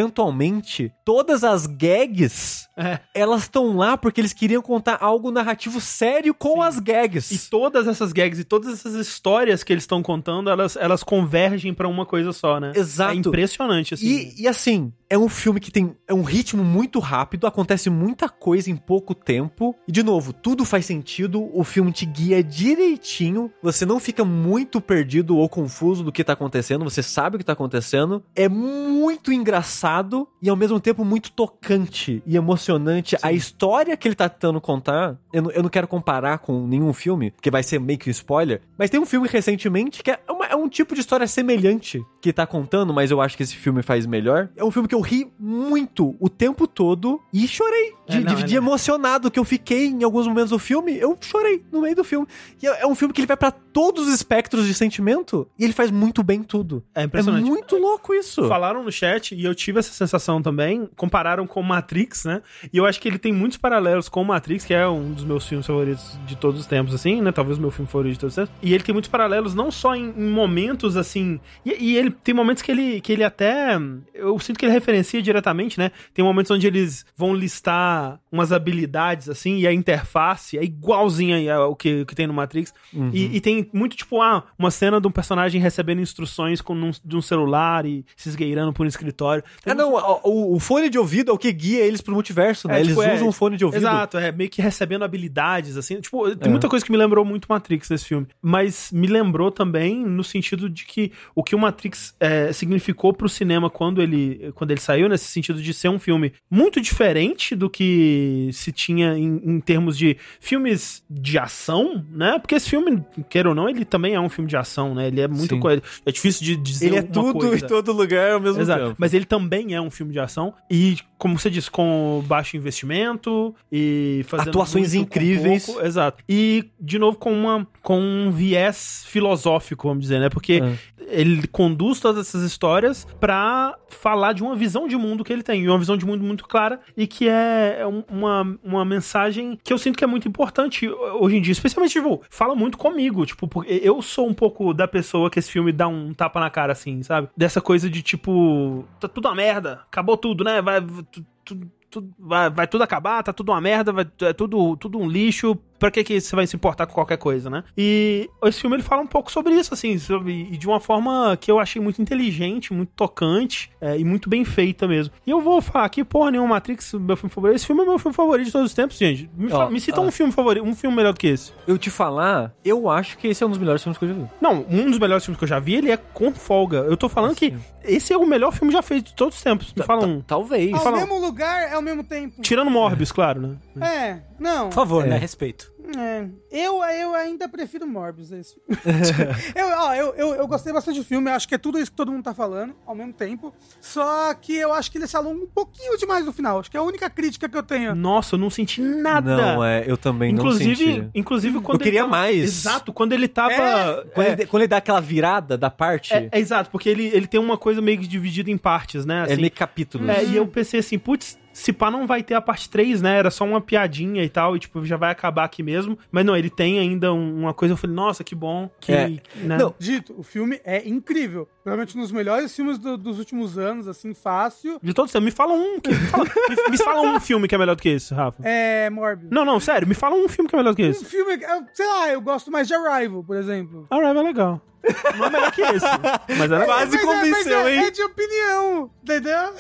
S3: eventualmente, todas as gags,
S1: É.
S3: elas estão lá porque eles queriam contar algo narrativo sério com as gags.
S1: E todas essas gags e todas essas histórias que eles estão contando, elas, elas convergem pra uma coisa só, né?
S3: Exato.
S1: É impressionante, assim.
S3: E, e assim, é um filme que tem é um ritmo muito rápido, acontece muita coisa em pouco tempo. E de novo, tudo faz sentido, o filme te guia direitinho, você não fica muito perdido ou confuso do que tá acontecendo, você sabe o que tá acontecendo. É muito engraçado e ao mesmo tempo muito tocante e emocionante. A história que ele tá tentando contar, eu não, eu não quero comparar com nenhum filme, porque vai ser meio que um spoiler, mas tem um filme recentemente que é, uma- é um tipo de história semelhante que tá contando, mas eu acho que esse filme faz melhor. É um filme que eu ri muito o tempo todo e chorei. De,
S1: É, não,
S3: de-
S1: é
S3: de
S1: não.
S3: emocionado que eu fiquei em alguns momentos do filme, eu chorei no meio do filme. E é, é um filme que ele vai pra todos os espectros de sentimento e ele faz muito bem tudo.
S1: É
S3: É
S1: impressionante.
S3: muito louco isso.
S1: Falaram no chat e eu tive essa sensação também. Compararam com Matrix, né? E eu acho que ele tem muitos paralelos com Matrix, que é um dos meus filmes favoritos de todos os tempos, assim, né? Talvez o meu filme favorito de todos os tempos. E ele tem muitos paralelos, não só em, em momentos assim. E, e ele tem momentos que ele, que ele até. Eu sinto que ele referencia diretamente, né? Tem momentos onde eles vão listar umas habilidades, assim, e a interface é igualzinha ao que, que tem no Matrix.
S3: Uhum.
S1: E, e tem muito, tipo, ah, uma cena de um personagem recebendo instruções com um, de um celular e se esgueirando por um escritório. Tem
S3: Ah, não, o, o- fone de ouvido é o que guia eles pro multiverso, né?
S1: É,
S3: eles
S1: tipo, é,
S3: usam o fone de ouvido.
S1: Exato, é meio que recebendo habilidades, assim. Tipo, tem
S3: É.
S1: muita coisa que me lembrou muito Matrix nesse filme. Mas me lembrou também no sentido de que o que o Matrix é, significou pro cinema quando ele, quando ele saiu, nesse sentido de ser um filme muito diferente do que se tinha em, em termos de filmes de ação, né? Porque esse filme, queira ou não, ele também é um filme de ação, né? Ele é muito coisa. É difícil de dizer
S3: Ele é tudo
S1: coisa.
S3: em todo lugar ao mesmo
S1: Exato.
S3: tempo.
S1: Mas ele também é um filme de ação. E, como você disse, com baixo investimento e fazendo.
S3: Atuações incríveis.
S1: pouco. Exato. E, de novo, com, uma, com um viés filosófico, vamos dizer, né? Porque
S3: É.
S1: ele conduz todas essas histórias pra falar de uma visão de mundo que ele tem. E uma visão de mundo muito clara e que é um- uma, uma mensagem que eu sinto que é muito importante hoje em dia. Especialmente, tipo, fala muito comigo. Tipo, porque eu sou um pouco da pessoa que esse filme dá um tapa na cara, assim, sabe? Dessa coisa de tipo, tá tudo uma merda, acabou tudo, né? Vai, tu- tu- tu- vai, vai tudo acabar, tá tudo uma merda, vai, é tudo, tudo um lixo. Pra que, que você vai se importar com qualquer coisa, né? E esse filme ele fala um pouco sobre isso, assim, sobre, e de uma forma que eu achei muito inteligente, muito tocante é, e muito bem feita mesmo. E eu vou falar aqui, porra nenhuma, Matrix, meu filme favorito. Esse filme é meu filme favorito de todos os tempos, gente. Me, fala- me cita
S3: ó.
S1: um filme favorito, um filme melhor do que esse.
S3: Eu te falar, eu acho que esse é um dos melhores filmes que eu já vi.
S1: Não, um dos melhores filmes que eu já vi, ele é com folga. Eu tô falando que esse é o melhor filme já feito de todos os tempos. Me fala um.
S3: Talvez.
S2: Ao
S1: fala-
S2: mesmo lugar, ao mesmo tempo.
S1: Tirando Morbius, claro, né?
S2: É, não.
S4: Por favor,
S3: É.
S4: né? Respeito.
S2: É, eu, eu ainda prefiro Morbius, é isso. eu, ó, eu, eu, eu gostei bastante do filme, eu acho que é tudo isso que todo mundo tá falando, ao mesmo tempo. Só que eu acho que ele se alonga um pouquinho demais no final. Acho que é a única crítica que eu tenho.
S1: Nossa, eu não senti nada.
S3: Não, é, eu também não
S1: inclusive,
S3: senti.
S1: inclusive quando
S3: Eu queria
S1: tava-
S3: mais.
S1: Exato, quando ele tava.
S2: É,
S3: Quando,
S1: é,
S3: ele, quando ele dá aquela virada da parte,
S1: é, é exato, porque ele, ele tem uma coisa meio que dividida em partes, né?
S3: é
S1: assim.
S3: meio capítulo.
S1: É, e eu pensei assim, putz, se pá não vai ter a parte 3, né? Era só uma piadinha e tal, e tipo, já vai acabar aqui mesmo. Mas não, ele tem ainda um- uma coisa, eu falei, nossa, que bom. Que,
S3: É.
S1: né?
S3: Não,
S2: Dito, o filme é incrível. Provavelmente um dos melhores filmes do- dos últimos anos, assim, fácil.
S1: De todos, me fala um. Que, fala- me, me fala um filme que é melhor do que esse, Rafa.
S2: É Morbius.
S1: Não, não, sério, me fala um filme que é melhor do que
S2: Um
S1: esse.
S2: filme, eu- sei lá, eu gosto mais de Arrival, por exemplo.
S1: Arrival é legal. Não é melhor que esse. Mas é legal.
S3: Quase
S2: Mas é- mas
S3: convenceu,
S2: é,
S3: hein?
S2: É de opinião, entendeu?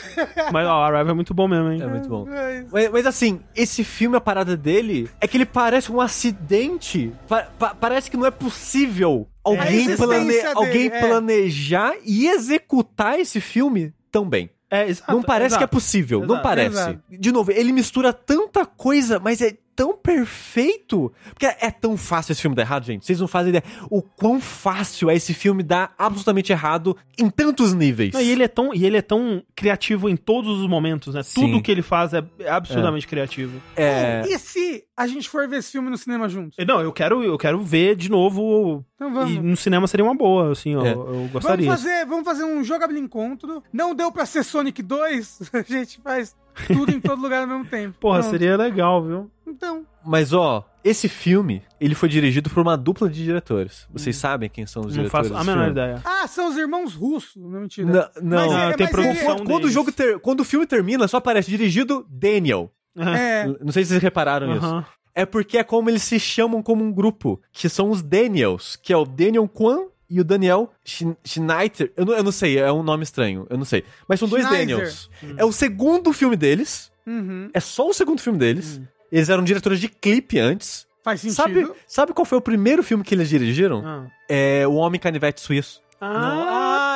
S1: Mas ó, Arrival é muito bom mesmo, hein?
S3: É muito bom.
S2: É.
S3: Mas, mas, assim, esse filme, a parada dele é que ele parece um acidente. Pa- pa- parece que não é possível alguém, plane-
S2: dele,
S3: alguém
S2: é.
S3: planejar e executar esse filme tão bem.
S1: É, exato.
S3: não parece
S1: exato.
S3: que é possível, não
S1: Exato,
S3: parece.
S2: exato.
S3: De novo, ele mistura tanta coisa, mas é tão perfeito. Porque é tão fácil esse filme dar errado, gente. Vocês não fazem ideia o quão fácil é esse filme dar absolutamente errado em tantos níveis.
S1: Não, e, ele é tão, e ele é tão criativo em todos os momentos, né?
S3: Sim.
S1: Tudo que ele faz é absurdamente criativo.
S3: É.
S2: E se a gente for ver esse filme no cinema juntos?
S1: Não, eu quero, eu quero ver de novo.
S2: Então
S1: E
S2: vamos.
S1: no cinema seria uma boa, assim, eu,
S3: É.
S1: eu
S2: Vamos
S1: gostaria.
S2: fazer, vamos fazer um jogable encontro. Não deu pra ser Sonic 2, a gente faz tudo em todo lugar ao mesmo tempo.
S1: Porra,
S2: Pronto.
S1: seria legal, viu?
S2: Então,
S3: Mas ó, esse filme, ele foi dirigido por uma dupla de diretores. Vocês sabem quem são os
S1: Não
S3: diretores
S1: faço a menor
S3: filme?
S1: ideia.
S2: ah, são os irmãos russos, não mentira.
S3: Não, não.
S2: Mas
S1: Ah,
S2: é-
S1: tem produção
S2: ele-
S3: Quando, o jogo ter, quando o filme termina, só aparece dirigido Daniel.
S2: É,
S3: Não sei se vocês repararam nisso.
S1: Aham.
S3: É porque é como eles se chamam como um grupo, que são os Daniels, que é o Daniel Kwan e o Daniel Schn- Schneider. Eu não, eu não sei, é um nome estranho, eu não sei. Mas são dois
S2: Schneider.
S3: Daniels. É o segundo filme deles,
S2: uhum,
S3: é só o segundo filme deles. Eles eram diretores de clipe antes.
S2: faz sentido.
S3: Sabe, sabe qual foi o primeiro filme que eles dirigiram?
S1: Ah.
S3: É O Homem Canivete Suíço.
S1: Ah,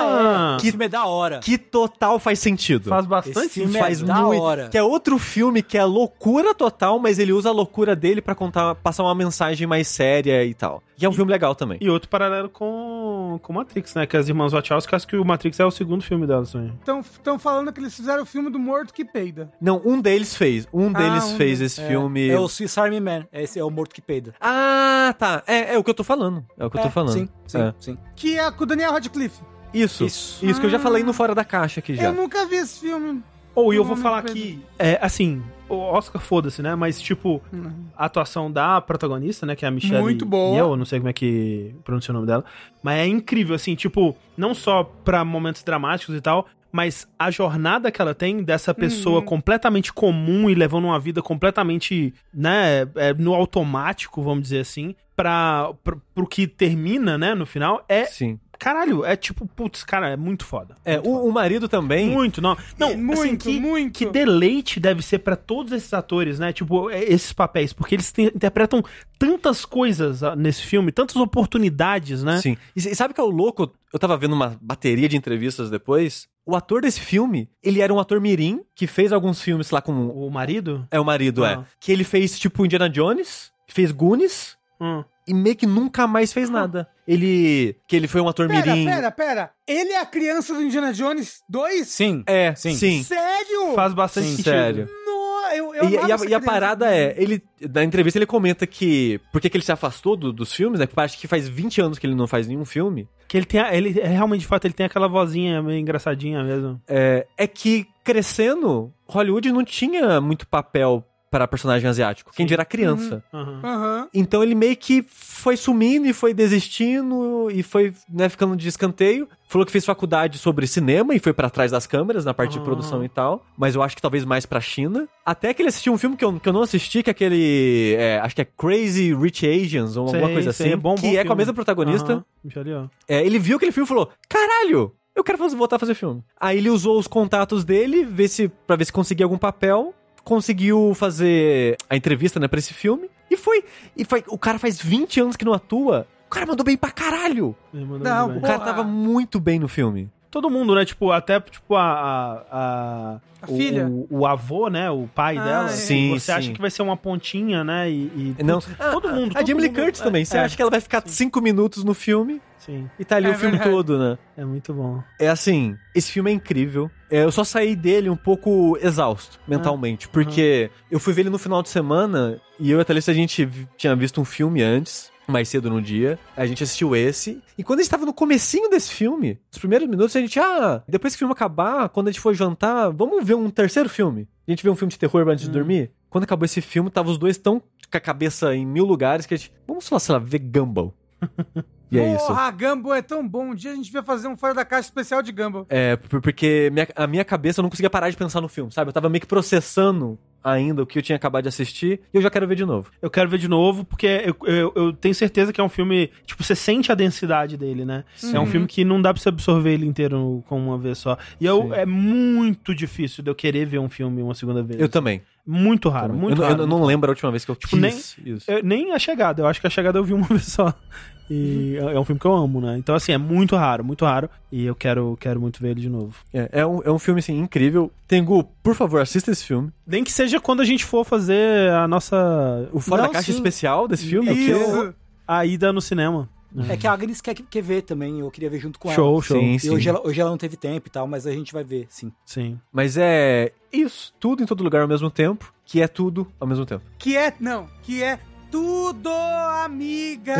S4: Que filme é da hora.
S3: Que total faz sentido.
S1: faz bastante sentido.
S3: faz
S4: é da
S3: muito.
S4: hora.
S3: Que é outro filme que é loucura total, mas ele usa a loucura dele pra contar, passar uma mensagem mais séria e tal. E é um filme legal também.
S1: E outro paralelo com, com Matrix, né? Que as irmãs Wachowski, acho que o Matrix é o segundo filme delas também.
S2: Estão falando que eles fizeram o filme do morto que peida.
S3: Não, um deles fez. Um deles
S2: um
S3: fez
S2: deles.
S3: esse
S4: É,
S3: filme.
S4: É o Swiss Army Man. Esse é o morto que peida.
S3: Ah, tá. É, é o que eu tô falando. É o que eu tô falando.
S4: Sim, sim,
S3: É.
S4: sim.
S2: Que é com o Daniel Radcliffe.
S3: Isso.
S4: Isso.
S3: Isso. que eu já
S2: Ah.
S3: falei no Fora da Caixa aqui já.
S2: Eu nunca vi esse filme.
S1: Ou e eu vou falar
S2: que
S1: aqui, é, assim, o Oscar foda-se, né? Mas, tipo, a atuação da protagonista, né? Que é a Michelle
S2: Muito boa.
S1: Eu não sei como é que pronuncia o nome dela. Mas é incrível, assim, tipo, não só pra momentos dramáticos e tal, mas a jornada que ela tem dessa pessoa
S2: Uhum.
S1: completamente comum e levando uma vida completamente, né, é, no automático, vamos dizer assim, pra, pra, pro que termina, né, no final, é,
S3: Sim.
S1: Caralho, é tipo, putz, cara, é muito foda.
S3: É, o, o marido também.
S1: Muito, não. Não,
S2: É, muito,
S1: assim, que,
S2: muito.
S1: que deleite deve ser pra todos esses atores, né? Tipo, é, esses papéis, porque eles te- interpretam tantas coisas ah, nesse filme, tantas oportunidades, né?
S3: Sim. E, e sabe que é o louco? Eu tava vendo uma bateria de entrevistas depois. O ator desse filme, ele era um ator mirim que fez alguns filmes lá com
S1: O marido?
S3: É o marido, é.
S1: Ah.
S3: Que ele fez, tipo, Indiana Jones, fez Goonies
S1: Hum.
S3: E meio que nunca mais fez nada. Ele. Que ele foi um ator
S2: Pera,
S3: mirim.
S2: pera, pera. Ele é a criança do Indiana Jones 2?
S4: Sim.
S3: É, sim.
S4: Sim.
S2: Sério?
S1: Faz bastante
S3: Sim, sério.
S2: No, eu, eu
S3: E, e a, e a parada é, ele. Na entrevista ele comenta que. Por que ele se afastou do- dos filmes, né? Porque acho que faz 20 anos que ele não faz nenhum filme.
S1: Que ele tem, a- ele é, realmente, de fato, ele tem aquela vozinha meio engraçadinha mesmo.
S3: É, é que crescendo, Hollywood não tinha muito papel pra personagem asiático. Quem dirá criança.
S1: Aham.
S2: Aham.
S3: Então ele meio que foi sumindo e foi desistindo e foi né, ficando de escanteio. Falou que fez faculdade sobre cinema e foi pra trás das câmeras, na parte
S1: Ah.
S3: de produção e tal. Mas eu acho que talvez mais pra China. Até que ele assistiu um filme que eu, que eu não assisti, que é aquele. é, acho que é Crazy Rich Asians ou alguma
S1: Sei,
S3: coisa
S1: sei,
S3: assim.
S1: é bom,
S3: que
S1: bom
S3: é com a mesma protagonista. É, ele viu aquele filme e falou: Caralho! Eu quero fazer- voltar a fazer filme. Aí ele usou os contatos dele ver se, pra ver se conseguia algum papel. Conseguiu fazer a entrevista, né, pra esse filme. E foi. E foi. O cara faz 20 anos que não atua. O cara mandou bem pra caralho.
S2: Não,
S1: muito
S3: O
S1: bem.
S3: cara tava muito bem no filme.
S1: Todo mundo, né? Tipo, até tipo a. A, a,
S2: A
S1: o,
S2: filha.
S1: O, o avô, né? O pai
S2: Ah,
S1: dela.
S2: é.
S3: Sim,
S1: Você acha
S3: sim.
S1: que vai ser uma pontinha, né? E. e-
S3: Não,
S1: putz, todo mundo.
S3: A
S1: todo
S3: Jamie Lee Curtis
S1: é,
S3: também. Você
S1: é,
S3: acha que ela vai ficar 5 minutos no filme
S1: Sim,
S3: e tá ali
S2: É
S3: o filme
S2: verdade.
S3: todo, né?
S1: é muito bom.
S3: É assim, esse filme é incrível. É, eu só saí dele um pouco exausto mentalmente, porque eu fui ver ele no final de semana e eu e a Thalissa a gente tinha visto um filme antes, mais cedo no dia. A gente assistiu esse. E quando a gente tava no comecinho desse filme, os primeiros minutos, a gente, ah, depois que o filme acabar, quando a gente for jantar, vamos ver um terceiro filme. A gente vê um filme de terror antes de dormir. Quando acabou esse filme, tava os dois tão com a cabeça em mil lugares que a gente, vamos só, sei lá, ver Gumball. e é isso.
S2: Porra, Gumball é tão bom. Um dia a gente vai fazer um fora da caixa especial de Gumball.
S3: É, por- porque minha- a minha cabeça eu não conseguia parar de pensar no filme, sabe? Eu tava meio que processando ainda o que eu tinha acabado de assistir e eu já quero ver de novo.
S1: Eu quero ver de novo, porque eu, eu, eu tenho certeza que é um filme. Tipo, você sente a densidade dele, né? É um filme que não dá pra você absorver ele inteiro com uma vez só. E eu,
S3: Sim.
S1: é muito difícil de eu querer ver um filme uma segunda vez.
S3: Eu também.
S1: Muito raro,
S3: também.
S1: muito
S3: eu,
S1: raro.
S3: eu não lembro a última vez que eu
S1: Tipo,
S3: quis
S1: nem-
S3: isso.
S1: Eu- nem a chegada, eu acho que a chegada eu vi uma vez só. E é é um filme que eu amo, né? Então, assim, é muito raro, muito raro. E eu quero, quero muito ver ele de novo.
S3: É, é um, é um filme, assim, incrível. Tengu, por favor, assista esse filme.
S1: Nem que seja quando a gente for fazer a nossa.
S3: O Fora
S2: Não,
S3: da Caixa
S2: sim.
S3: especial desse filme. eu quero-
S2: Isso.
S1: A ida no cinema.
S4: É que a Agnes quer, quer ver também, eu queria ver junto com
S1: Show,
S4: ela.
S1: show.
S3: Sim,
S4: E
S3: sim.
S4: hoje ela, hoje ela não teve tempo e tal, mas a gente vai ver, sim.
S1: Sim.
S3: Mas é isso. Tudo em todo lugar ao mesmo tempo, que é tudo ao mesmo tempo.
S2: Que é, não, que é tudo, amiga.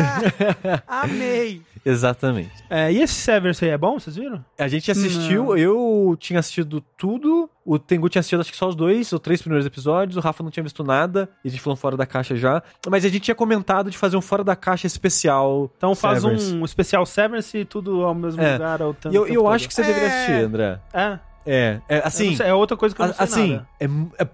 S2: Amei.
S3: Exatamente.
S1: É, e esse Severance aí é bom? Vocês viram?
S3: A gente assistiu,
S2: Não.
S3: eu tinha assistido tudo, o Tengu tinha assistido acho que só os dois ou três primeiros episódios, o Rafa não tinha visto nada, e a gente falou fora da caixa já, mas a gente tinha comentado de fazer um fora da caixa especial.
S1: Então faz
S3: Severance.
S1: um especial Severance e tudo ao mesmo
S3: É.
S1: lugar. Ao tempo,
S3: E eu,
S1: tempo
S3: eu acho que você deveria
S2: É.
S3: assistir, André.
S1: É.
S3: É, é assim,
S1: sei, é outra coisa que eu não sei
S3: assim,
S1: nada.
S3: é, é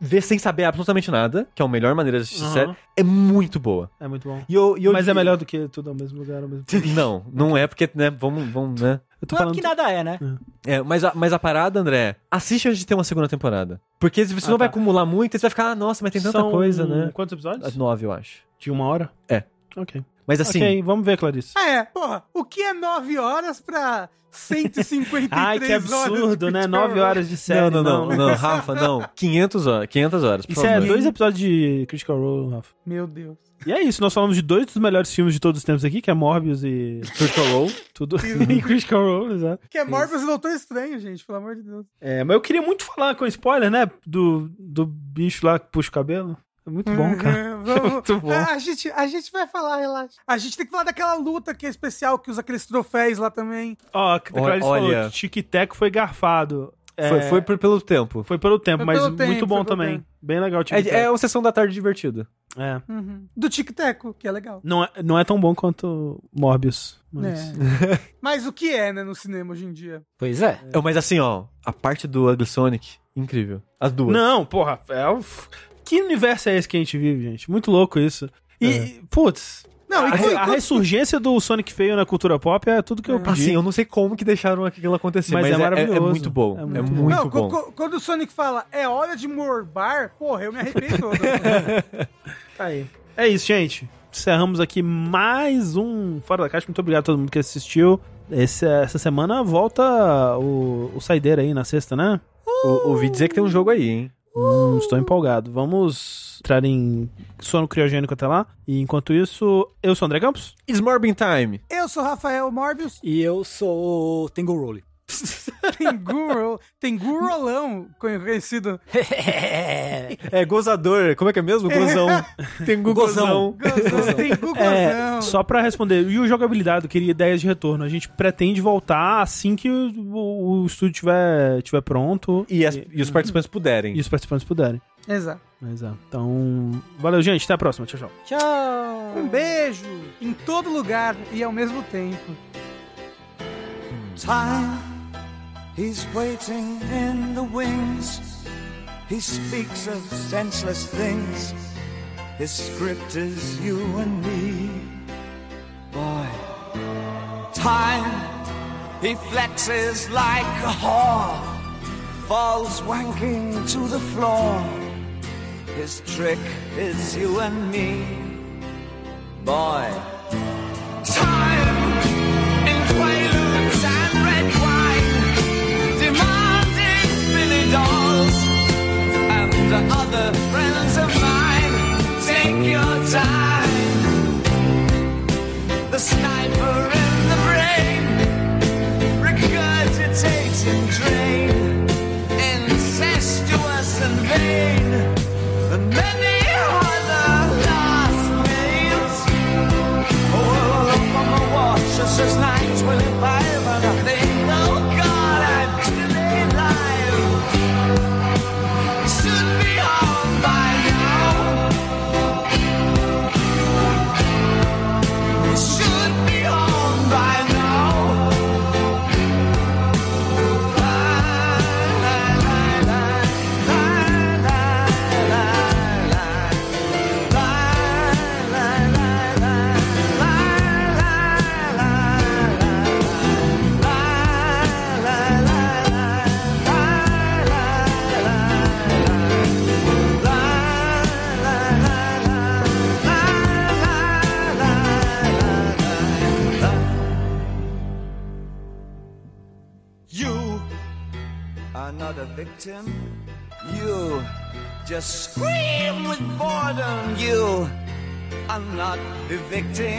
S3: ver sem saber absolutamente nada, que é a melhor maneira de assistir
S1: Aham.
S3: série, é muito boa.
S1: É muito bom.
S3: E eu, e eu
S1: Mas é
S3: digo-
S1: melhor do que tudo ao mesmo lugar, ao mesmo tempo.
S3: Não, não é porque, né, vamos, vamos, né.
S1: Eu tô
S4: Não é
S1: falando.
S4: porque nada é, né?
S3: É, mas a, mas a parada, André, assiste antes de ter uma segunda temporada. Porque se você
S1: Ah,
S3: não vai
S1: tá.
S3: acumular muito, você vai ficar, ah, nossa, mas tem tanta
S1: São
S3: coisa, né?
S1: Quantos episódios?
S3: Nove, eu acho.
S1: De uma hora?
S3: É.
S1: Ok.
S3: Mas assim,
S1: ok, vamos ver, Clarice.
S2: Ah, é, porra, o que é 9 horas pra 153
S1: Ai, que absurdo, né?
S2: Critical
S1: Nove
S2: Role?
S1: horas de série.
S3: não, não, não, não, Rafa, não. 500 horas, 500 horas,
S1: Isso é dois episódios de Critical Role, Rafa.
S2: Meu Deus.
S1: E é isso, nós falamos de dois dos melhores filmes de todos os tempos aqui, que é Morbius e
S3: Critical Role.
S1: tudo. e Critical Role, exato.
S2: Que é Morbius e Doutor Estranho, gente, pelo amor de Deus.
S1: É, mas eu queria muito falar com spoiler, né? Do, do bicho lá que puxa o cabelo. É muito bom, cara.
S2: É, vamos-
S1: Muito bom.
S2: Ah, a, gente, a gente vai falar, relaxa. A gente tem que falar daquela luta que é especial, que usa aqueles troféus lá também.
S1: Ó, a falou
S3: olha.
S1: que Tic Teco foi garfado. É,
S3: Foi, foi por- pelo tempo.
S1: foi pelo tempo,
S2: Foi
S1: mas
S2: pelo tempo,
S1: muito bom também.
S2: tempo.
S1: Bem legal o Tic
S3: É,
S1: Teco.
S3: é uma sessão da tarde divertida.
S1: É.
S2: Uhum. Do Tic Teco, que é legal.
S1: Não, é, não é tão bom quanto Morbius. Mas...
S2: É. Mas o que é, né, no cinema hoje em dia?
S4: Pois é.
S3: É, mas assim, ó, a parte do Ugly Sonic, incrível. As duas.
S1: Não, porra, é o... que universo é esse que a gente vive, gente? Muito louco isso. E,
S3: É.
S1: putz,
S2: Não,
S1: a,
S2: e
S1: a ressurgência do Sonic feio na cultura pop é tudo que eu pedi.
S3: Assim, eu não sei como que deixaram aquilo acontecer,
S1: Mas
S3: mas,
S1: é
S3: é, é- é
S1: maravilhoso.
S3: muito bom.
S1: É
S3: É
S1: muito
S3: muito,
S2: Não,
S3: bom.
S2: quando o Sonic fala, é hora de morbar, porra, eu me arrepio todo.
S1: Tá aí. É isso, gente. Encerramos aqui mais um Fora da Caixa. Muito obrigado a todo mundo que assistiu. Esse- essa semana volta o, o Saideira aí na sexta, né?
S3: O- ouvi dizer que tem um jogo aí, hein?
S1: Hum, estou empolgado. Vamos entrar em sono criogênico até lá. E enquanto isso, eu sou o André Campos.
S3: It's Morbin Time.
S2: eu sou Rafael Morbius,
S4: E eu sou o Tengu Role.
S2: tem Guru, tem Gurolão, conhecido.
S3: É gozador. Como é que é mesmo? Gozão. Tem gozão.
S2: Gozão, tem Gugozão.
S1: É, só pra responder, e o jogabilidade, eu queria ideias de retorno. A gente pretende voltar assim que o, o estúdio tiver, tiver pronto
S3: E, as- e os participantes puderem.
S1: e os participantes puderem.
S2: Exato.
S1: É. Então, valeu, gente. Até a próxima. Tchau, tchau.
S4: Tchau!
S2: Um beijo em todo lugar e ao mesmo tempo.
S6: Time, he's waiting in the wings. He speaks of senseless things. His script is you and me. Boy, time, he flexes like a whore. Falls wanking to the floor. His trick is you and me. Boy, time and other friends of mine. Take your time. The sniper in the brain, regurgitating drain, incestuous and vain, and many other last names. Oh, up on my watch, it says 925, victim.